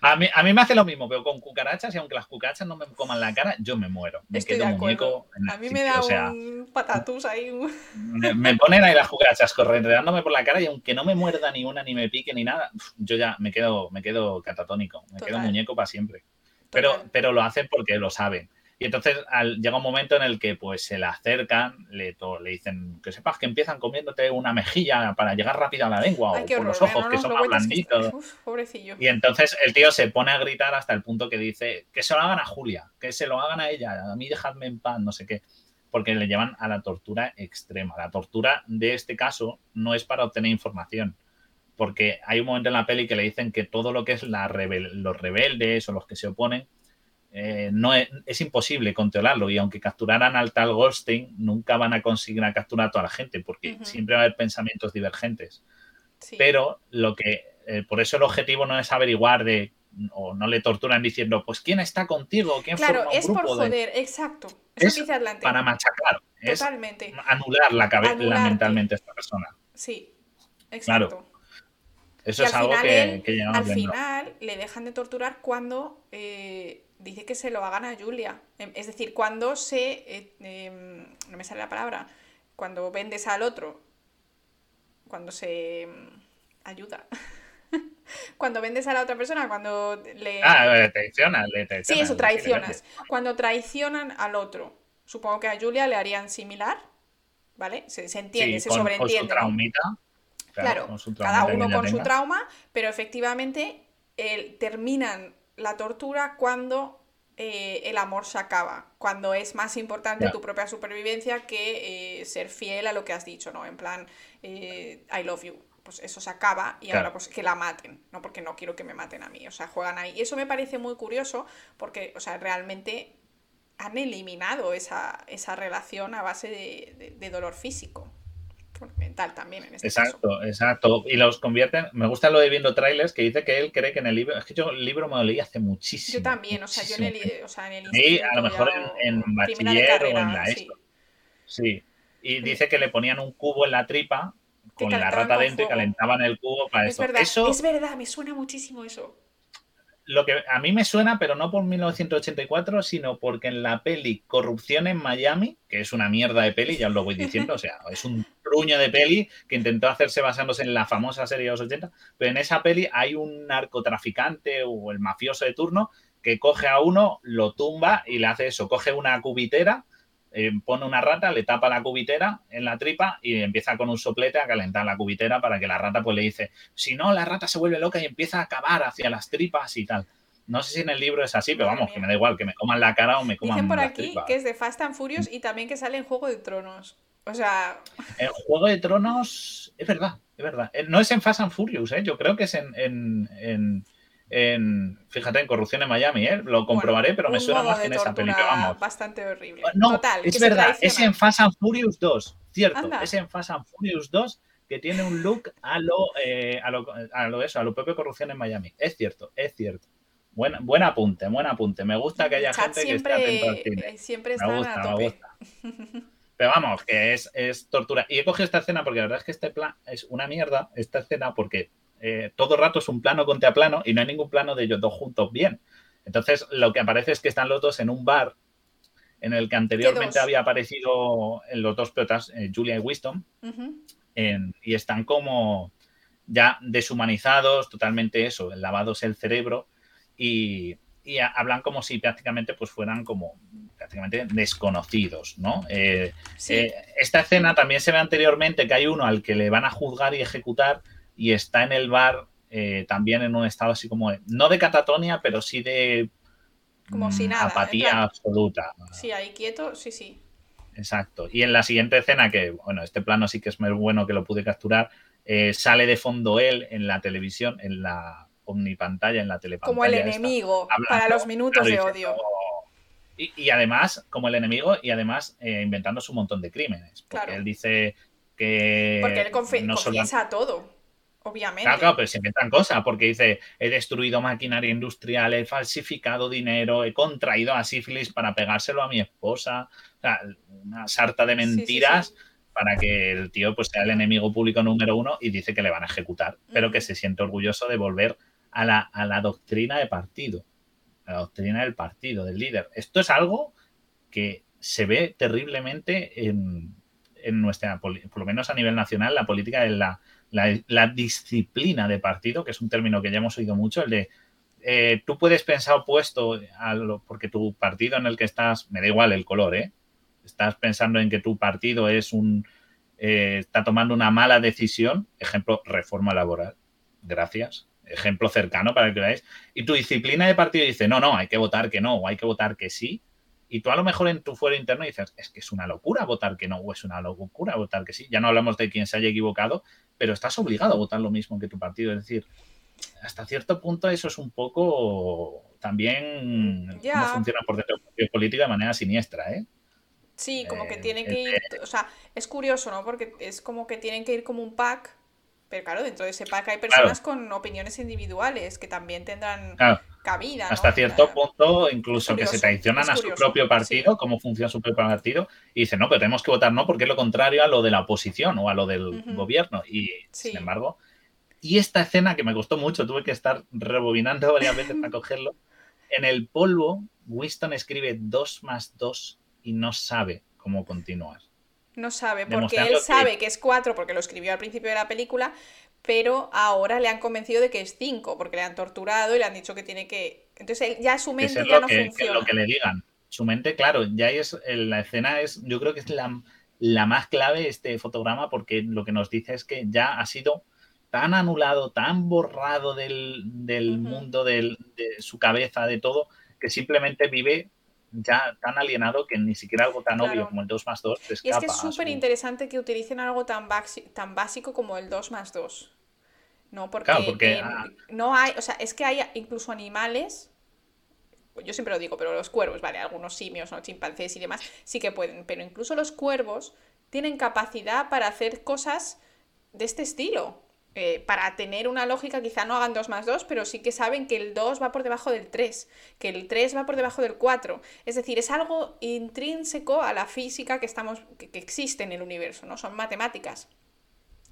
A mí, a mí me hace lo mismo, pero con cucarachas y aunque las cucarachas no me coman la cara, yo me muero. Me quedo muñeco. a mí me da un patatús ahí. Me, ponen ahí las cucarachas correteándome por la cara y aunque no me muerda ni una, ni me pique, ni nada, yo ya me quedo, me quedo catatónico, me quedo muñeco para siempre. Pero, pero lo hacen porque lo saben. Y entonces llega un momento en el que pues se le acercan, le, le dicen que sepas que empiezan comiéndote una mejilla para llegar rápido a la lengua o por los ojos que son más blanditos. Y entonces el tío se pone a gritar hasta el punto que dice que se lo hagan a Julia, que se lo hagan a ella, a mí dejadme en paz, no sé qué. Porque le llevan a la tortura extrema. La tortura de este caso no es para obtener información. Porque hay un momento en la peli que le dicen que todo lo que es la los rebeldes o los que se oponen eh, no es, imposible controlarlo y aunque capturaran al tal Goldstein, nunca van a conseguir capturar a toda la gente porque siempre va a haber pensamientos divergentes. Pero lo que, eh, por eso el objetivo no es averiguar de, o no le torturan diciendo, pues quién está contigo, quién Claro, es por joder, exacto. es para machacar, Totalmente. es anular la cabeza mentalmente a esta persona. Sí, exacto. Claro. Eso es algo que, que Al final le dejan de torturar cuando eh, dice que se lo hagan a Julia. Em, es decir, cuando se... Eh, em, no me sale la palabra. Cuando vendes al otro. Cuando se... Em, ayuda. cuando vendes a la otra persona, cuando le... Ah, le traicionas, le Sí, eso, traicionas. Cuando traicionan al otro. Supongo que a Julia le harían similar, ¿vale? Se, entiende, se sobreentiende. Con su traumita. Claro, cada uno con su trauma, pero efectivamente el, terminan la tortura cuando eh, el amor se acaba, cuando es más importante tu propia supervivencia que eh, ser fiel a lo que has dicho, ¿no? En plan, eh, I love you. Pues eso se acaba y ahora pues que la maten, ¿no? Porque no quiero que me maten a mí, o sea, juegan ahí. Y eso me parece muy curioso porque, o sea, realmente han eliminado esa, esa relación a base de dolor físico mental también en este Exacto, exacto. Y los convierten, me gusta lo de viendo trailers que dice que él cree que en el libro, es que yo el libro me lo leí hace muchísimo. Yo también, o sea, yo en el, o sea, en el Sí, a lo mejor en, bachiller o en la sí. Sí. Y dice que le ponían un cubo en la tripa con la rata dentro y calentaban el cubo para es Verdad, es verdad, me suena muchísimo eso lo que a mí me suena, pero no por 1984, sino porque en la peli Corrupción en Miami, que es una mierda de peli, ya os lo voy diciendo, o sea, es un truño de peli que intentó hacerse basándose en la famosa serie de los 80, pero en esa peli hay un narcotraficante o el mafioso de turno que coge a uno, lo tumba y le hace eso, coge una cubitera eh, pone una rata, le tapa la cubitera en la tripa y empieza con un soplete a calentar la cubitera para que la rata pues le dice, si no, la rata se vuelve loca y empieza a cavar hacia las tripas y tal. No sé si en el libro es así, pero vamos, que me da igual, que me coman la cara o me coman Dicen por las aquí tripas. que es de Fast and Furious y también que sale en Juego de Tronos. O sea, En Juego de Tronos, es verdad, es verdad. Eh, No es en Fast and Furious, ¿eh? yo creo que es en, en, en- en- fíjate, en Corrupción en Miami, ¿eh? lo comprobaré, bueno, pero me suena más que en esa película, vamos. Bastante horrible. No, Total, es verdad, es en Fast and Furious 2, cierto, Anda. es en Fast and Furious 2 que tiene un look a lo, eh, a lo, a lo eso, a lo propio Corrupción en Miami. Es cierto, es cierto. Buen, buen apunte, buen apunte. Me gusta que haya Chat gente que esté atento al cine. eh, siempre Me están gusta, a me gusta. Pero vamos, que es, es tortura. Y he cogido esta escena porque la verdad es que este plan es una mierda, esta escena, porque eh, todo el rato es un plano contra plano y no hay ningún plano de ellos dos juntos bien. Entonces, lo que aparece es que están los dos en un bar en el que anteriormente había aparecido en los dos protas, eh, Julia y Winston, en- y están como ya deshumanizados, totalmente eso, lavados el cerebro y, y a- hablan como si prácticamente pues fueran como prácticamente desconocidos, ¿no? Eh, Sí, esta escena también se ve anteriormente que hay uno al que le van a juzgar y ejecutar y está en el bar eh, también en un estado así como, de- no de catatonia, pero sí de Como mm, si nada, en apatía plan- absoluta. sí, ahí quieto, sí, sí. Exacto. Y en la siguiente escena, que bueno, este plano sí que es muy bueno que lo pude capturar, eh, sale de fondo él en la televisión, en la omnipantalla, en la telepantalla. Como el esta, enemigo hablando, para los minutos de odio. diciendo- Y, y además, como el enemigo, y además eh, inventándose un montón de crímenes. Porque Claro. él dice que. Porque él confi- no solo- confiesa todo, obviamente. Claro, claro, pero se inventan cosas, porque dice, he destruido maquinaria industrial, he falsificado dinero, he contraído a sífilis para pegárselo a mi esposa. O sea, una sarta de Sí, sí, sí. mentiras para que el tío pues, sea el enemigo público número uno y dice que le van a ejecutar, pero que se siente orgulloso de volver a la, a la doctrina de partido, a la doctrina del partido, del líder. Esto es algo que se ve terriblemente en, en nuestra, por lo menos a nivel nacional, la política de la, la, disciplina de partido, que es un término que ya hemos oído mucho, el de eh, tú puedes pensar opuesto a lo, porque tu partido en el que estás, me da igual el color, ¿eh? Estás pensando en que tu partido es un eh, está tomando una mala decisión, ejemplo, reforma laboral, gracias, ejemplo cercano para que veáis, y tu disciplina de partido dice, no, no, hay que votar que no, o hay que votar que sí, y tú a lo mejor en tu fuero interno dices, es que es una locura votar que no, o es una locura votar que sí, ya no hablamos de quien se haya equivocado, pero estás obligado a votar lo mismo que tu partido, es decir, hasta cierto punto eso es un poco también cómo funciona por dentro político de manera siniestra, ¿eh? Sí, como que Eh, tienen eh, que ir, o sea, es curioso, ¿no? Porque es como que tienen que ir como un pack, pero claro, dentro de ese pack hay personas con opiniones individuales que también tendrán Claro, cabida, ¿no? hasta cierto punto, incluso que se traicionan a su propio partido, sí. cómo funciona su propio partido, y dicen, no, pero tenemos que votar no porque es lo contrario a lo de la oposición o a lo del gobierno. Y Sí. sin embargo, y esta escena que me costó mucho, tuve que estar rebobinando varias veces para cogerlo. En el polvo, Winston escribe 2 más 2 y no sabe cómo continuar. No sabe, porque él sabe que es 4 porque lo escribió al principio de la película, pero ahora le han convencido de que es 5 porque le han torturado y le han dicho que tiene que... Entonces él- ya su mente ya no que, que funciona. lo que le digan. Su mente, claro, ya es la escena es, yo creo que es la, la más clave este fotograma porque lo que nos dice es que ya ha sido tan anulado, tan borrado del, del mundo, del- de su cabeza, de todo, que simplemente vive ya tan alienado que ni siquiera algo tan Claro. obvio como el 2 más 2 Y es escapa. que es a su- súper interesante que utilicen algo tan, básico como el 2 más 2. ¿No? Porque, Claro, porque, eh, ah. no hay, o sea, es que hay incluso animales, yo siempre lo digo, pero los cuervos, vale, algunos simios, ¿no? chimpancés y demás, sí que pueden, pero incluso los cuervos tienen capacidad para hacer cosas de este estilo. Eh, para tener una lógica, quizá no hagan 2 más 2, pero sí que saben que el 2 va por debajo del 3, que el 3 va por debajo del 4. Es decir, es algo intrínseco a la física que, estamos, que, que existe en el universo, ¿no? Son matemáticas.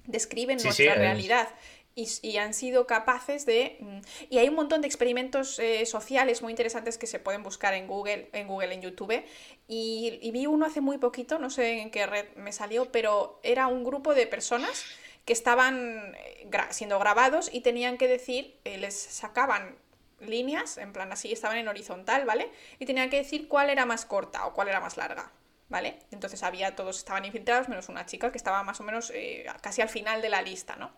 Describen Sí, nuestra sí, realidad. Y, y han sido capaces de... mm, Y hay un montón de experimentos eh, sociales muy interesantes que se pueden buscar en Google, en Google, en YouTube. Y, y vi uno hace muy poquito, no sé en qué red me salió, pero era un grupo de personas que estaban eh, gra- siendo grabados y tenían que decir, eh, les sacaban líneas, en plan así, estaban en horizontal, ¿vale? Y tenían que decir cuál era más corta o cuál era más larga, ¿vale? Entonces había, todos estaban infiltrados, menos una chica que estaba más o menos eh, casi al final de la lista, ¿no?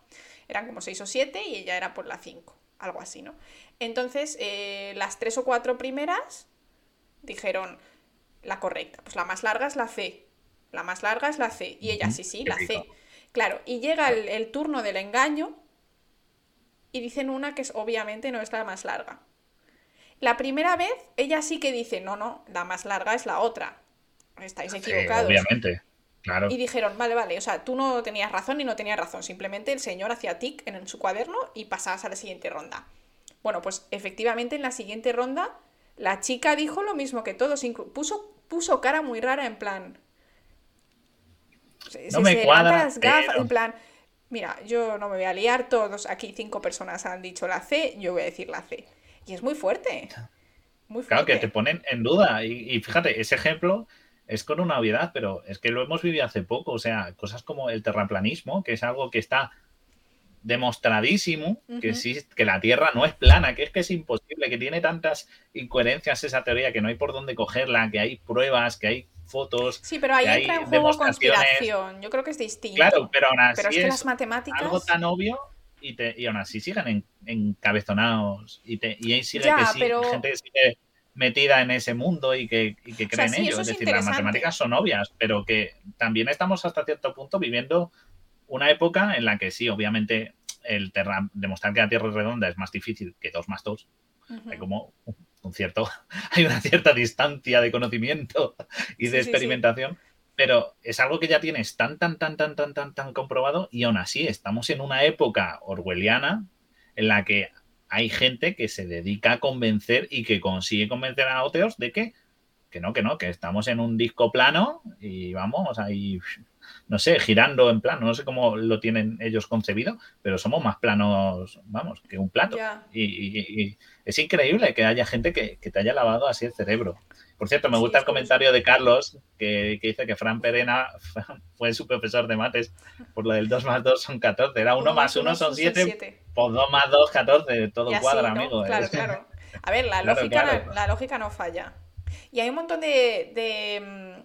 Eran como seis o siete y ella era por la 5. algo así, ¿no? Entonces, eh, las tres o cuatro primeras dijeron la correcta. Pues la más larga es la C. La más larga es la C. Y ella, sí, sí, la C. Claro, y llega el, turno del engaño y dicen una que es, obviamente no es la más larga. La primera vez, ella sí que dice, no, no, la más larga es la otra. Estáis equivocados. obviamente, claro. Y dijeron, vale, vale, o sea, tú no tenías razón y no tenías razón. Simplemente el señor hacía tic en su cuaderno y pasabas a la siguiente ronda. Bueno, pues efectivamente en la siguiente ronda la chica dijo lo mismo que todos, puso, puso cara muy rara en plan... no me cuadra. En plan, mira, yo no me voy a liar, todos aquí cinco personas han dicho la C, yo voy a decir la C. Y es muy fuerte. Muy fuerte. Claro, que te ponen en duda. Y, y fíjate, ese ejemplo es con una obviedad, pero es que lo hemos vivido hace poco. O sea, cosas como el terraplanismo, que es algo que está demostradísimo que, que la Tierra no es plana, que es que es imposible, que tiene tantas incoherencias esa teoría que no hay por dónde cogerla, que hay pruebas, que hay fotos. Sí, pero ahí entra en juego conspiración. Yo creo que es distinto. Claro, pero aún así pero es, que las matemáticas... algo tan obvio y, te, y aún así siguen encabezonados y, te, y ahí sigue que sí, gente que sigue metida en ese mundo y que, y que cree en ello. Es, decir, las matemáticas son obvias, pero que también estamos hasta cierto punto viviendo una época en la que sí, obviamente, el demostrar que la Tierra es redonda es más difícil que 2 más 2. Hay como un cierto, hay una cierta distancia de conocimiento y de experimentación, pero es algo que ya tienes tan, tan, tan, tan, tan, tan, tan comprobado y aún así estamos en una época orwelliana en la que hay gente que se dedica a convencer y que consigue convencer a otros de que, que no, que no, que estamos en un disco plano y vamos ahí no sé, girando en plano, no sé cómo lo tienen ellos concebido, pero somos más planos, vamos, que un plato. Y, es increíble que haya gente que, te haya lavado así el cerebro. Por cierto, me gusta el comentario de Carlos que, dice que Fran Perena fue su profesor de mates por lo del 2 más 2 son 14. Era 1 más 1 son 7, por 2 más 2, 14. Todo cuadra, amigo. ¿eh? Claro, claro. A ver, la, lógica, la lógica no falla. Y hay un montón de mm,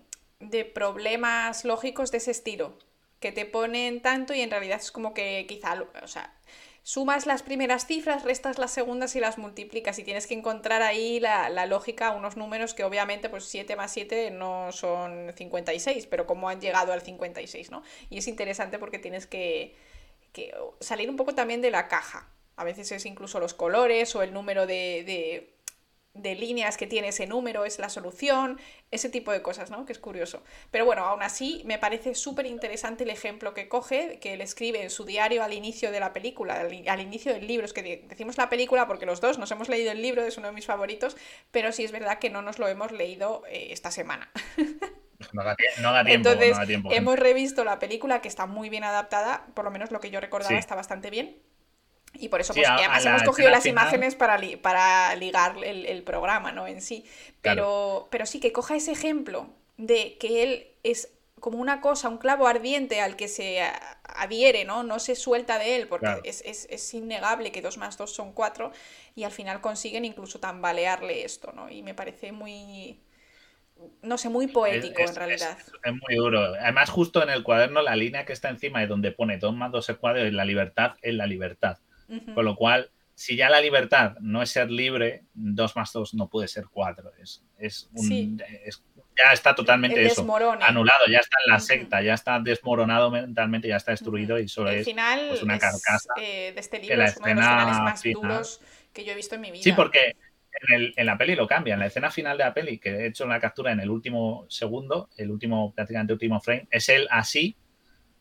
de problemas lógicos de ese estilo, que te ponen tanto y en realidad es como que quizá, o sea, sumas las primeras cifras, restas las segundas y las multiplicas y tienes que encontrar ahí la, lógica, unos números que obviamente pues 7 más 7 no son 56, pero cómo han llegado al 56, ¿no? Y es interesante porque tienes que, que salir un poco también de la caja. A veces es incluso los colores o el número de de líneas que tiene ese número es la solución, ese tipo de cosas, ¿no? Que es curioso. Pero bueno, aún así me parece súper interesante el ejemplo que coge, que él escribe en su diario al inicio de la película, al, inicio del libro. Es que decimos la película porque los dos nos hemos leído el libro, es uno de mis favoritos, pero sí es verdad que no nos lo hemos leído eh, esta semana. No da, tiempo. Entonces, hemos revisto la película que está muy bien adaptada, por lo menos lo que yo recordaba está bastante bien. Y por eso, pues, además hemos cogido las imágenes para, para ligar el, programa, ¿no? En sí. Pero, pero sí, que coja ese ejemplo de que él es como una cosa, un clavo ardiente al que se adhiere, ¿no? No se suelta de él, porque es, es, es, innegable que dos más dos son cuatro, y al final consiguen incluso tambalearle esto, ¿no? Y me parece muy, no sé, muy poético en realidad. Es, muy duro. Además, justo en el cuaderno, la línea que está encima de donde pone dos más dos es cuadro, es la libertad, es la libertad. Con lo cual, si ya la libertad no es ser libre, 2 más 2 no puede ser 4. Es, es, un, ya está totalmente eso, anulado, ya está en la secta, ya está desmoronado mentalmente, ya está destruido y solo es pues, una carcasa. Eh, de este libro es uno de los finales más duros que yo he visto en mi vida. Sí, porque en, el, en, la peli lo cambian. La escena final de la peli, que he hecho una captura en el último segundo, el último, prácticamente último frame, es él así,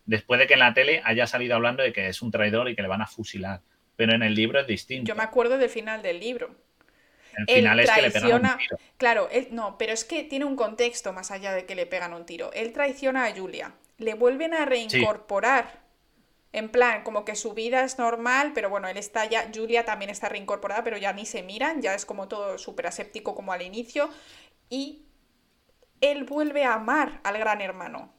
después de que en la tele haya salido hablando de que es un traidor y que le van a fusilar pero en el libro es distinto. Yo me acuerdo del final del libro. El final es que le pegan un tiro. Claro, él, no, pero es que tiene un contexto más allá de que le pegan un tiro. Él traiciona a Julia. Le vuelven a reincorporar. En plan, como que su vida es normal, pero bueno, él está ya. Julia también está reincorporada, pero ya ni se miran, ya es como todo súper aséptico como al inicio. Y él vuelve a amar al gran hermano.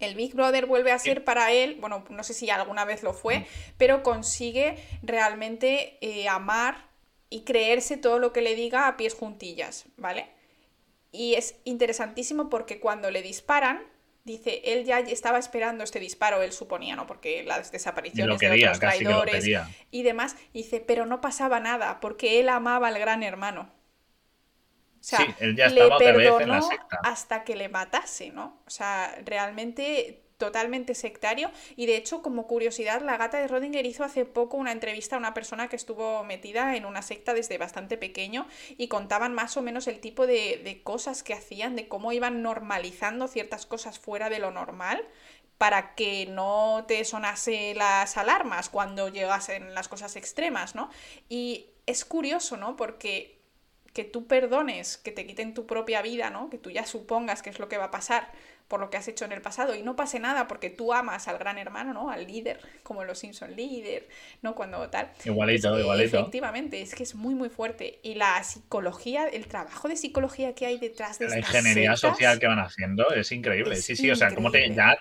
El Big Brother vuelve a ser para él, bueno, no sé si alguna vez lo fue, pero consigue realmente eh, amar y creerse todo lo que le diga a pies juntillas, ¿vale? Y es interesantísimo porque cuando le disparan, dice, él ya estaba esperando este disparo, él suponía, ¿no? Porque las desapariciones quería, de otros traidores y demás, dice, pero no pasaba nada, porque él amaba al gran hermano. O sea, sí, él ya estaba le vez perdonó en la secta. hasta que le matase, ¿no? O sea, realmente totalmente sectario y de hecho como curiosidad la gata de Rodinger hizo hace poco una entrevista a una persona que estuvo metida en una secta desde bastante pequeño y contaban más o menos el tipo de, de cosas que hacían, de cómo iban normalizando ciertas cosas fuera de lo normal para que no te sonase las alarmas cuando llegasen las cosas extremas, ¿no? Y es curioso, ¿no? Porque que tú perdones, que te quiten tu propia vida, ¿no? Que tú ya supongas que es lo que va a pasar por lo que has hecho en el pasado y no pase nada porque tú amas al gran hermano, ¿no? Al líder, como los Simpson líder, ¿no? Cuando tal. Igualito, igualito. Efectivamente, es que es muy, muy fuerte. Y la psicología, el trabajo de psicología que hay detrás de La estas ingeniería sectas, social que van haciendo es increíble. es sí, sí, o sea, como te, increíble. ya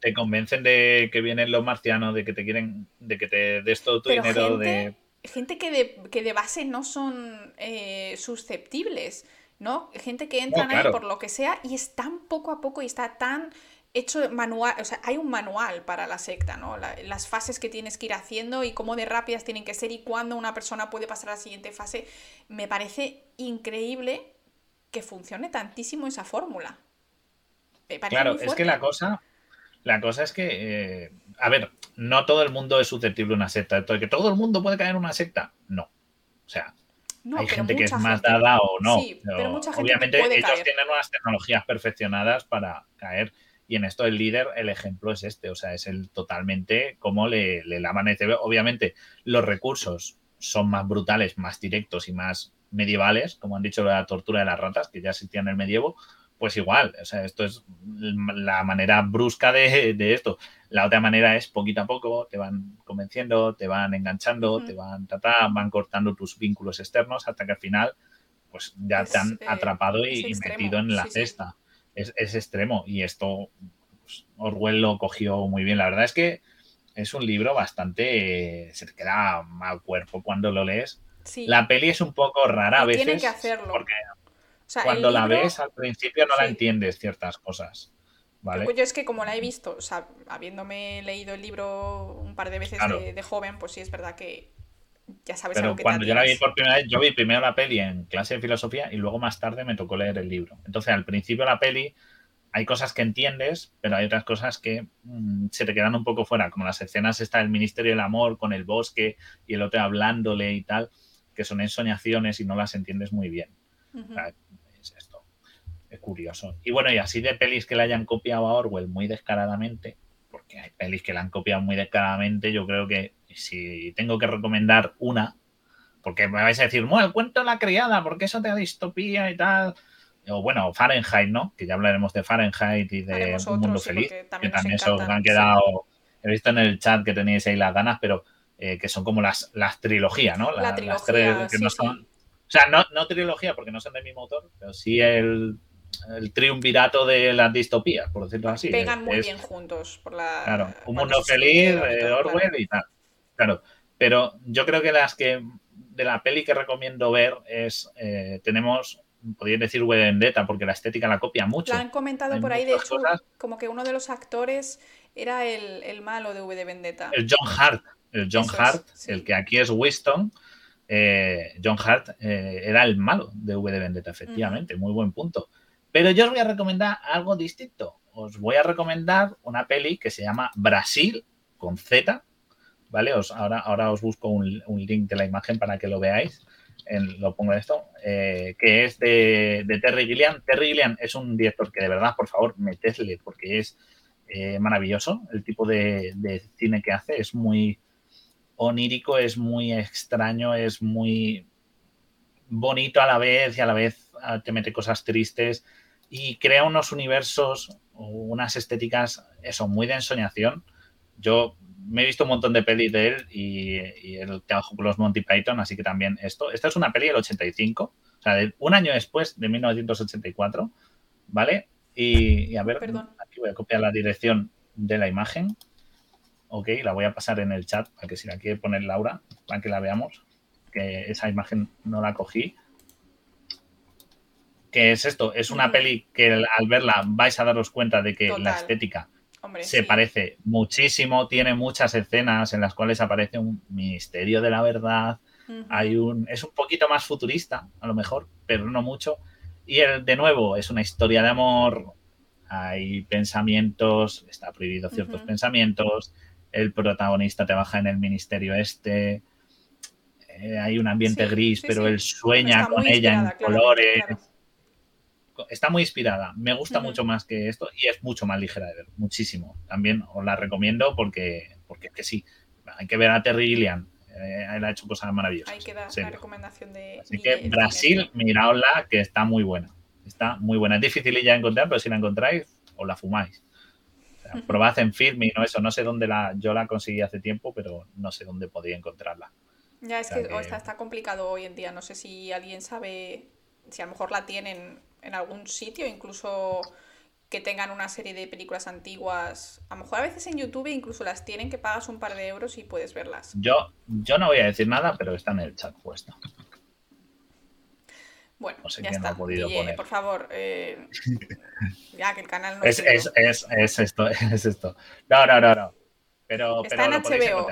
te convencen de que vienen los marcianos, de que te quieren, de que te des todo tu Pero dinero, gente, de... gente que de, que de base no son eh, susceptibles, ¿no? Gente que entran claro. ahí por lo que sea y es tan poco a poco y está tan hecho manual, o sea, hay un manual para la secta, ¿no? La- las fases que tienes que ir haciendo y cómo de rápidas tienen que ser y cuándo una persona puede pasar a la siguiente fase. Me parece increíble que funcione tantísimo esa fórmula. Claro, es que la cosa, la cosa es que, eh, a ver, no todo el mundo es susceptible a una secta. Que todo el mundo puede caer en una secta, no. O sea, No, hay gente que es mucha más gente. dada o no. Sí, pero mucha gente obviamente puede ellos caer. tienen unas tecnologías perfeccionadas para caer. Y en esto el líder, el ejemplo es este, o sea, es el totalmente como le, le lavan el. Obviamente los recursos son más brutales, más directos y más medievales, como han dicho la tortura de las ratas, que ya existía en el medievo, pues igual, o sea, esto es la manera brusca de, de esto. La otra manera es poquito a poco, te van convenciendo, te van enganchando, te van, ta, ta, van cortando tus vínculos externos hasta que al final, pues ya Es, te han eh, atrapado y, metido en la sí, sí. cesta. Es, es extremo y esto pues, Orwell lo cogió muy bien. La verdad es que es un libro bastante... eh, se te queda mal cuerpo cuando lo lees. Sí. La peli es un poco rara a veces. tienen que hacerlo. Porque sea, cuando la libro- ves al principio no la entiendes ciertas cosas. ¿Vale? Pues yo es que como la he visto, o sea, habiéndome leído el libro un par de veces Claro. de, de joven, pues sí es verdad que ya sabes Pero que cuando yo la vi por primera vez, yo vi primero la peli en clase de filosofía y luego más tarde me tocó leer el libro. Entonces, al principio de la peli hay cosas que entiendes, pero hay otras cosas que mm, se te quedan un poco fuera, como las escenas está el Ministerio del Amor con el bosque y el otro hablándole y tal, que son ensoñaciones y no las entiendes muy bien. O sea, curioso. Y bueno, y así de pelis que le hayan copiado a Orwell muy descaradamente, porque hay pelis que la han copiado muy descaradamente, yo creo que si tengo que recomendar una, porque me vais a decir, bueno, el cuento de la criada, porque eso te da distopía y tal. O bueno, Fahrenheit, ¿no? Que ya hablaremos de Fahrenheit y de Haremos Un otro, Mundo sí, Feliz, que también se han sí. quedado. He visto en el chat que tenéis ahí las ganas, pero eh, que son como las, las trilogías, ¿no? La las trilogía, tres que sí, no son, o sea, no, no trilogía porque no son del mismo autor, pero sí el, el triunvirato de las distopías, por decirlo así. Pegan muy Es- bien juntos. Por la, Claro, Un Mundo Feliz, eh, claro. Orwell y tal. Claro, pero yo creo que las que de la peli que recomiendo ver es, eh, tenemos, podríais decir V de Vendetta, porque la estética la copia mucho. La han comentado Hay por ahí, de hecho, cosas. como que uno de los actores era el, el malo de V de Vendetta. El John Hart, el John Eso es, Hart, sí. el que aquí es Winston, eh, John Hart eh, era el malo de V de Vendetta, efectivamente, muy buen punto. Pero yo os voy a recomendar algo distinto. Os voy a recomendar una peli que se llama Brasil con Z, ¿vale? Os, ahora, ahora os busco un, link de la imagen para que lo veáis. Lo pongo esto, eh, que es de, de Terry Gilliam. Terry Gilliam es un director que de verdad, por favor, metedle, porque es eh, maravilloso. El tipo de, de cine que hace es muy onírico, es muy extraño, es muy bonito a la vez y a la vez ah, te mete cosas tristes y crea unos universos unas estéticas, eso, muy de ensoñación. Yo me he visto un montón de pelis de él y, y él trabajó con los Monty Python, así que también esto. Esta es una peli del 85, o sea, de- un año después de 1984, ¿vale? Y, y a ver, Perdón. aquí voy a copiar la dirección de la imagen. Ok, la voy a pasar en el chat para que si la quiere poner Laura, para que la veamos, que esa imagen no la cogí. Que es esto, es una peli que al verla vais a daros cuenta de que la estética se parece muchísimo, tiene muchas escenas en las cuales aparece un misterio de la verdad, hay un es un poquito más futurista, a lo mejor, pero no mucho. Y el, de nuevo, es una historia de amor, hay pensamientos, está prohibido ciertos pensamientos, el protagonista trabaja en el ministerio este, eh, hay un ambiente gris, pero él sueña con ella en colores. Está muy inspirada, me gusta mucho más que esto y es mucho más ligera de ver, muchísimo. También os la recomiendo porque, porque es que sí, hay que ver a Terry Gilliam, eh, él ha hecho cosas maravillosas. Hay que dar la recomendación de... Así que Brasil, miraosla, que está muy buena. Está muy buena. Es difícil ya encontrar, pero si la encontráis, os la fumáis. probad en Filmi, no eso, no sé dónde la, yo la conseguí hace tiempo, pero no sé dónde podía encontrarla. Ya es que, Está, complicado hoy en día. No sé si alguien sabe si a lo mejor la tienen en algún sitio, incluso que tengan una serie de películas antiguas. A lo mejor a veces en YouTube incluso las tienen que pagas un par de euros y puedes verlas. Yo, yo no voy a decir nada, pero está en el chat puesto. Bueno, ya está. por favor, eh, ya que el canal no es, es, es, es, esto, es esto. No, no, no, no. Pero, está en HBO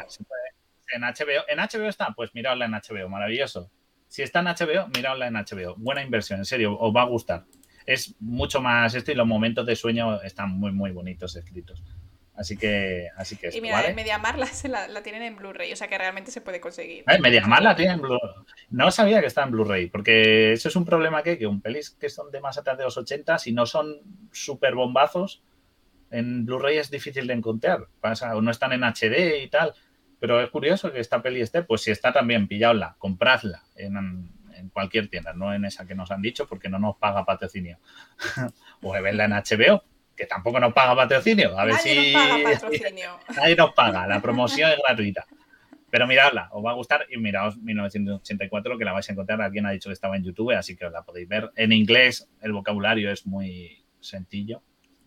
en HBO. ¿En HBO está? Pues miradla en HBO, maravilloso. Si está en HBO, miradla en HBO. Buena inversión, en serio, os va a gustar. Es mucho más esto y los momentos de sueño están muy, muy bonitos escritos. Así que, así que Y mira, Mediamar la, la, tienen en Blu-ray, o sea que realmente se puede conseguir. ¿Eh? Mediamar la tienen en Blu-ray. No sabía que está en Blu-ray, porque eso es un problema que, que un pelis que son de más atrás de los 80, si no son súper bombazos, en Blu-ray es difícil de encontrar. Pasa, o no están en HD y tal. Pero es curioso que esta peli esté, pues si está también, pilladla, compradla en, cualquier tienda, no en esa que nos han dicho, porque no nos paga patrocinio. o verla en HBO, que tampoco nos paga patrocinio. A ver si. Nos paga patrocinio. Nadie nos paga, la promoción es gratuita. Pero miradla, os va a gustar y miraos 1984 que la vais a encontrar. Alguien ha dicho que estaba en YouTube, así que os la podéis ver. En inglés el vocabulario es muy sencillo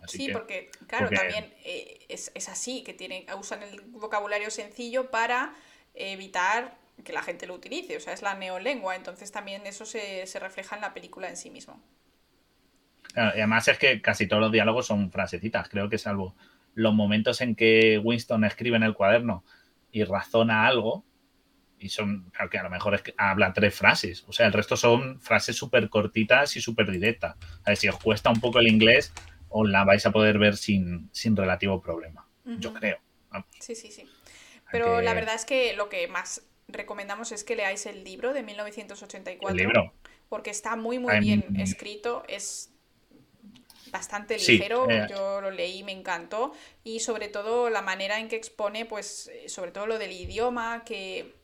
sí, porque, claro, también eh, es, así, que tienen, usan el vocabulario sencillo para evitar que la gente lo utilice, o sea, es la neolengua, entonces también eso se, refleja en la película en sí mismo. además es que casi todos los diálogos son frasecitas, creo que salvo los momentos en que Winston escribe en el cuaderno y razona algo, y son, claro que a lo mejor es que habla tres frases, o sea, el resto son frases súper cortitas y súper directas. A ver, si os cuesta un poco el inglés, o la vais a poder ver sin, relativo problema, yo creo. Sí, sí, sí. Pero la verdad es que lo que más recomendamos es que leáis el libro de 1984. El libro. Porque está muy, muy bien escrito, es bastante ligero, eh, yo lo leí, me encantó, y sobre todo la manera en que expone, pues, eh, sobre todo lo del idioma, que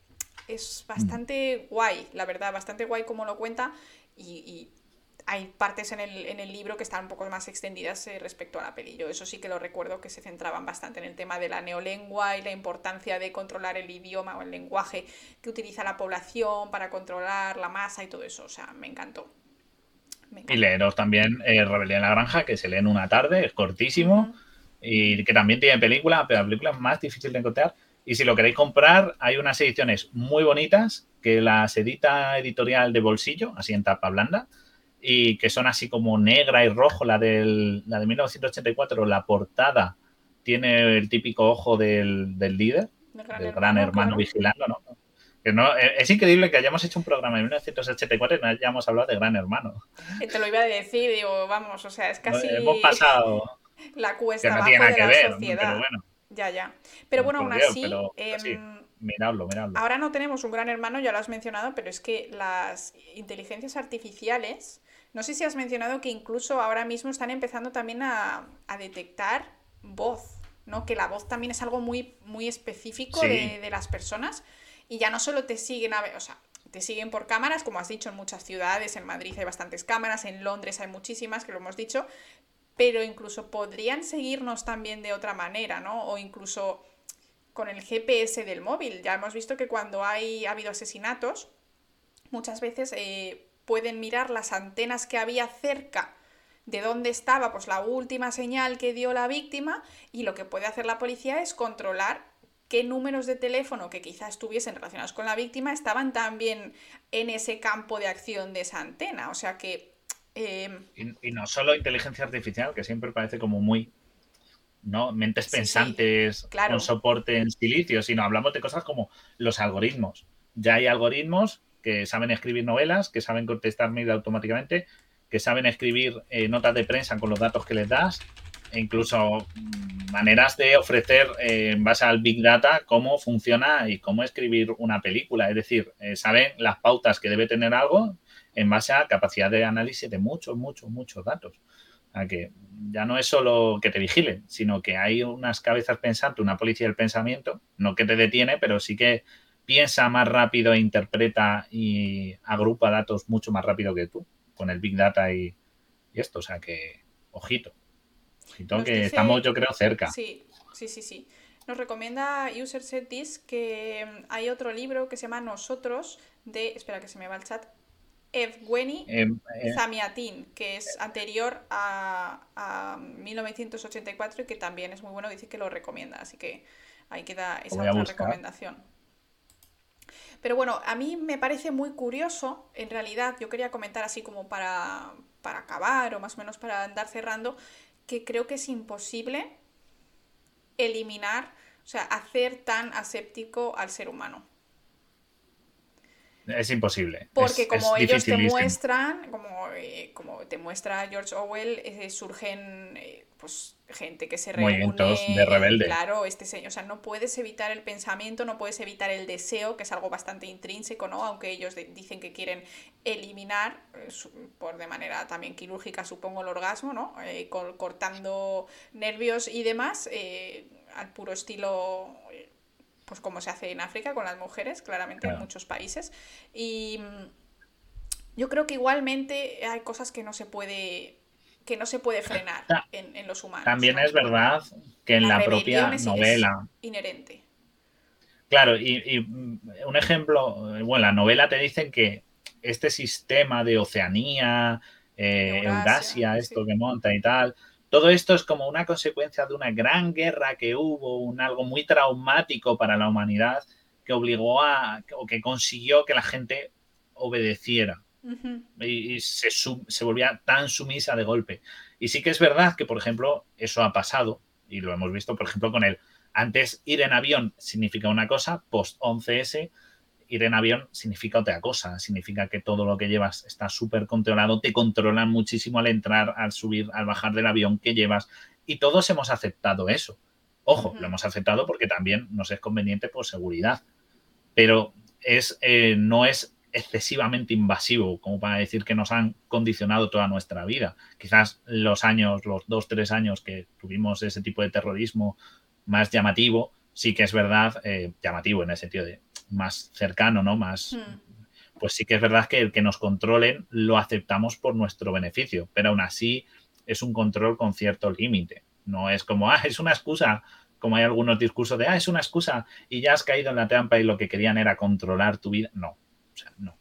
es bastante guay, la verdad, bastante guay como lo cuenta, y hay partes en el, en el, libro que están un poco más extendidas eh, respecto a la peli. Yo eso sí que lo recuerdo que se centraban bastante en el tema de la neolengua y la importancia de controlar el idioma o el lenguaje que utiliza la población para controlar la masa y todo eso. O sea, me encantó. Y leeros también eh, Rebelión en la Granja, que se lee en una tarde, es cortísimo y que también tiene película, pero la película es más difícil de encontrar. Y si lo queréis comprar, hay unas ediciones muy bonitas que las edita editorial de bolsillo, así en tapa blanda y que son así como negra y rojo. La, del, la de 1984, la portada tiene el típico ojo del, líder, del gran hermano vigilando, ¿no? Que no, eh, es increíble que hayamos hecho un programa en 1984 y no hayamos hablado de Gran Hermano. Te lo iba a decir, digo, vamos, o sea, es casi... Hemos pasado... La cuesta que no tiene nada que ver, sociedad. Pero bueno. Ya, ya. Pero bueno, aún así... Em, miradlo, miradlo. Ahora no tenemos un gran hermano, ya lo has mencionado, pero es que las inteligencias artificiales no sé si has mencionado que incluso ahora mismo están empezando también a, detectar voz, ¿no? Que la voz también es algo muy, muy específico de, las personas y ya no solo te siguen a o sea, te siguen por cámaras, como has dicho, en muchas ciudades, en Madrid hay bastantes cámaras, en Londres hay muchísimas, que lo hemos dicho, pero incluso podrían seguirnos también de otra manera, ¿no? O incluso con el GPS del móvil. Ya hemos visto que cuando hay, ha habido asesinatos, muchas veces eh, pueden mirar las antenas que había cerca de dónde estaba pues la última señal que dio la víctima y lo que puede hacer la policía es controlar qué números de teléfono que quizás estuviesen relacionados con la víctima estaban también en ese campo de acción de esa antena. O sea que Em, y, no solo inteligencia artificial, que siempre parece como muy, ¿no? Mentes pensantes con soporte en silicio, sino hablamos de cosas como los algoritmos. Ya hay algoritmos que saben escribir novelas, que saben contestar mail automáticamente, que saben escribir eh, notas de prensa con los datos que les das, e incluso mm, maneras de ofrecer eh, en base al Big Data cómo funciona y cómo escribir una película. Es decir, eh, saben las pautas que debe tener algo en base a capacidad de análisis de muchos, muchos, muchos datos. O sea que ya no es solo que te vigilen, sino que hay unas cabezas pensantes, una policía del pensamiento, no que te detiene, pero sí que piensa más rápido e interpreta y agrupa datos mucho más rápido que tú, con el Big Data y, esto. O sea que, ojito. Ojito que estamos, yo creo, cerca. Sí, sí, sí, sí. Nos recomienda User Set que hay otro libro que se llama Nosotros de, espera que se me va el chat, Evgeny em, eh, Zamiatin, que es anterior a, 1984 y que también es muy bueno, dice que lo recomienda, así que ahí queda esa otra recomendación. Pero bueno, a mí me parece muy curioso, en realidad yo quería comentar así como para, para acabar o más o menos para andar cerrando, que creo que es imposible eliminar, o sea, hacer tan aséptico al ser humano. Es imposible. Porque como ellos te muestran, como, eh, como te muestra George Orwell, eh, surgen eh, pues gente que se reúne. Movimientos de rebelde. Claro, este señor. O sea, no puedes evitar el pensamiento, no puedes evitar el deseo, que es algo bastante intrínseco, ¿no? Aunque ellos dicen que quieren eliminar, por de manera también quirúrgica, supongo, el orgasmo, ¿no? cortando nervios y demás, al puro estilo pues como se hace en África con las mujeres, claramente en muchos países. Y mm, yo creo que igualmente hay cosas que no se puede que no se puede frenar en, los humanos. También es verdad que en la, propia novela. inherente. Claro, y, mm, un ejemplo, bueno, la novela te dicen que este sistema de Oceanía, eh, Eurasia, esto que monta y tal, todo esto es como una consecuencia de una gran guerra que hubo, un algo muy traumático para la humanidad que obligó a, o que consiguió que la gente obedeciera y, se, se, volvía tan sumisa de golpe. Y sí que es verdad que, por ejemplo, eso ha pasado y lo hemos visto, por ejemplo, con el antes ir en avión significa una cosa, post 11S ir en avión significa otra cosa, significa que todo lo que llevas está súper controlado, te controlan muchísimo al entrar, al subir, al bajar del avión que llevas y todos hemos aceptado eso. Ojo, lo hemos aceptado porque también nos es conveniente por seguridad, pero es, eh, no es excesivamente invasivo como para decir que nos han condicionado toda nuestra vida. Quizás los años, los dos, tres años que tuvimos ese tipo de terrorismo más llamativo, sí que es verdad, eh, llamativo en el sentido de más cercano, ¿no? Más, hmm. pues sí que es verdad que el que nos controlen lo aceptamos por nuestro beneficio, pero aún así es un control con cierto límite. No es como, ah, es una excusa, como hay algunos discursos de, ah, es una excusa y ya has caído en la trampa y lo que querían era controlar tu vida. No, o sea, no.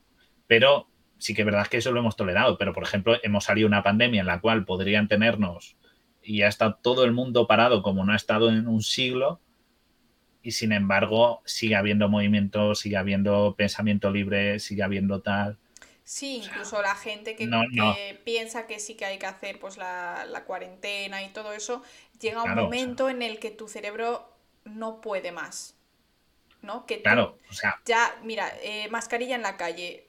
Pero sí que es verdad que eso lo hemos tolerado, pero por ejemplo, hemos salido una pandemia en la cual podrían tenernos y ha estado todo el mundo parado como no ha estado en un siglo y sin embargo sigue habiendo movimiento, sigue habiendo pensamiento libre, sigue habiendo tal. Sí, incluso la gente que, piensa que sí que hay que hacer pues la, cuarentena y todo eso, llega un momento en el que tu cerebro no puede más. ¿No? Que claro, o sea. Ya, mira, eh, mascarilla en la calle,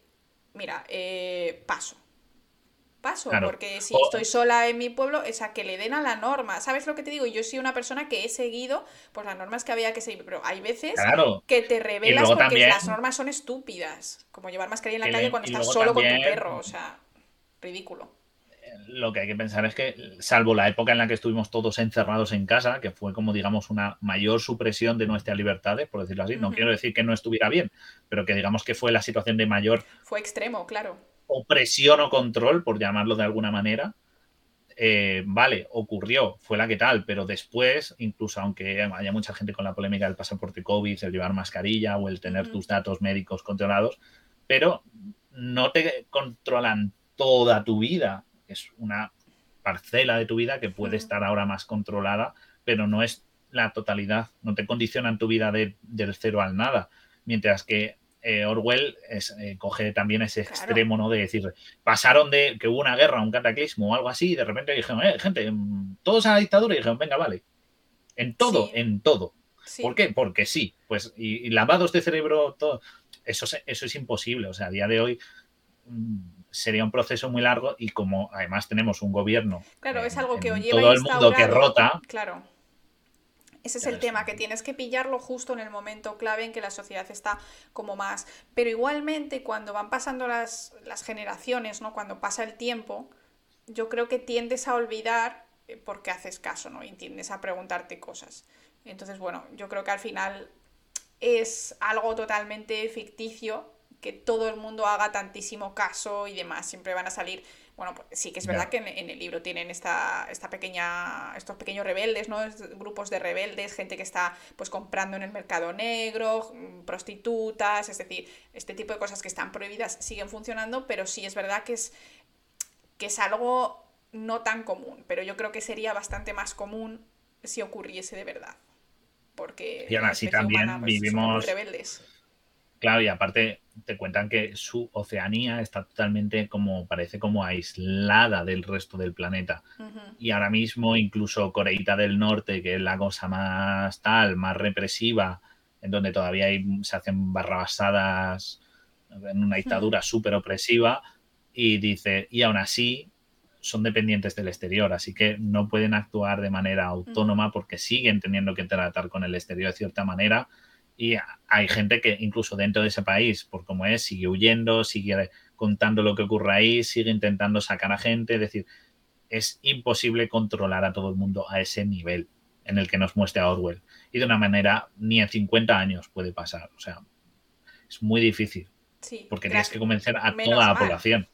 mira, eh, paso paso, porque si estoy sola en mi pueblo, es a que le den a la norma. ¿Sabes lo que te digo? Yo soy una persona que he seguido pues las normas que había que seguir, pero hay veces que te revelas porque las normas son estúpidas, como llevar mascarilla en la calle cuando estás solo con tu perro, o sea, ridículo. Lo que hay que pensar es que, salvo la época en la que estuvimos todos encerrados en casa, que fue como, digamos, una mayor supresión de nuestras libertades, por decirlo así, no quiero decir que no estuviera bien, pero que digamos que fue la situación de mayor... Fue extremo, claro opresión o control, por llamarlo de alguna manera, eh, vale, ocurrió, fue la que tal, pero después, incluso aunque haya mucha gente con la polémica del pasaporte COVID, el llevar mascarilla o el tener tus datos médicos controlados, pero no te controlan toda tu vida. Es una parcela de tu vida que puede estar ahora más controlada, pero no es la totalidad, no te condicionan tu vida del cero al nada. Mientras que eh, Orwell eh, coge también ese extremo, ¿no? De decir, pasaron de que hubo una guerra, un cataclismo o algo así, y de repente dijeron, eh, gente, mm, todos a la dictadura, y dijeron, venga, vale. En todo, en todo. ¿Por qué? Porque sí. Pues, y, lavados de cerebro, todo. Eso, eso es imposible. O sea, a día de hoy mm, sería un proceso muy largo y como además tenemos un gobierno. Claro, es algo que Todo el mundo que rota. Claro ese es el tema, que tienes que pillarlo justo en el momento clave en que la sociedad está como más. Pero igualmente, cuando van pasando las, generaciones, ¿no? Cuando pasa el tiempo, yo creo que tiendes a olvidar eh, porque haces caso, ¿no? Y tiendes a preguntarte cosas. Entonces, bueno, yo creo que al final es algo totalmente ficticio que todo el mundo haga tantísimo caso y demás. Siempre van a salir bueno, pues sí que es verdad que en, el libro tienen esta, esta pequeña, estos pequeños rebeldes, ¿no? Grupos de rebeldes, gente que está pues comprando en el mercado negro, mm, prostitutas, es decir, este tipo de cosas que están prohibidas siguen funcionando, pero sí es verdad que es, que es algo no tan común, pero yo creo que sería bastante más común si ocurriese de verdad. Porque y aún así también pues, vivimos rebeldes Claro, y aparte te cuentan que su Oceanía está totalmente como, parece como aislada del resto del planeta. Y ahora mismo incluso Coreita del Norte, que es la cosa más tal, más represiva, en donde todavía se hacen barrabasadas en una dictadura súper opresiva, y dice, y aún así son dependientes del exterior, así que no pueden actuar de manera autónoma porque siguen teniendo que tratar con el exterior de cierta manera y hay gente que incluso dentro de ese país, por como es, sigue huyendo, sigue contando lo que ocurre ahí, sigue intentando sacar a gente. Es decir, es imposible controlar a todo el mundo a ese nivel en el que nos muestra Orwell. Y de una manera ni en 50 años puede pasar. O sea, es muy difícil. porque tienes que convencer a toda la población.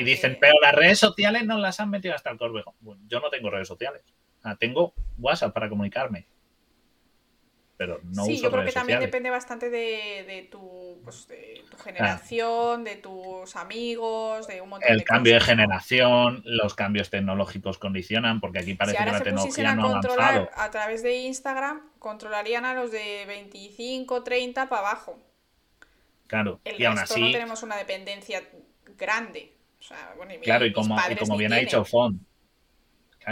y dicen, pero las redes sociales no las han metido hasta el corbejo. yo no tengo redes sociales. tengo WhatsApp para comunicarme pero no Sí, yo creo que también depende bastante de, tu, pues, de tu generación, de tus amigos, de un montón El cambio de generación, los cambios tecnológicos condicionan, porque aquí parece que la tecnología no ha avanzado. A través de Instagram, controlarían a los de 25, 30 para abajo. Claro, y aún así. no tenemos una dependencia grande. claro, y como, y como bien ha dicho Font,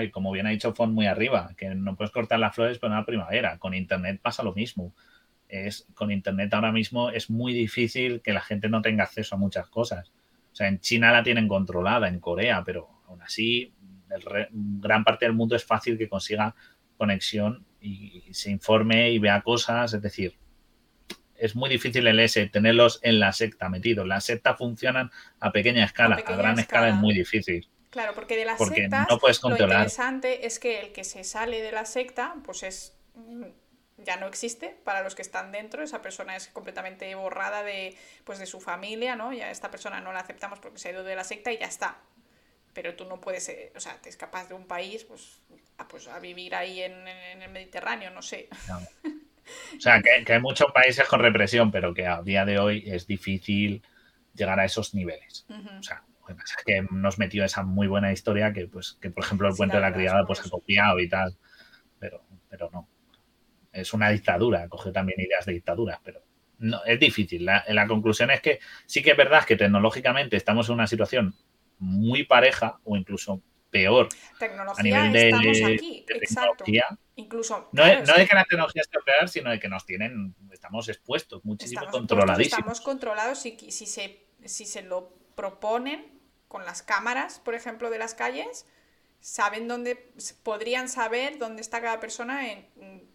y como bien ha dicho Font muy arriba, que no puedes cortar las flores pero en la primavera. Con Internet pasa lo mismo. Es, con Internet ahora mismo es muy difícil que la gente no tenga acceso a muchas cosas. O sea, en China la tienen controlada, en Corea, pero aún así, gran parte del mundo es fácil que consiga conexión y, se informe y vea cosas. Es decir, es muy difícil el S, tenerlos en la secta metidos. Las sectas funcionan a pequeña escala, a, gran escala es muy difícil. Claro, porque de las sectas lo interesante es que el que se sale de la secta, pues es mm, ya no existe para los que están dentro, esa persona es completamente borrada de, pues de su familia, ¿no? Ya esta persona no la aceptamos porque se ha ido de la secta y ya está. Pero tú no puedes, eh, o sea, te escapas de un país, pues a, pues, a vivir ahí en, el Mediterráneo, no sé. O sea, que, hay muchos países con represión, pero que a día de hoy es difícil llegar a esos niveles. O sea, lo que pasa es que nos metió esa muy buena historia que, pues, que por ejemplo, el cuento de la criada pues ha copiado y tal. Pero, pero no. Es una dictadura, coge también ideas de dictadura, pero no, es difícil. La, la conclusión es que sí que es verdad que tecnológicamente estamos en una situación muy pareja o incluso peor a nivel de, estamos aquí, tecnología. Incluso, no, es, de que la tecnología esté peor, sino de que nos tienen, estamos expuestos, muchísimo controladísimos. Estamos controlados y si se, si se lo proponen, con las cámaras, por ejemplo, de las calles, saben dónde, podrían saber dónde está cada persona en,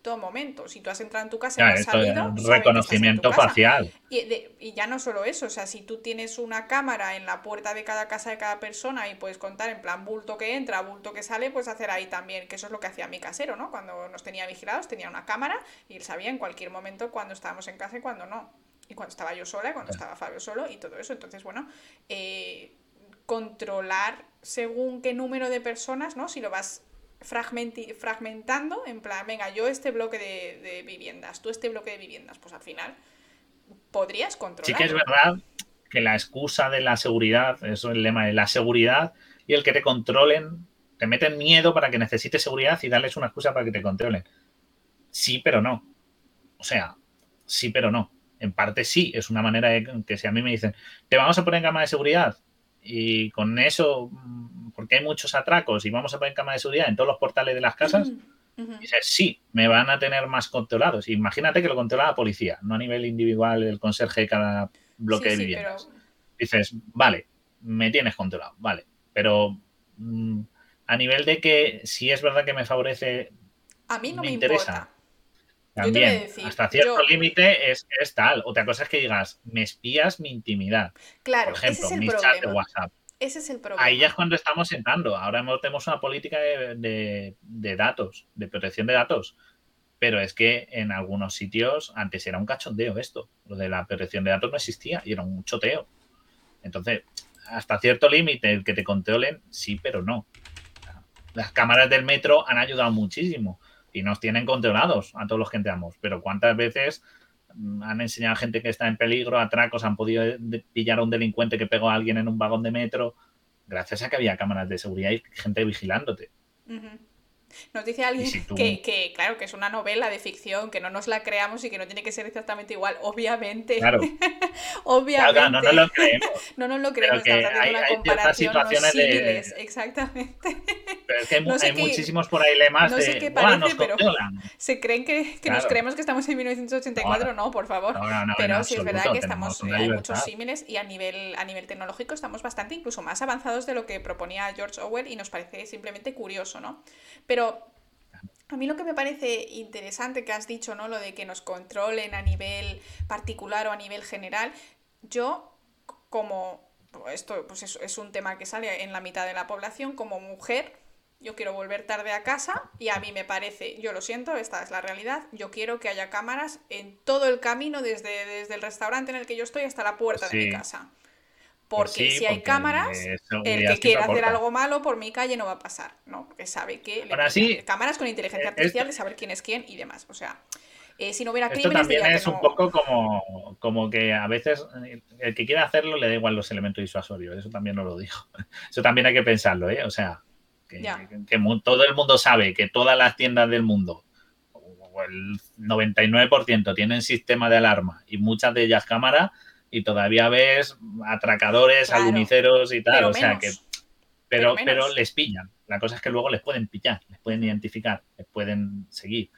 todo momento. Si tú has entrado en tu casa y has salido, reconocimiento facial. Y, ya no solo eso, o sea, si tú tienes una cámara en la puerta de cada casa de cada persona y puedes contar en plan bulto que entra, bulto que sale, pues hacer ahí también, que eso es lo que hacía mi casero, ¿no? Cuando nos tenía vigilados, tenía una cámara y él sabía en cualquier momento cuando estábamos en casa y cuando no. Y cuando estaba yo sola, y cuando estaba Fabio solo y todo eso. Entonces, bueno, eh, controlar según qué número de personas, ¿no? Si lo vas fragmentando, en plan, venga, yo este bloque de, viviendas, tú este bloque de viviendas, pues al final podrías controlar. Sí que es verdad que la excusa de la seguridad, eso es el lema de la seguridad, y el que te controlen, te meten miedo para que necesites seguridad y darles una excusa para que te controlen. Sí, pero no. O sea, sí, pero no. en parte sí, es una manera de que si a mí me dicen, te vamos a poner cámara de seguridad y con eso, mm, porque hay muchos atracos y vamos a poner cámara de seguridad en todos los portales de las casas, dices, sí, me van a tener más controlados. Imagínate que lo controla la policía, no a nivel individual el conserje de cada bloque de viviendas. Dices, vale, me tienes controlado, vale, pero mm, a nivel de que si es verdad que me favorece, a mí no me, interesa. También, hasta cierto límite es, tal. Otra cosa es que digas, me espías mi intimidad. Claro, Por ejemplo, ese es el problema. de WhatsApp. Ese es el problema. Ahí ya es cuando estamos entrando. Ahora tenemos una política de, datos, de protección de datos. Pero es que en algunos sitios antes era un cachondeo esto. Lo de la protección de datos no existía y era un choteo. Entonces, hasta cierto límite, el que te controlen, sí, pero no. Las cámaras del metro han ayudado muchísimo y nos tienen controlados a todos los que entramos. Pero ¿cuántas veces mm, han enseñado a gente que está en peligro, atracos, han podido pillar a un delincuente que pegó a alguien en un vagón de metro? Gracias a que había cámaras de seguridad y gente vigilándote. Nos dice alguien que, claro, que es una novela de ficción, que no nos la creamos y que no tiene que ser exactamente igual, obviamente. Claro. obviamente. no nos lo creemos. no nos lo creemos, estamos haciendo una comparación situaciones de... exactamente. Pero es que hay, muchísimos por ahí lemas no sé qué parece, pero se creen que, nos creemos que estamos en 1984, no, por favor. pero sí es verdad que estamos, hay muchos símiles y a nivel, a nivel tecnológico estamos bastante incluso más avanzados de lo que proponía George Orwell y nos parece simplemente curioso, ¿no? Pero a mí lo que me parece interesante que has dicho, ¿no? Lo de que nos controlen a nivel particular o a nivel general, yo como esto pues es, un tema que sale en la mitad de la población, como mujer, yo quiero volver tarde a casa y a mí me parece, yo lo siento, esta es la realidad, yo quiero que haya cámaras en todo el camino desde, desde el restaurante en el que yo estoy hasta la puerta de mi casa. Pues porque si hay cámaras, el que quiera hacer algo malo por mi calle no va a pasar, ¿no? Porque sabe que le cámaras con inteligencia eh, artificial de saber quién es quién y demás. O sea, eh, si no hubiera Esto también es un poco como, como que a veces el que quiera hacerlo le da igual los elementos disuasorios. Eso también no lo dijo. Eso también hay que pensarlo, ¿eh? O sea, que, todo el mundo sabe que todas las tiendas del mundo, o el 99% tienen sistema de alarma y muchas de ellas cámaras y todavía ves atracadores, aluniceros y tal, o sea que pero, pero, les pillan. La cosa es que luego les pueden pillar, les pueden identificar, les pueden seguir.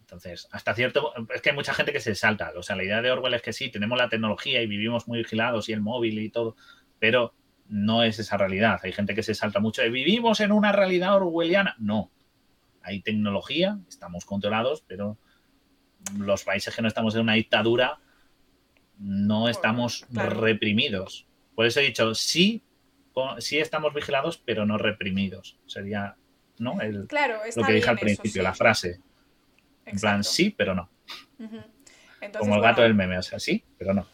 Entonces, hasta cierto. Es que hay mucha gente que se salta. O sea, la idea de Orwell es que sí, tenemos la tecnología y vivimos muy vigilados y el móvil y todo, pero no es esa realidad. Hay gente que se salta mucho de vivimos en una realidad orwelliana. No. Hay tecnología, estamos controlados, pero los países que no estamos en una dictadura no estamos reprimidos. Por eso he dicho, sí, sí estamos vigilados, pero no reprimidos. Sería ¿no? El, claro, lo que dije al principio, la frase. En plan, sí, pero no. Como el gato del meme, o sea, sí, pero no.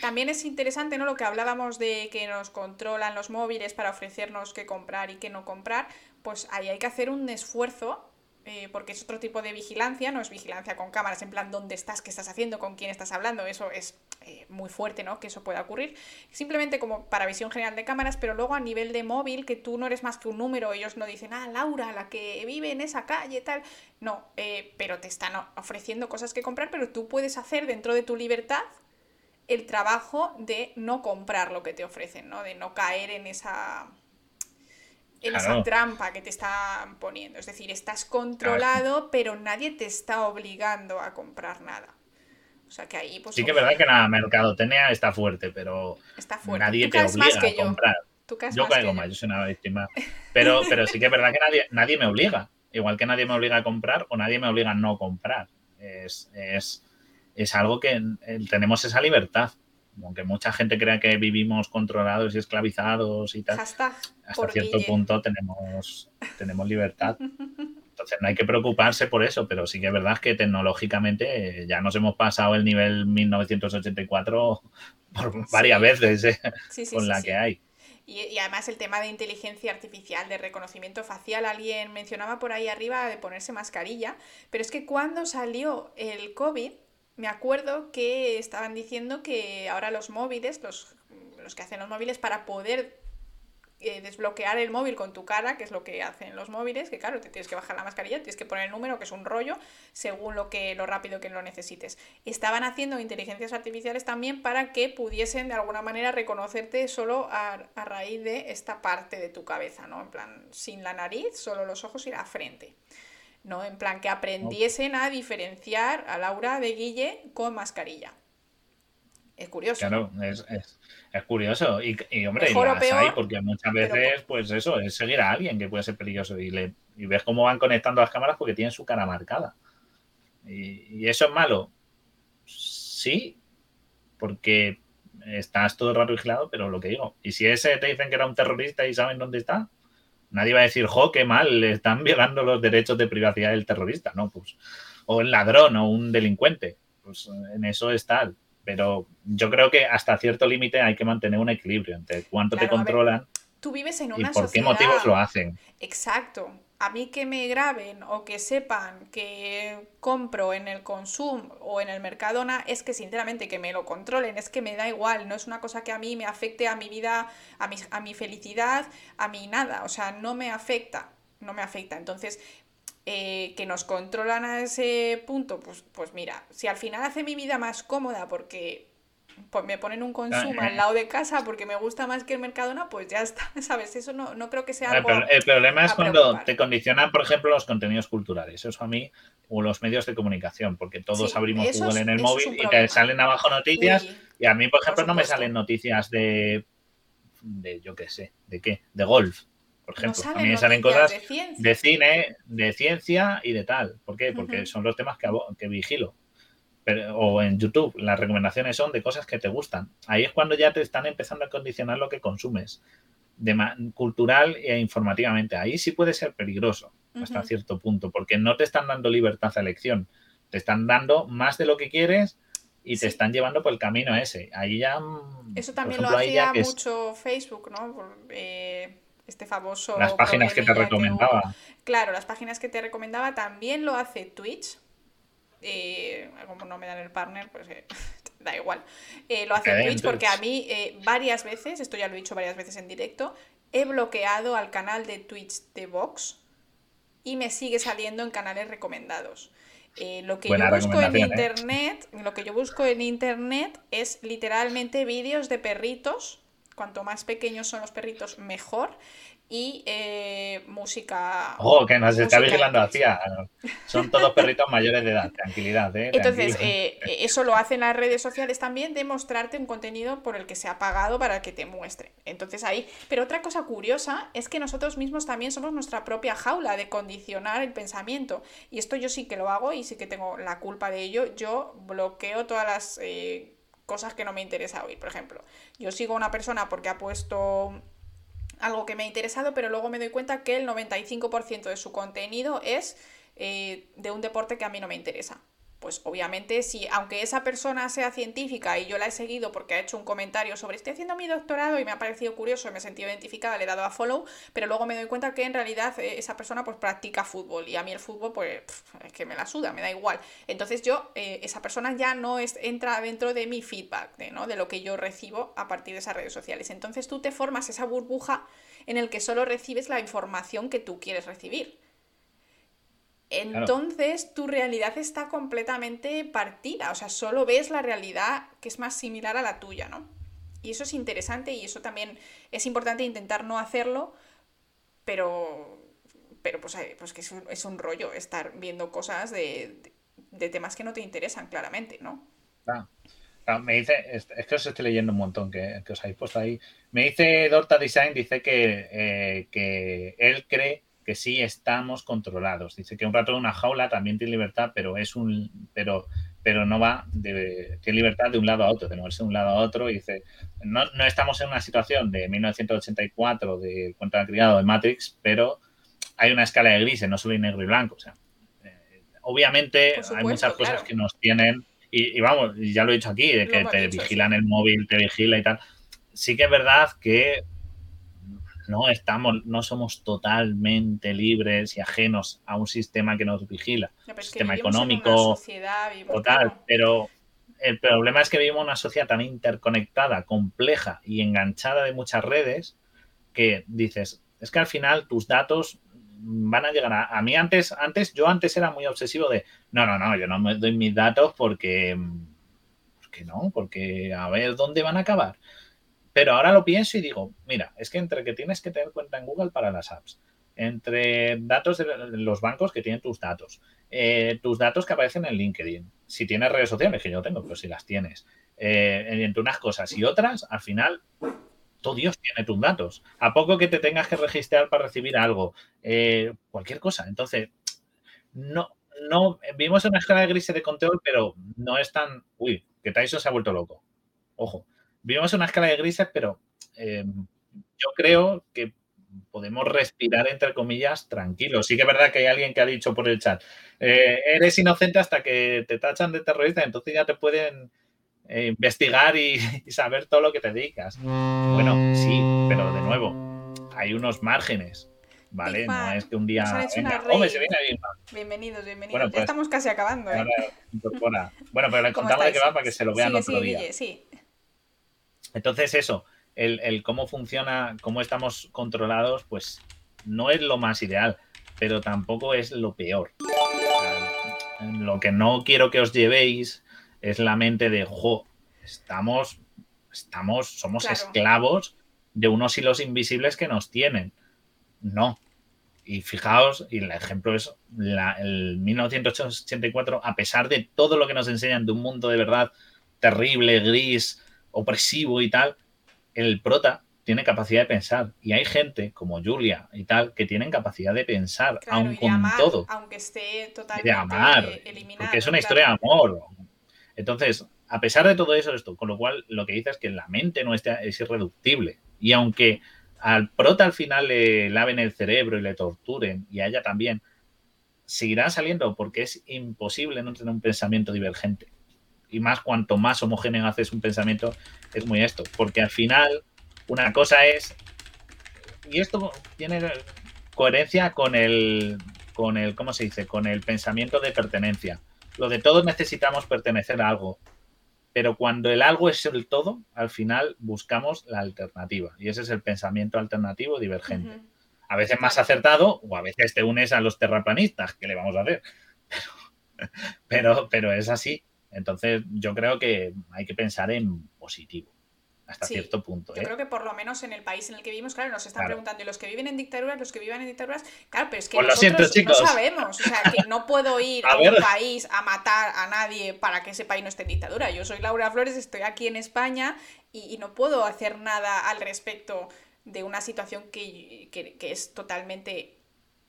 También es interesante, ¿no? Lo que hablábamos de que nos controlan los móviles para ofrecernos qué comprar y qué no comprar, pues ahí hay que hacer un esfuerzo eh, porque es otro tipo de vigilancia, no es vigilancia con cámaras en plan dónde estás, qué estás haciendo, con quién estás hablando, eso es eh, muy fuerte, ¿no? Que eso pueda ocurrir. Simplemente como para visión general de cámaras, pero luego a nivel de móvil, que tú no eres más que un número, ellos no dicen, ah, Laura, la que vive en esa calle, tal. No, eh, pero te están ofreciendo cosas que comprar, pero tú puedes hacer dentro de tu libertad el trabajo de no comprar lo que te ofrecen, ¿no? De no caer en esa en esa trampa que te están poniendo. Es decir, estás controlado, pero nadie te está obligando a comprar nada. O sea que ahí, pues. Sí, que es verdad que la mercadotecnia está fuerte, pero nadie te obliga a comprar. yo caigo más, yo soy una víctima. Pero, pero sí que es verdad que nadie, nadie me obliga. Igual que nadie me obliga a comprar o nadie me obliga a no comprar. Es, es, es algo que tenemos esa libertad aunque mucha gente crea que vivimos controlados y esclavizados y tal, hasta cierto punto tenemos, tenemos libertad. Entonces no hay que preocuparse por eso, pero sí que es verdad que tecnológicamente eh, ya nos hemos pasado el nivel 1984 por varias veces eh, con la que hay. Y, y, además el tema de inteligencia artificial, de reconocimiento facial, alguien mencionaba por ahí arriba de ponerse mascarilla, pero es que cuando salió el COVID, me acuerdo que estaban diciendo que ahora los móviles, los, los que hacen los móviles, para poder eh, desbloquear el móvil con tu cara, que es lo que hacen los móviles, que claro, te tienes que bajar la mascarilla, tienes que poner el número, que es un rollo, según lo que lo rápido que lo necesites. Estaban haciendo inteligencias artificiales también para que pudiesen de alguna manera reconocerte solo a, a raíz de esta parte de tu cabeza, ¿no? En plan, sin la nariz, solo los ojos y la frente. ¿No? En plan, que aprendiesen a diferenciar a Laura de Guille con mascarilla. Es curioso. Claro, es, es, es curioso. Y, y hombre, y las hay, porque muchas veces, pues eso, es seguir a alguien que puede ser peligroso. Y, le, y ves cómo van conectando las cámaras porque tienen su cara marcada. Y, y eso es malo. Sí, porque estás todo el rato vigilado, pero lo que digo, y si ese te dicen que era un terrorista y saben dónde está, nadie va a decir, jo, qué mal, le están violando los derechos de privacidad del terrorista, ¿no? Pues, o el ladrón o un delincuente, pues en eso está. Pero yo creo que hasta cierto límite hay que mantener un equilibrio entre cuánto Claro, te a ver, controlan Tú vives en y una por qué motivos lo hacen. Exacto. A mí que me graben o que sepan que compro en el Consum o en el Mercadona es que sinceramente que me lo controlen, es que me da igual, no es una cosa que a mí me afecte a mi vida, a mi, a mi felicidad, a mi nada, o sea, no me afecta, no me afecta. Entonces, eh, que nos controlan a ese punto, pues, pues mira, si al final hace mi vida más cómoda porque me ponen un Ah, eh. al lado de casa porque me gusta más que el Mercadona, pues ya está, ¿sabes? Eso no, no creo que sea El, algo... pro- el problema es cuando preocupar. te condicionan, por ejemplo, los contenidos culturales. Eso a mí, o los medios de comunicación, porque todos Sí, abrimos Google en el móvil y te salen abajo noticias. Y a mí, por ejemplo, Por no me salen noticias de, de, yo qué sé, ¿de qué? De golf, por no ejemplo. a mí me salen cosas de cine, de ciencia y de tal. ¿Por qué? Porque son los temas que, que vigilo. Pero- o en YouTube, las recomendaciones son de cosas que te gustan. Ahí es cuando ya te están empezando a condicionar lo que consumes, de cultural e informativamente. Ahí sí puede ser peligroso hasta cierto punto, porque no te están dando libertad a elección. Te están dando más de lo que quieres y Sí. te están llevando por el camino ese. Ahí ya. mm, Eso también ejemplo, lo hacía es mucho Facebook, ¿no? Por, eh, este famoso las páginas que te recomendaba. Claro, las páginas que te recomendaba también lo hace Twitch. Eh, como no me dan el partner, pues eh, da igual. Eh, lo hace den Twitch porque a mí varias veces, esto ya lo he dicho varias veces en directo, he bloqueado al canal de Twitch de Vox y me sigue saliendo en canales recomendados. Eh, lo que Buena yo busco en ¿eh? internet, lo que yo busco en internet es literalmente vídeos de perritos. Cuanto más pequeños son los perritos, mejor. Y eh, música. Ojo, que nos está vigilando Twitch. hacia. Son todos perritos mayores de edad. Tranquilidad, ¿eh? Entonces, eh, eso lo hacen las redes sociales también, de mostrarte un contenido por el que se ha pagado para que te muestre. Entonces ahí, pero otra cosa curiosa es que nosotros mismos también somos nuestra propia jaula de condicionar el pensamiento. Y esto yo sí que lo hago y sí que tengo la culpa de ello. Yo bloqueo todas las eh, cosas que no me interesa oír. Por ejemplo, yo sigo a una persona porque ha puesto algo que me ha interesado, pero luego me doy cuenta que el 95% de su contenido es eh, de un deporte que a mí no me interesa. Pues obviamente, si aunque esa persona sea científica y yo la he seguido porque ha hecho un comentario sobre estoy haciendo mi doctorado y me ha parecido curioso y me he sentido identificada, le he dado a follow, pero luego me doy cuenta que en realidad eh, esa persona pues practica fútbol y a mí el fútbol pues es que me la suda, me da igual. Entonces yo, eh, esa persona ya no es, entra dentro de mi feedback, de, ¿no? de lo que yo recibo a partir de esas redes sociales. Entonces tú te formas esa burbuja en el que solo recibes la información que tú quieres recibir. Entonces tu realidad está completamente partida, o sea, solo ves la realidad que es más similar a la tuya, ¿no? Y eso es interesante y eso también es importante intentar no hacerlo, pero, pero pues, pues que es un, es un rollo estar viendo cosas de, de- de temas que no te interesan, claramente, ¿no? Ah, ah, me dice, es, es que os estoy leyendo un montón que, que os habéis puesto ahí. Me dice Dorta Design, dice que, eh, que él cree que sí estamos controlados. Dice que un rato en una jaula también tiene libertad, pero es un, pero, pero no va de, tiene libertad de un lado a otro, de moverse de un lado a otro. Y dice, no, no estamos en una situación de 1984 de cuenta criado de Matrix, pero hay una escala de grises, no solo hay negro y blanco. O sea, eh, obviamente supuesto, hay muchas cosas claro. que nos tienen y, y vamos, ya lo he dicho aquí, de que te dicho, vigilan el móvil, te vigila y tal. Sí que es verdad que no estamos, no somos totalmente libres y ajenos a un sistema que nos vigila, No, sistema económico, sociedad, total, pero el problema es que vivimos en una sociedad tan interconectada, compleja y enganchada de muchas redes que dices, es que al final tus datos van a llegar a, a mí antes, antes, yo antes era muy obsesivo de, no, no, no, yo no me doy mis datos porque, porque no, porque a ver dónde van a acabar. Pero ahora lo pienso y digo, mira, es que entre que tienes que tener cuenta en Google para las apps, entre datos de los bancos que tienen tus datos, eh, tus datos que aparecen en LinkedIn, si tienes redes sociales, que yo tengo, pero si las tienes, eh, entre unas cosas y otras, al final todo Dios tiene tus datos. A poco que te tengas que registrar para recibir algo, eh, cualquier cosa. Entonces, no, no, vimos una escala de de control, pero no es tan. Uy, que Tyson se ha vuelto loco. Ojo, vimos una escala de grises, pero eh, yo creo que podemos respirar, entre comillas, tranquilos. Sí que es verdad que hay alguien que ha dicho por el chat, eh, eres inocente hasta que te tachan de terrorista, entonces ya te pueden eh, investigar y, y, saber todo lo que te dedicas. Bueno, sí, pero de nuevo, hay unos márgenes. ¿Vale? No es que un día. Venga, Hombre, se viene bien. Bienvenidos, bienvenidos. Bueno, pues, ya estamos casi acabando. ¿eh? Bueno, pero le contamos de qué va para que se lo vean sí, otro sí, día. Guille, sí. Entonces, eso, el, el, cómo funciona, cómo estamos controlados, pues no es lo más ideal, pero tampoco es lo peor. Lo que no quiero que os llevéis es la mente de, jo, estamos, estamos, somos claro. esclavos de unos hilos invisibles que nos tienen. No. Y fijaos, y el ejemplo es la, el 1984, a pesar de todo lo que nos enseñan de un mundo de verdad terrible, gris, opresivo y tal, el prota tiene capacidad de pensar. Y hay gente como Julia y tal que tienen capacidad de pensar, claro, aun con amar, todo. Aunque esté totalmente de amar. eliminado. Porque es una claro. historia de amor. Entonces, a pesar de todo eso, esto, con lo cual lo que dice es que la mente nuestra es irreductible. Y aunque al prota al final le laven el cerebro y le torturen, y a ella también, seguirá saliendo porque es imposible no tener un pensamiento divergente. Y más cuanto más homogéneo haces un pensamiento, es muy esto. Porque al final, una cosa es. Y esto tiene coherencia con el. con el. ¿cómo se dice? con el pensamiento de pertenencia. Lo de todos necesitamos pertenecer a algo. Pero cuando el algo es el todo, al final buscamos la alternativa. Y ese es el pensamiento alternativo divergente. Uh -huh. A veces más acertado, o a veces te unes a los terraplanistas, ¿qué le vamos a hacer? Pero, pero, pero es así. Entonces, yo creo que hay que pensar en positivo hasta sí, cierto punto. Yo ¿eh? creo que por lo menos en el país en el que vivimos, claro, nos están Claro. preguntando, ¿y los que viven en dictaduras, los que vivan en dictaduras? Claro, pero es que Pues nosotros siento, no sabemos. O sea, que no puedo ir A a, un país a matar a nadie para que ese país no esté en dictadura. Yo soy Laura Flores, estoy aquí en España y, y no puedo hacer nada al respecto de una situación que, que- que es totalmente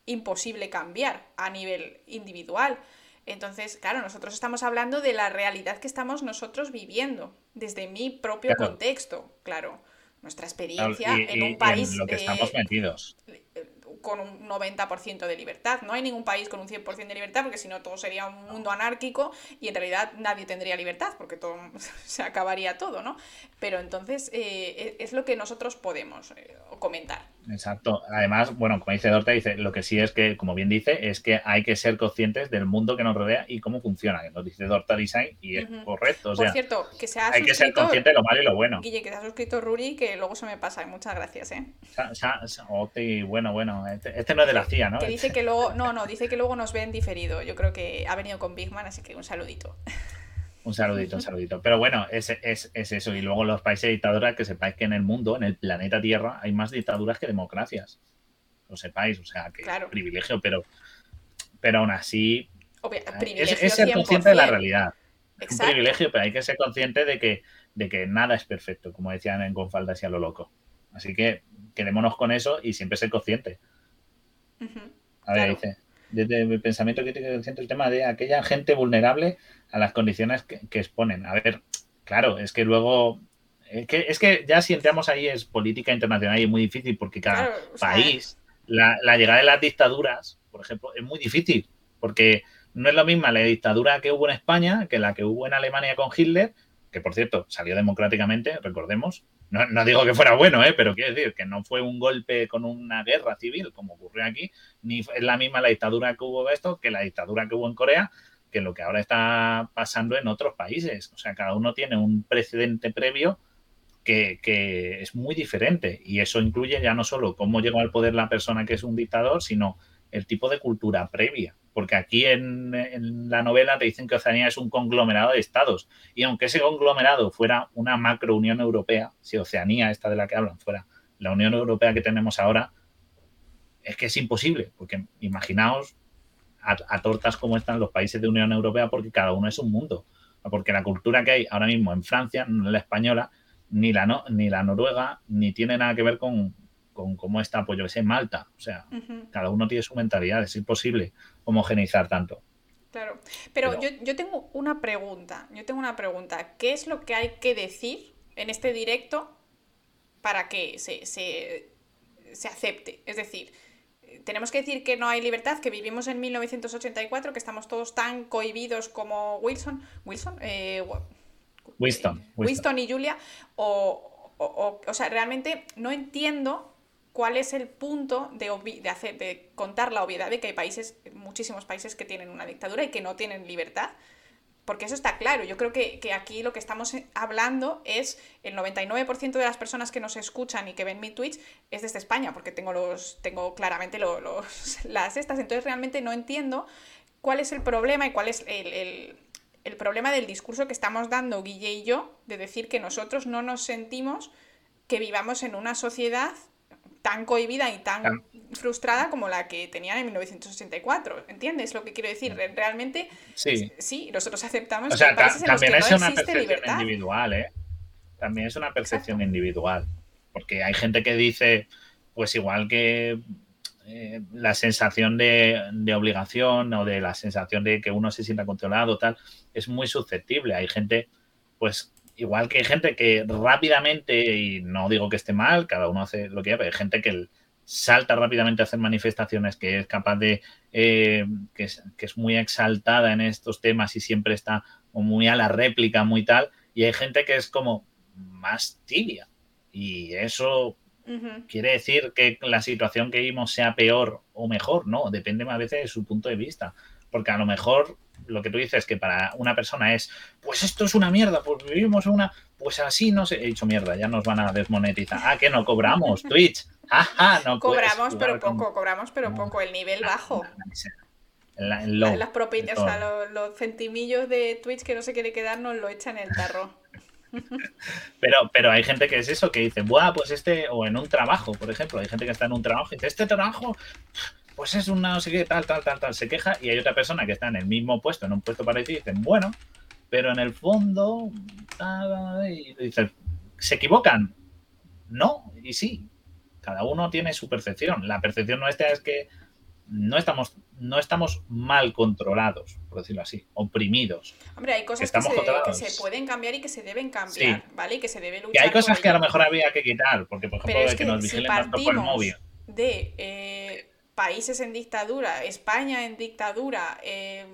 imposible cambiar a nivel individual. Entonces, claro, nosotros estamos hablando de la realidad que estamos nosotros viviendo, desde mi propio Claro. contexto, claro. Nuestra Claro, experiencia y- en un y país en lo que eh, estamos metidos. Con un 90% de libertad. No hay ningún país con un 100% de libertad, porque si no todo sería un mundo anárquico y en realidad nadie tendría libertad, porque todo se acabaría todo, ¿no? Pero entonces eh, es lo que nosotros podemos eh, comentar. Exacto. Además, bueno, como dice Dorta, dice, lo que sí es que, como bien dice, es que hay que ser conscientes del mundo que nos rodea y cómo funciona, que nos dice Dorta Design y es correcto. O Por sea, cierto, que se ha hay que ser consciente de lo malo y lo bueno. Guille, que se ha suscrito Ruri, que luego se me pasa. Muchas gracias, ¿eh? Sa- sa- sa- oti, bueno, bueno, este, este no es de la CIA, ¿no? Que dice que luego... No, no, dice que luego nos ven diferido. Yo creo que ha venido con Big Man, así que un saludito. Un saludito, un saludito. Pero bueno, es, es, es eso. Y luego los países dictaduras, que sepáis que en el mundo, en el planeta Tierra, hay más dictaduras que democracias. Lo sepáis, o sea, que Claro. privilegio, pero, pero aún así Obvia- es, es ser consciente de la 100%. realidad. Es un privilegio, pero hay que ser consciente de que, de que nada es perfecto, como decían en Confaldas y a lo loco. Así que quedémonos con eso y siempre ser consciente. A ver, Claro. dice, desde mi pensamiento crítico consciente el tema de aquella gente vulnerable a las condiciones que, que exponen. A ver, claro, es que luego, es que, es que ya si entramos ahí es política internacional y es muy difícil porque cada Claro, o sea, país, la, la llegada de las dictaduras, por ejemplo, es muy difícil porque no es lo misma la dictadura que hubo en España que la que hubo en Alemania con Hitler, que por cierto salió democráticamente, recordemos. No, no digo que fuera bueno, ¿eh? pero quiero decir que no fue un golpe con una guerra civil como ocurrió aquí, ni es la misma la dictadura que hubo esto que la dictadura que hubo en Corea, que lo que ahora está pasando en otros países. O sea, cada uno tiene un precedente previo que, es muy diferente. Y eso incluye ya no solo cómo llegó al poder la persona que es un dictador, sino el tipo de cultura previa. Porque aquí en, la novela te dicen que Oceanía es un conglomerado de estados. Y aunque ese conglomerado fuera una macro Unión Europea, si Oceanía, esta de la que hablan, fuera la Unión Europea que tenemos ahora, es que es imposible. Porque imaginaos a, tortas como están los países de Unión Europea, porque cada uno es un mundo. Porque la cultura que hay ahora mismo en Francia, la española, ni la, no, ni la noruega, ni tiene nada que ver con, cómo está, pues yo que sé, Malta. O sea, cada uno tiene su mentalidad, es imposible homogeneizar tanto. Claro, pero, Yo, yo, tengo una pregunta, yo tengo una pregunta. ¿Qué es lo que hay que decir en este directo para que se, se, se acepte? Es decir, tenemos que decir que no hay libertad, que vivimos en 1984, que estamos todos tan cohibidos como Wilson. Wilson, eh, Winston, Winston, y Julia, o, o, sea, realmente no entiendo cuál es el punto de, contar la obviedad de que hay países, muchísimos países que tienen una dictadura y que no tienen libertad. Porque eso está claro. Yo creo que, aquí lo que estamos hablando es el 99% de las personas que nos escuchan y que ven mi Twitch es desde España, porque tengo los tengo claramente los, las estas. Entonces realmente no entiendo cuál es el problema y cuál es el, el problema del discurso que estamos dando Guille y yo, de decir que nosotros no nos sentimos que vivamos en una sociedad tan cohibida y tan frustrada como la que tenían en 1984. ¿Entiendes lo que quiero decir? Realmente, sí, sí nosotros aceptamos o sea, que también es una percepción individual, ¿eh? También es una percepción individual. Porque hay gente que dice, pues igual que eh, la sensación de, obligación o de la sensación de que uno se sienta controlado, tal, es muy susceptible. Hay gente, pues, igual que hay gente que rápidamente, y no digo que esté mal, cada uno hace lo que quiera, pero hay gente que salta rápidamente a hacer manifestaciones, que es capaz de, eh, que, es, que, es, muy exaltada en estos temas y siempre está muy a la réplica, muy tal, y hay gente que es como más tibia. Y eso quiere decir que la situación que vimos sea peor o mejor, no, depende más veces de su punto de vista. Porque a lo mejor lo que tú dices que para una persona es, pues esto es una mierda, pues vivimos una, pues así no sé, he dicho mierda, ya nos van a desmonetizar. Ah, que no cobramos, Twitch. Ajá, no Cobramos, pero poco, cobramos, pero poco, el nivel bajo. Las propinas, o sea, los, los, centimillos de Twitch que no se quiere quedar nos lo echan en el tarro. Pero, pero hay gente que es eso, que dice, Buah, pues este, o en un trabajo, por ejemplo, hay gente que está en un trabajo y dice, este trabajo, pues es una no sé qué, tal, tal, tal, tal, se queja, y hay otra persona que está en el mismo puesto, en un puesto parecido, y dicen, bueno, pero en el fondo, y dicen, ¿se equivocan? No, y sí, cada uno tiene su percepción. La percepción nuestra es que no estamos, no estamos mal controlados, por decirlo así, oprimidos. Hombre, hay cosas que, se, pueden cambiar y que se deben cambiar, ¿vale? Y que se debe luchar. Y hay cosas que a lo mejor había que quitar, porque por ejemplo, que, nos vigilen tanto por el móvil. De eh, países en dictadura, España en dictadura, eh,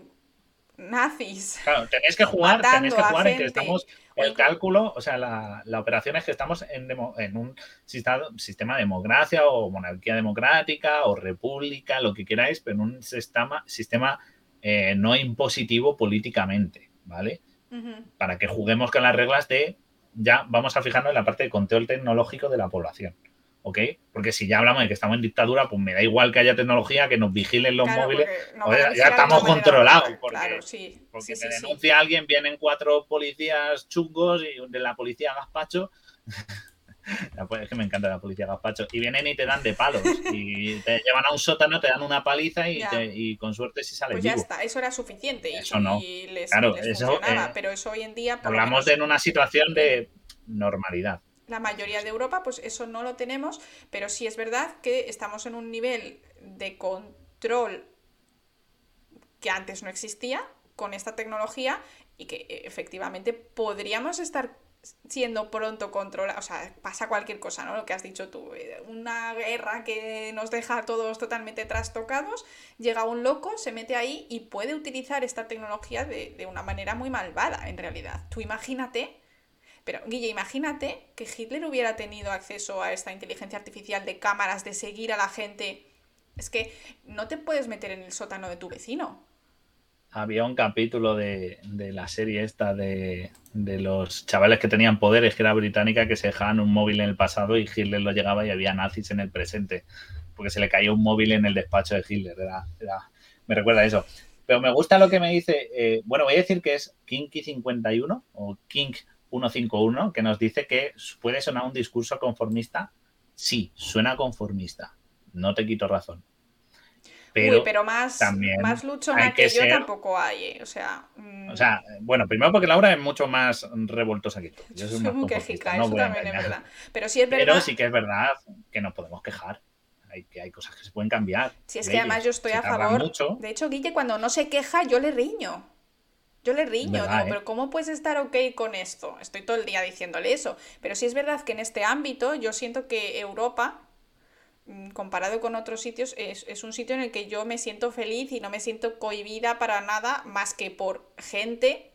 nazis. Claro, tenéis que jugar, tenéis que jugar en que estamos el cálculo, o sea, la, operación es que estamos en, en un sistema, sistema, de democracia o monarquía democrática o república, lo que queráis, pero en un sistema, sistema eh, no impositivo políticamente, ¿vale? Para que juguemos con las reglas de, ya vamos a fijarnos en la parte de control tecnológico de la población. ¿Ok? Porque si ya hablamos de que estamos en dictadura, pues me da igual que haya tecnología, que nos vigilen los móviles, ya estamos controlados. Porque, claro, sí. porque denuncia alguien, vienen cuatro policías chungos y de la policía Gaspacho. es que me encanta la policía Gaspacho. Y vienen y te dan de palos. Y te llevan a un sótano, te dan una paliza y, con suerte si sales Pues ya está, eso era suficiente. Eso no. les, claro, funcionaba, eh, pero eso hoy en día... Hablamos en una situación de normalidad la mayoría de Europa, pues eso no lo tenemos, pero sí es verdad que estamos en un nivel de control que antes no existía con esta tecnología y que eh, efectivamente podríamos estar siendo pronto controlados, o sea, pasa cualquier cosa, ¿no? Lo que has dicho tú, eh, una guerra que nos deja a todos totalmente trastocados, llega un loco, se mete ahí y puede utilizar esta tecnología de, de una manera muy malvada, en realidad. Tú imagínate pero, Guille, imagínate que Hitler hubiera tenido acceso a esta inteligencia artificial de cámaras, de seguir a la gente. Es que no te puedes meter en el sótano de tu vecino. había un capítulo de, la serie esta de, los chavales que tenían poderes, que era británica, que se dejaban un móvil en el pasado y Hitler lo llegaba y había nazis en el presente, porque se le caía un móvil en el despacho de Hitler. Me recuerda eso. Pero me gusta lo que me dice, eh, bueno, voy a decir que es Kinky51 o King151, que nos dice que puede sonar un discurso conformista. Sí, suena conformista. No te quito razón pero, pero más, más luchona que, yo tampoco hay, eh, o sea... Mm. O sea, bueno, primero porque Laura es mucho más revoltosa que tú. Yo soy, muy quejica, eso también es verdad. Pero sí es verdad... Pero sí que es verdad que nos podemos quejar. Hay, que hay cosas que se pueden cambiar. Si es que además yo estoy a favor... De hecho, Guille, cuando no se queja, yo le riño. Yo le riño, digo, ¿eh? pero ¿cómo puedes estar ok con esto? Estoy todo el día diciéndole eso. Pero sí es verdad que en este ámbito yo siento que Europa Mm, comparado con otros sitios, es, un sitio en el que yo me siento feliz y no me siento cohibida para nada más que por gente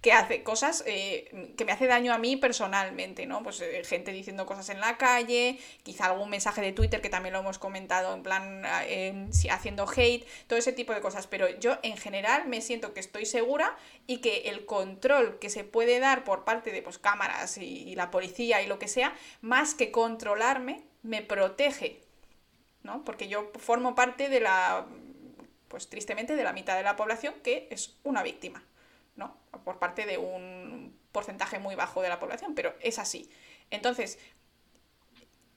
que hace cosas eh, que me hace daño a mí personalmente, ¿no? Pues eh, gente diciendo cosas en la calle, quizá algún mensaje de Twitter que también lo hemos comentado en plan eh, haciendo hate, todo ese tipo de cosas, pero yo en general me siento que estoy segura y que el control que se puede dar por parte de pues, cámaras y la policía y lo que sea, más que controlarme, me protege, ¿no? Porque yo formo parte de la, pues tristemente, de la mitad de la población que es una víctima, ¿no? Por parte de un porcentaje muy bajo de la población, pero es así. Entonces,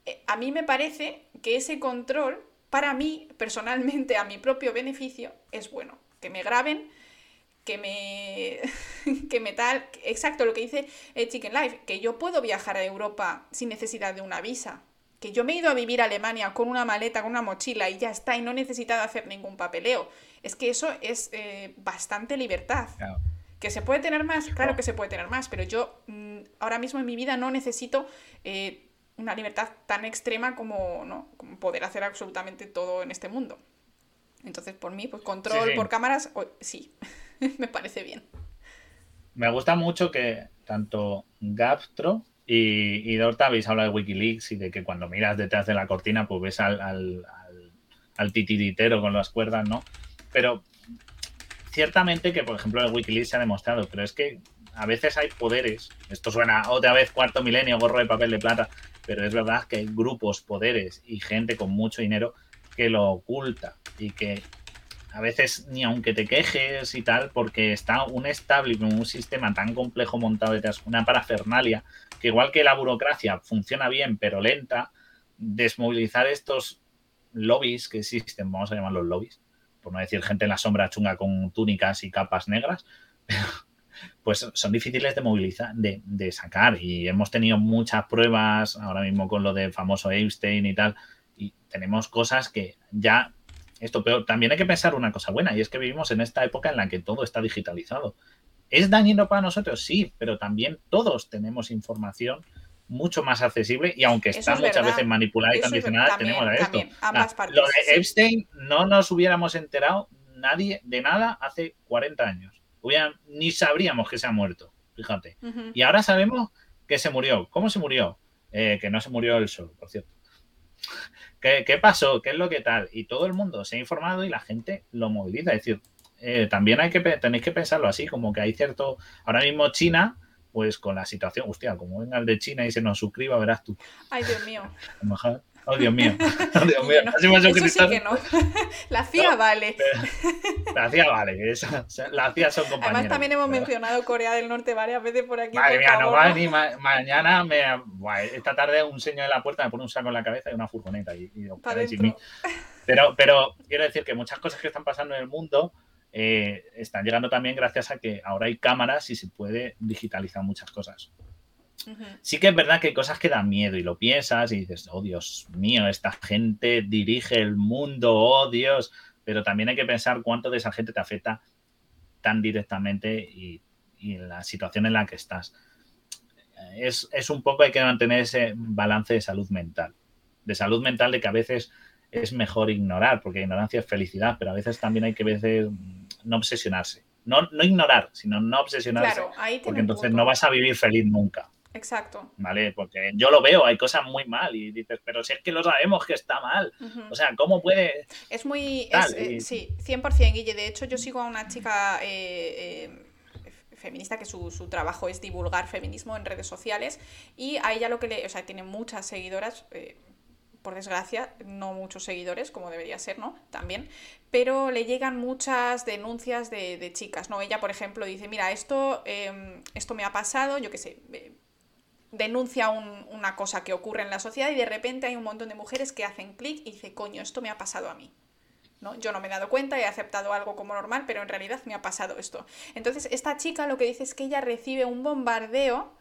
eh, a mí me parece que ese control, para mí, personalmente, a mi propio beneficio, es bueno. Que me graben, que me, que me tal, exacto lo que dice eh, Chicken Life, que yo puedo viajar a Europa sin necesidad de una visa que yo me he ido a vivir a Alemania con una maleta, con una mochila y ya está, y no he necesitado hacer ningún papeleo. Es que eso es eh, bastante libertad. ¿Que se puede tener más? Claro que se puede tener más, pero yo mm, ahora mismo en mi vida no necesito eh, una libertad tan extrema como, ¿no? como poder hacer absolutamente todo en este mundo. Entonces, por mí, pues control por cámaras, sí, me parece bien. Me gusta mucho que tanto Gaptro y, y Dorta habéis hablado de Wikileaks y de que cuando miras detrás de la cortina, pues ves al, al, al, titiritero con las cuerdas, ¿no? Pero ciertamente que, por ejemplo, en Wikileaks se ha demostrado, pero es que a veces hay poderes, esto suena otra vez cuarto milenio, gorro de papel de plata, pero es verdad que hay grupos, poderes y gente con mucho dinero que lo oculta y que a veces ni aunque te quejes y tal, porque está un establishment, un sistema tan complejo montado detrás, una parafernalia que igual que la burocracia funciona bien pero lenta, desmovilizar estos lobbies que existen, vamos a llamarlos lobbies, por no decir gente en la sombra chunga con túnicas y capas negras, pues son difíciles de movilizar, de, de, sacar. Y hemos tenido muchas pruebas ahora mismo con lo del famoso Einstein y tal, y tenemos cosas que ya esto, pero también hay que pensar una cosa buena, y es que vivimos en esta época en la que todo está digitalizado. ¿Es dañino para nosotros? Sí, pero también todos tenemos información mucho más accesible y aunque está muchas veces manipulada y condicionada, tenemos a esto. lo de Epstein no nos hubiéramos enterado nadie de nada hace 40 años. ni sabríamos que se ha muerto, fíjate. Y ahora sabemos que se murió. ¿Cómo se murió? Eh, que no se murió él solo, por cierto. ¿Qué, ¿Qué, pasó? ¿Qué es lo que tal? Y todo el mundo se ha informado y la gente lo moviliza. Es decir, eh, también hay que tenéis que pensarlo así, como que hay cierto. Ahora mismo China, pues con la situación, hostia, como venga el de China y se nos suscriba, verás tú. Ay, Dios mío. Oh, Dios mío. Oh, Dios mío. eso sí que no. La CIA vale. La CIA vale. la CIA son compañeros. Además, también hemos mencionado Corea del Norte varias veces por aquí. Madre mía, no va ni mañana. Me, esta tarde un señor en la puerta me pone un saco en la cabeza y una furgoneta. Y, y pero, pero quiero decir que muchas cosas que están pasando en el mundo eh, están llegando también gracias a que ahora hay cámaras y se puede digitalizar muchas cosas. Sí que es verdad que hay cosas que dan miedo y lo piensas y dices, oh Dios mío, esta gente dirige el mundo, oh Dios, pero también hay que pensar cuánto de esa gente te afecta tan directamente y, en la situación en la que estás. Es, es, un poco, hay que mantener ese balance de salud mental. De salud mental de que a veces es mejor ignorar, porque ignorancia es felicidad, pero a veces también hay que veces no obsesionarse. No, no ignorar, sino no obsesionarse. porque entonces no vas a vivir feliz nunca. Exacto. ¿Vale? Porque yo lo veo, hay cosas muy mal y dices, pero si es que lo sabemos que está mal. O sea, ¿cómo puede...? Es muy... Eh, sí, 100%, Guille. De hecho, yo sigo a una chica... Eh, eh, feminista que su, trabajo es divulgar feminismo en redes sociales y a ella lo que le, o sea, tiene muchas seguidoras, por desgracia, no muchos seguidores, como debería ser, ¿no? También, pero le llegan muchas denuncias de, chicas, ¿no? Ella, por ejemplo, dice, mira, esto, em, esto me ha pasado, yo qué sé, denuncia una cosa que ocurre en la sociedad y de repente hay un montón de mujeres que hacen clic y dice, coño, esto me ha pasado a mí. ¿no? Yo no me he dado cuenta, he aceptado algo como normal, pero en realidad me ha pasado esto. Entonces, esta chica lo que dice es que ella recibe un bombardeo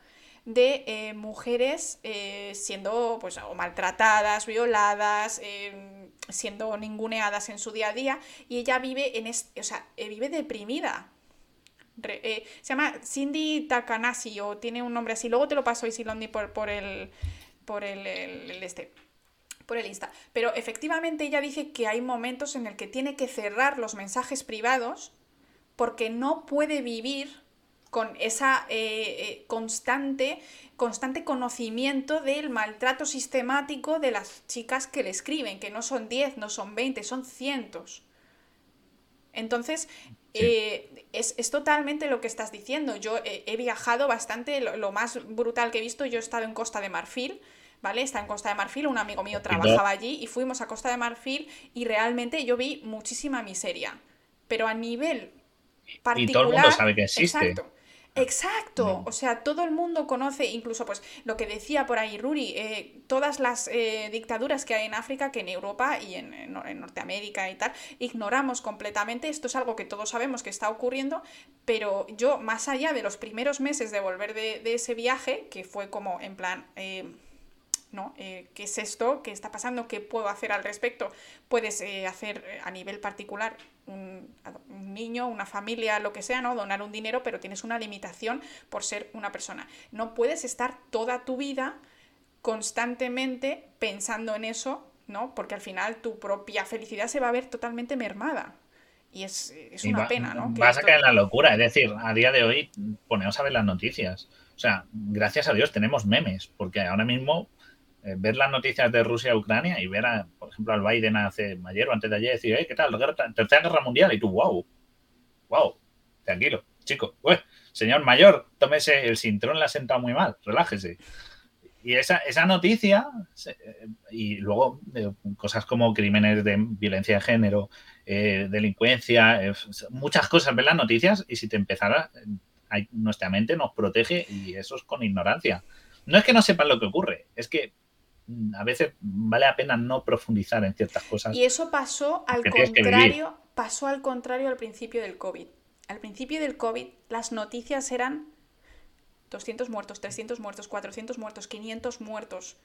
de eh, mujeres eh, siendo pues, maltratadas, violadas, eh, siendo ninguneadas en su día a día, y ella vive en o sea, vive deprimida, eh, se llama Cindy Takanashi o tiene un nombre así. Luego te lo paso, Isilondi, por, por el. por el, este. Por el Insta. Pero efectivamente ella dice que hay momentos en el que tiene que cerrar los mensajes privados porque no puede vivir con esa eh, eh, constante, constante conocimiento del maltrato sistemático de las chicas que le escriben, que no son 10, no son 20, son cientos. Entonces, eh, es, totalmente lo que estás diciendo. Yo he viajado bastante, lo, más brutal que he visto, yo he estado en Costa de Marfil, ¿vale? Está en Costa de Marfil, un amigo mío trabajaba allí y fuimos a Costa de Marfil y realmente yo vi muchísima miseria. Pero a nivel particular... Y todo el mundo sabe que existe. Exacto, o sea, todo el mundo conoce, incluso pues lo que decía por ahí Ruri, eh, todas las eh, dictaduras que hay en África, que en Europa y en, Norteamérica y tal, ignoramos completamente, esto es algo que todos sabemos que está ocurriendo, pero yo más allá de los primeros meses de volver de, ese viaje, que fue como en plan... Eh, ¿no? ¿Qué es esto? ¿Qué está pasando? ¿Qué puedo hacer al respecto? Puedes hacer a nivel particular un, niño, una familia, lo que sea, ¿no? Donar un dinero, pero tienes una limitación por ser una persona. No puedes estar toda tu vida constantemente pensando en eso, ¿no? Porque al final tu propia felicidad se va a ver totalmente mermada. Y es, una pena, ¿no? vas a caer en la locura. Es decir, a día de hoy ponemos a ver las noticias. O sea, gracias a Dios tenemos memes, porque ahora mismo ver las noticias de Rusia y Ucrania y ver, a, por ejemplo, al Biden hace ayer o antes de ayer decir, ¿qué tal? Tercera Guerra Mundial. Y tú, wow, wow, tranquilo, chico. Señor mayor, tómese el cinturón, le ha sentado muy mal, relájese. Y esa, esa noticia, y luego eh, cosas como crímenes de violencia de género, eh, delincuencia, muchas cosas, ver las noticias y si te empezara, nuestra mente nos protege y eso es con ignorancia. No es que no sepan lo que ocurre, es que a veces vale la pena no profundizar en ciertas cosas. Y eso pasó al contrario, pasó al contrario al principio del COVID. Al principio del COVID las noticias eran 200 muertos, 300 muertos, 400 muertos, 500 muertos,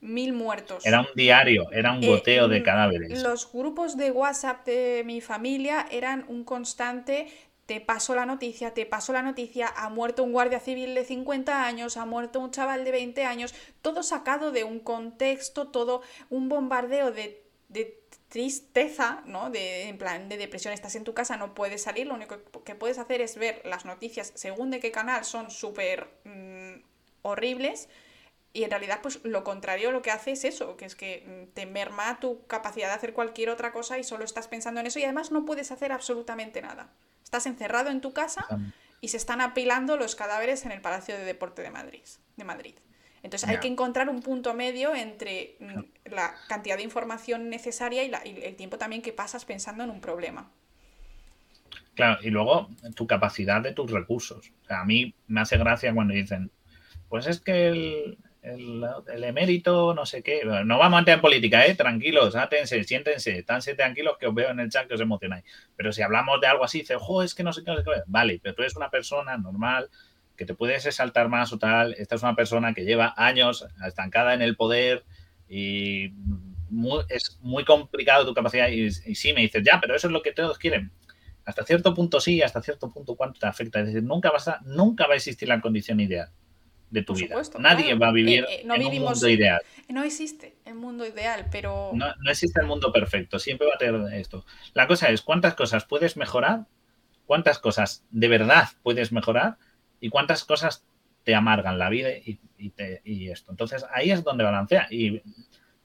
1000 muertos. Era un diario, era un goteo de cadáveres. Los grupos de WhatsApp de mi familia eran un constante te paso la noticia, te paso la noticia, ha muerto un guardia civil de 50 años, ha muerto un chaval de 20 años, todo sacado de un contexto, todo un bombardeo de, tristeza, ¿no? De, en plan de depresión, estás en tu casa, no puedes salir, lo único que puedes hacer es ver las noticias según de qué canal son súper mm, horribles. Y en realidad, pues lo contrario lo que hace es eso, que es que mm, te merma tu capacidad de hacer cualquier otra cosa y solo estás pensando en eso y además no puedes hacer absolutamente nada. Estás encerrado en tu casa y se están apilando los cadáveres en el Palacio de Deporte de Madrid. De Madrid. Entonces hay que encontrar un punto medio entre mm, la cantidad de información necesaria y, el tiempo también que pasas pensando en un problema. Claro, y luego tu capacidad de tus recursos. a mí me hace gracia cuando dicen, pues es que el, el, emérito, no sé qué. No vamos a entrar en política, ¿eh? Tranquilos, átense, siéntense, estánsé tranquilos que os veo en el chat que os emocionáis. Pero si hablamos de algo así, dice, ojo, es que no sé qué, Vale, pero tú eres una persona normal, que te puedes exaltar más o tal. Esta es una persona que lleva años estancada en el poder y es muy complicado tu capacidad. Y, y, sí, me dices, ya, pero eso es lo que todos quieren. Hasta cierto punto sí, hasta cierto punto cuánto te afecta. Es decir, nunca, vas a, nunca va a existir la condición ideal de tu vida. Nadie va a vivir eh, eh, en un mundo ideal. No existe el mundo ideal, pero... No, existe el mundo perfecto, siempre va a tener esto. La cosa es cuántas cosas puedes mejorar, cuántas cosas de verdad puedes mejorar y cuántas cosas te amargan la vida y, esto. Entonces ahí es donde balancea. Y,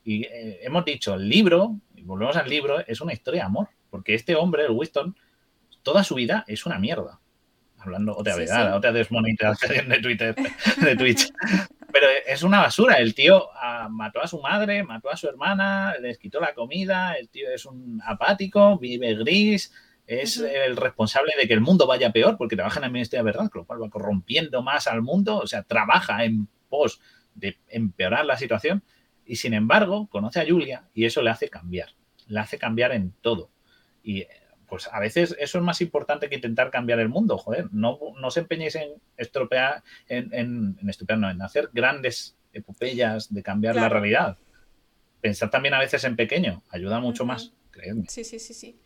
eh, hemos dicho, el libro, y volvemos al libro, es una historia de amor, porque este hombre, el Winston, toda su vida es una mierda. Hablando otra vez, otra desmonetización de Twitter, de Twitch. Pero es una basura. El tío ah, mató a su madre, mató a su hermana, les quitó la comida, el tío es un apático, vive gris, es el responsable de que el mundo vaya peor porque trabaja en el Ministerio de Verdad, lo cual va corrompiendo más al mundo, o sea, trabaja en pos de empeorar la situación y sin embargo conoce a Julia y eso le hace cambiar, le hace cambiar en todo. Y pues a veces eso es más importante que intentar cambiar el mundo, joder, no, no os empeñéis en estropear, en, en, estropear, no, en hacer grandes epopeyas de cambiar la realidad. Pensar también a veces en pequeño, ayuda mucho más, créeme. Sí, sí, sí, sí.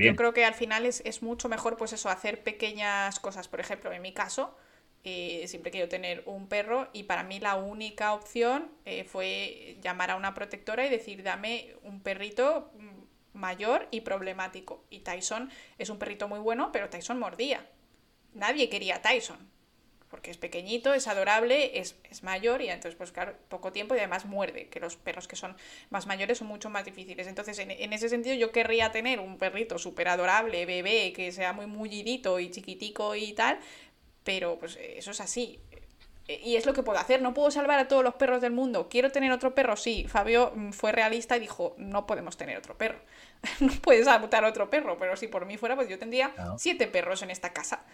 Yo creo que al final es, es, mucho mejor, pues eso, hacer pequeñas cosas. Por ejemplo, en mi caso, eh, siempre quiero tener un perro y para mí la única opción eh, fue llamar a una protectora y decir, dame un perrito mayor y problemático. Y Tyson es un perrito muy bueno, pero Tyson mordía. Nadie quería a Tyson. Porque es pequeñito, es adorable, es, mayor y entonces, pues claro, poco tiempo y además muerde, que los perros que son más mayores son mucho más difíciles. Entonces, en, ese sentido, yo querría tener un perrito súper adorable, bebé, que sea muy mullidito y chiquitico y tal, pero pues eso es así y es lo que puedo hacer. No puedo salvar a todos los perros del mundo. ¿Quiero tener otro perro? Sí. Fabio mm, fue realista y dijo, no podemos tener otro perro. no puedes adoptar otro perro, pero si por mí fuera, pues yo tendría siete perros en esta casa.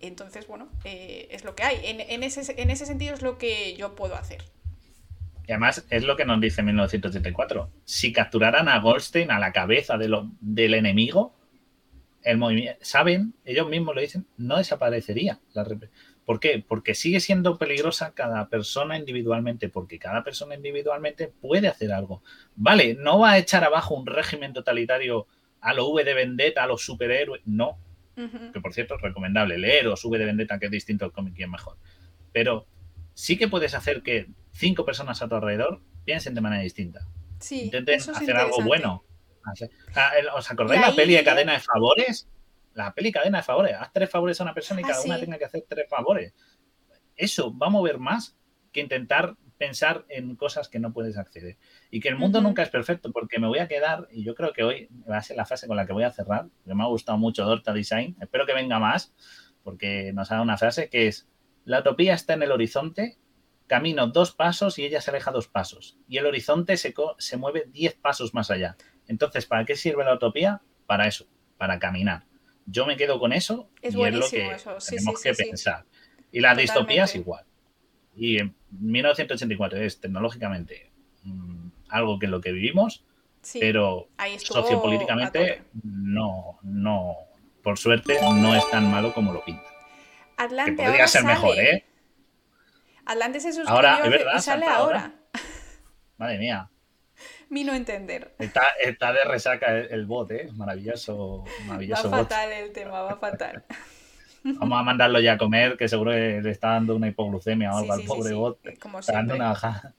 Entonces, bueno, eh, es lo que hay. En, ese, en ese sentido es lo que yo puedo hacer. Y además es lo que nos dice 1984. Si capturaran a Goldstein a la cabeza de lo, del enemigo, el movimiento, saben, ellos mismos lo dicen, no desaparecería. La, ¿Por qué? Porque sigue siendo peligrosa cada persona individualmente, porque cada persona individualmente puede hacer algo. Vale, no va a echar abajo un régimen totalitario a lo V de Vendetta, a los superhéroes, no. Que por cierto es recomendable leer o V de Vendetta, que es distinto al cómic y es mejor. Pero sí que puedes hacer que cinco personas a tu alrededor piensen de manera distinta. Sí, Intenten hacer algo bueno. ¿Os acordáis la peli de cadena de favores? La peli cadena de favores. Haz tres favores a una persona y ah, cada una tenga que hacer tres favores. Eso va a mover más que intentar pensar en cosas que no puedes acceder. Y que el mundo nunca es perfecto, porque me voy a quedar, y yo creo que hoy va a ser la frase con la que voy a cerrar, que me ha gustado mucho Dorta Design, espero que venga más, porque nos ha dado una frase que es, la utopía está en el horizonte, camino dos pasos y ella se aleja dos pasos, y el horizonte se, se mueve diez pasos más allá. Entonces, ¿para qué sirve la utopía? Para eso, para caminar. Yo me quedo con eso y es lo que tenemos que pensar. Y la distopía es igual. Y en 1984 es tecnológicamente mm, algo que es lo que vivimos, pero sociopolíticamente no, no, por suerte, no es tan malo como lo pinta. Atlante podría ser mejor, ¿eh? Atlante se suscribió ahora, y sale ahora. Madre mía. Mi no entender. Está, está de resaca el, bot, ¿eh? Maravilloso, maravilloso Va fatal el tema, va fatal. Vamos a mandarlo ya a comer, que seguro que le está dando una hipoglucemia o algo al pobre bot. Como está dando una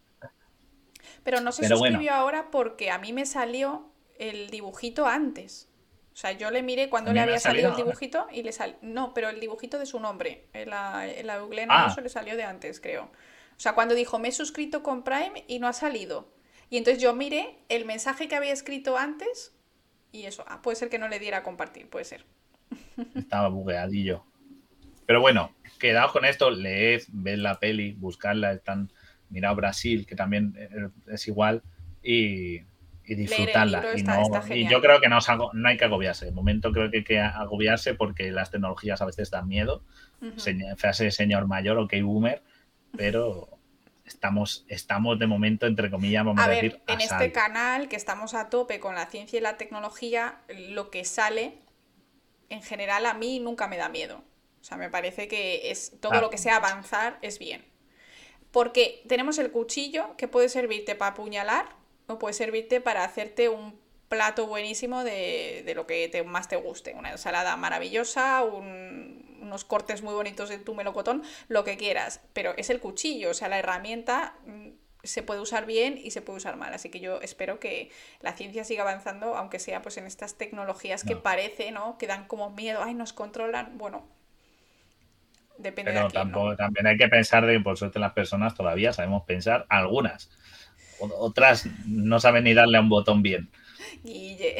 Pero no se suscribió ahora porque a mí me salió el dibujito antes. O sea, yo le miré cuando le había salido, el dibujito y le salió. No, pero el dibujito de su nombre. En la, en la Google ah. eso le salió de antes, creo. O sea, cuando dijo me he suscrito con Prime y no ha salido. Y entonces yo miré el mensaje que había escrito antes y eso, ah, puede ser que no le diera a compartir, puede ser. Estaba bugueadillo. Pero bueno, quedaos con esto, leed, ved la peli, buscadla, están, mirad Brasil, que también es igual, y, y disfrutarla. Y, yo creo que no, no hay que agobiarse. De momento creo que hay que agobiarse porque las tecnologías a veces dan miedo. frase señor mayor o que boomer, pero estamos, estamos de momento, entre comillas, vamos a, a ver, En este canal, que estamos a tope con la ciencia y la tecnología, lo que sale, en general, a mí nunca me da miedo. O sea, me parece que es todo lo que sea avanzar es bien. Porque tenemos el cuchillo que puede servirte para apuñalar o puede servirte para hacerte un plato buenísimo de, de lo que te, más te guste. Una ensalada maravillosa, un, unos cortes muy bonitos de tu melocotón, lo que quieras, pero es el cuchillo, o sea, la herramienta mm, se puede usar bien y se puede usar mal. Así que yo espero que la ciencia siga avanzando, aunque sea pues en estas tecnologías que parece, ¿no? Que dan como miedo, ay, nos controlan. Bueno, Depende Pero de quién, tampoco, también hay que pensar de que por suerte las personas todavía sabemos pensar, algunas. Otras no saben ni darle a un botón bien. Guille.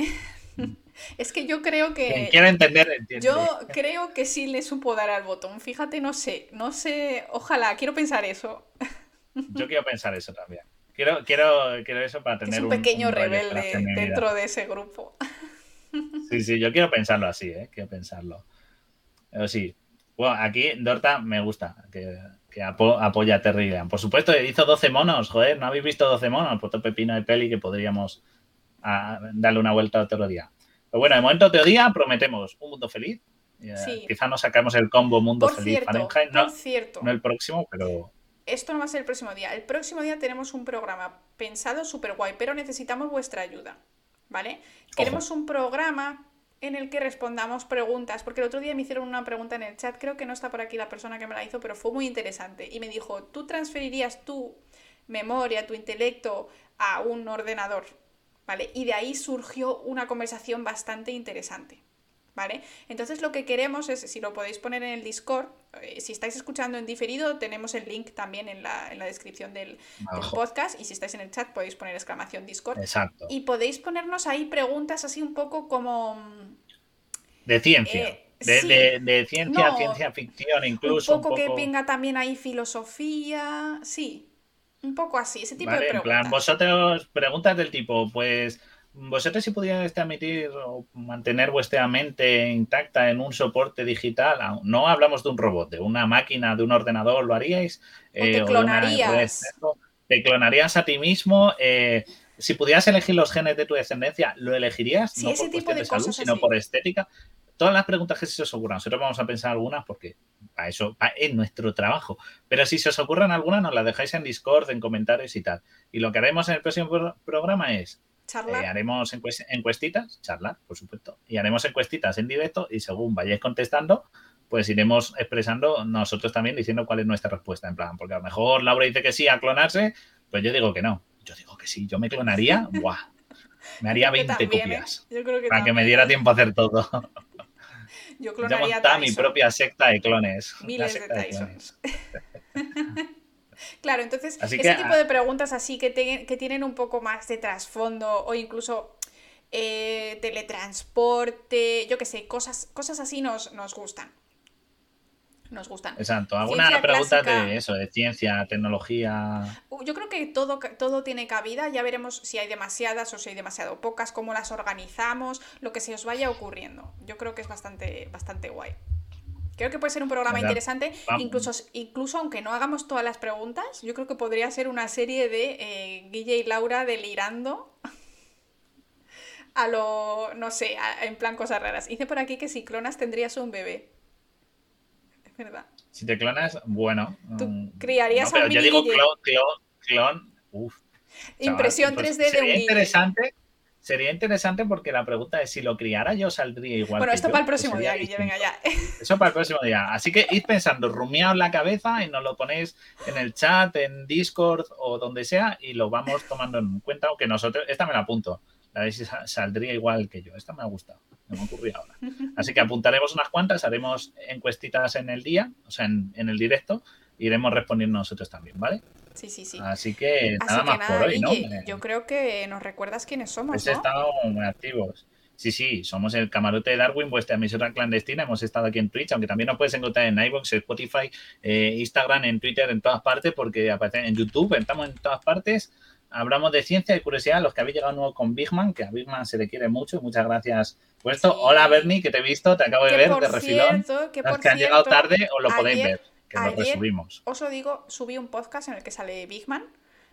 Es que yo creo que. Quiera entender, entiende. Yo creo que sí le supo dar al botón. Fíjate, no sé, no sé. Ojalá, quiero pensar eso. Yo quiero pensar eso también. Quiero, quiero, quiero eso para tener es un, pequeño un rebelde dentro de ese grupo. Sí, sí, yo quiero pensarlo así, ¿eh? Quiero pensarlo. Pero sí. Bueno, aquí Dorta me gusta que, que apo- apoya a Terry Gilliam. Por supuesto, hizo 12 monos, joder, ¿no habéis visto 12 monos? Puto pepino de peli que podríamos ah, darle una vuelta otro día. Pero bueno, de momento otro día prometemos un mundo feliz. Eh, Sí. Quizá nos sacamos el combo mundo Por feliz cierto, Fahrenheit, no, por cierto, no el próximo, pero esto no va a ser el próximo día. El próximo día tenemos un programa pensado súper guay, pero necesitamos vuestra ayuda, ¿vale? Queremos un programa en el que respondamos preguntas, porque el otro día me hicieron una pregunta en el chat, creo que no está por aquí la persona que me la hizo, pero fue muy interesante. Y me dijo, ¿tú transferirías tu memoria, tu intelecto a un ordenador? ¿Vale? Y de ahí surgió una conversación bastante interesante. ¿Vale? Entonces lo que queremos es, si lo podéis poner en el Discord, eh, si estáis escuchando en diferido, tenemos el link también en la, en la descripción del, podcast y si estáis en el chat podéis poner exclamación Discord. exacto. Y podéis ponernos ahí preguntas así un poco como... De ciencia. Eh, de, sí. de- de ciencia, No, ciencia ficción, incluso. un poco, que venga también ahí filosofía, sí, un poco así, ese tipo Vale, de en preguntas. plan, vosotros, preguntas del tipo, pues, vosotros si pudierais transmitir o mantener vuestra mente intacta en un soporte digital, no hablamos de un robot, de una máquina, de un ordenador, ¿lo haríais? O te una clonarías. ¿Te clonarías a ti mismo? Eh, si pudieras elegir los genes de tu descendencia, ¿lo elegirías? Sí, no ese por tipo de salud, sino por estética. Todas las preguntas que se os ocurran. Nosotros vamos a pensar algunas porque para eso es nuestro trabajo. Pero si se os ocurran algunas, nos las dejáis en Discord, en comentarios y tal. Y lo que haremos en el próximo pro- programa es eh, haremos encues- encuestitas, charlar, por supuesto, y haremos encuestitas en directo y según vayáis contestando, pues iremos expresando nosotros también diciendo cuál es nuestra respuesta. En plan, porque a lo mejor Laura dice que sí a clonarse, pues yo digo que no. Yo digo que sí, yo me clonaría, ¡buah! Me haría Yo creo que 20 también, ¿eh? copias. Yo creo que Para que me diera tiempo a hacer todo. Yo clonaría a mi propia secta de clones. Miles de Tysons. clones. Claro, entonces Así ese que, tipo ah, de preguntas así que, te- que tienen un poco más de trasfondo o incluso eh, teletransporte, yo qué sé, cosas, cosas así nos, nos gustan. Nos gustan. Exacto. Alguna Ciencia pregunta clásica. de eso, de ciencia, tecnología. Uh, Yo creo que todo, todo tiene cabida, ya veremos si hay demasiadas o si hay demasiado pocas, cómo las organizamos, lo que se os vaya ocurriendo. Yo creo que es bastante, bastante guay. Creo que puede ser un programa Verdad. interesante, Vamos. incluso, incluso aunque no hagamos todas las preguntas, yo creo que podría ser una serie de eh, Guille y Laura delirando a lo, no sé, a- en plan cosas raras. Dice por aquí que si clonas tendrías un bebé. Verdad. Si te clonas, bueno. Tú mm, criarías no, pero a un yo digo clon, clon, clon. Uf. Impresión pues 3D de un interesante. Sería interesante porque la pregunta es si lo criara yo saldría igual. Bueno, que esto yo, para el próximo día, distinto. venga ya. Eso para el próximo día. Así que id pensando, rumiaos la cabeza y nos lo ponéis en el chat, en Discord o donde sea y lo vamos tomando en cuenta. Aunque nosotros, esta me la apunto. A ver si sa- saldría igual que yo. Esta me ha gustado. Me me ocurrió ahora. Así que apuntaremos unas cuantas, haremos encuestitas en el día, o sea, en, en el directo, e iremos respondiendo nosotros también, ¿ale? Sí, sí, sí. Así que Así nada que más nada, por hoy, ¿no? Guille, yo creo que nos recuerdas quiénes somos, Pues ¿no? estado muy activos. Sí, sí, somos el camarote de Darwin, vuestra emisora clandestina. Hemos estado aquí en Twitch, aunque también nos puedes encontrar en iVoox, Spotify, eh, Instagram, en Twitter, en todas partes, porque aparece en YouTube, estamos en todas partes. Hablamos de ciencia y curiosidad, los que habéis llegado nuevo con Bigman, que a Bigman se le quiere mucho. Muchas gracias por esto. Sí. Hola, Bernie, que te he visto, te acabo de Que ver por de refilón. cierto, que Los por que han llegado cierto, tarde os lo podéis ayer- ver, que lo resubimos. Os lo digo, subí un podcast en el que sale Bigman,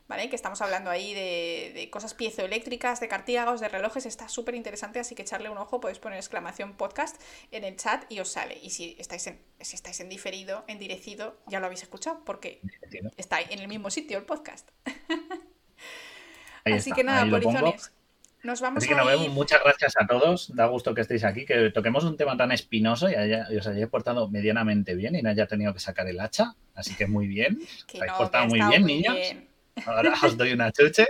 ¿vale? Que estamos hablando ahí de, de cosas piezoeléctricas, de cartílagos, de relojes, está súper interesante, así que echarle un ojo, podéis poner exclamación podcast en el chat y os sale. Y si estáis en, si estáis en diferido, en direcido, ya lo habéis escuchado, porque está en el mismo sitio el podcast. Ahí así está, que nada, polizones. Nos vamos Así que a nos ir- vemos. Muchas gracias a todos. Da gusto que estéis aquí, que toquemos un tema tan espinoso y, haya- y os hayáis portado medianamente bien y no haya tenido que sacar el hacha. Así que muy bien. que Os habéis no, portado muy bien, muy niños. bien. Ahora os doy una chuche.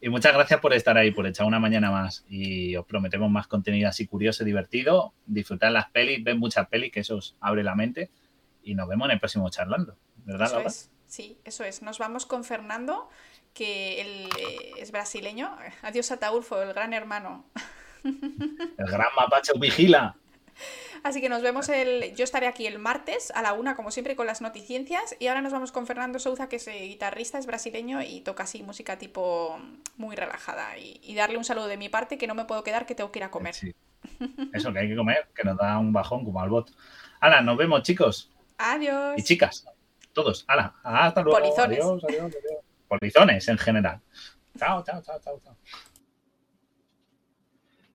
Y muchas gracias por estar ahí, por echar una mañana más. Y os prometemos más contenido así curioso y divertido. Disfrutar las pelis, ver muchas pelis, que eso os abre la mente. y nos vemos en el próximo charlando. ¿Verdad, Laura? Sí, eso es. Nos vamos con Fernando, que él eh, es brasileño. Adiós Ataulfo, el gran hermano. El gran mapache vigila. Así que nos vemos el. Yo estaré aquí el martes a la una, como siempre, con las noticiencias. Y ahora nos vamos con Fernando Souza, que es eh, guitarrista, es brasileño y toca así música tipo muy relajada. Y, darle un saludo de mi parte, que no me puedo quedar, que tengo que ir a comer. Eso, que hay que comer, que nos da un bajón como al bot. Hala, nos vemos, chicos. Adiós. Y chicas, todos. Hala, hasta luego. Polizones. Adiós, adiós, adiós. Polizones en general. Chao, chao, chao, chao, chao.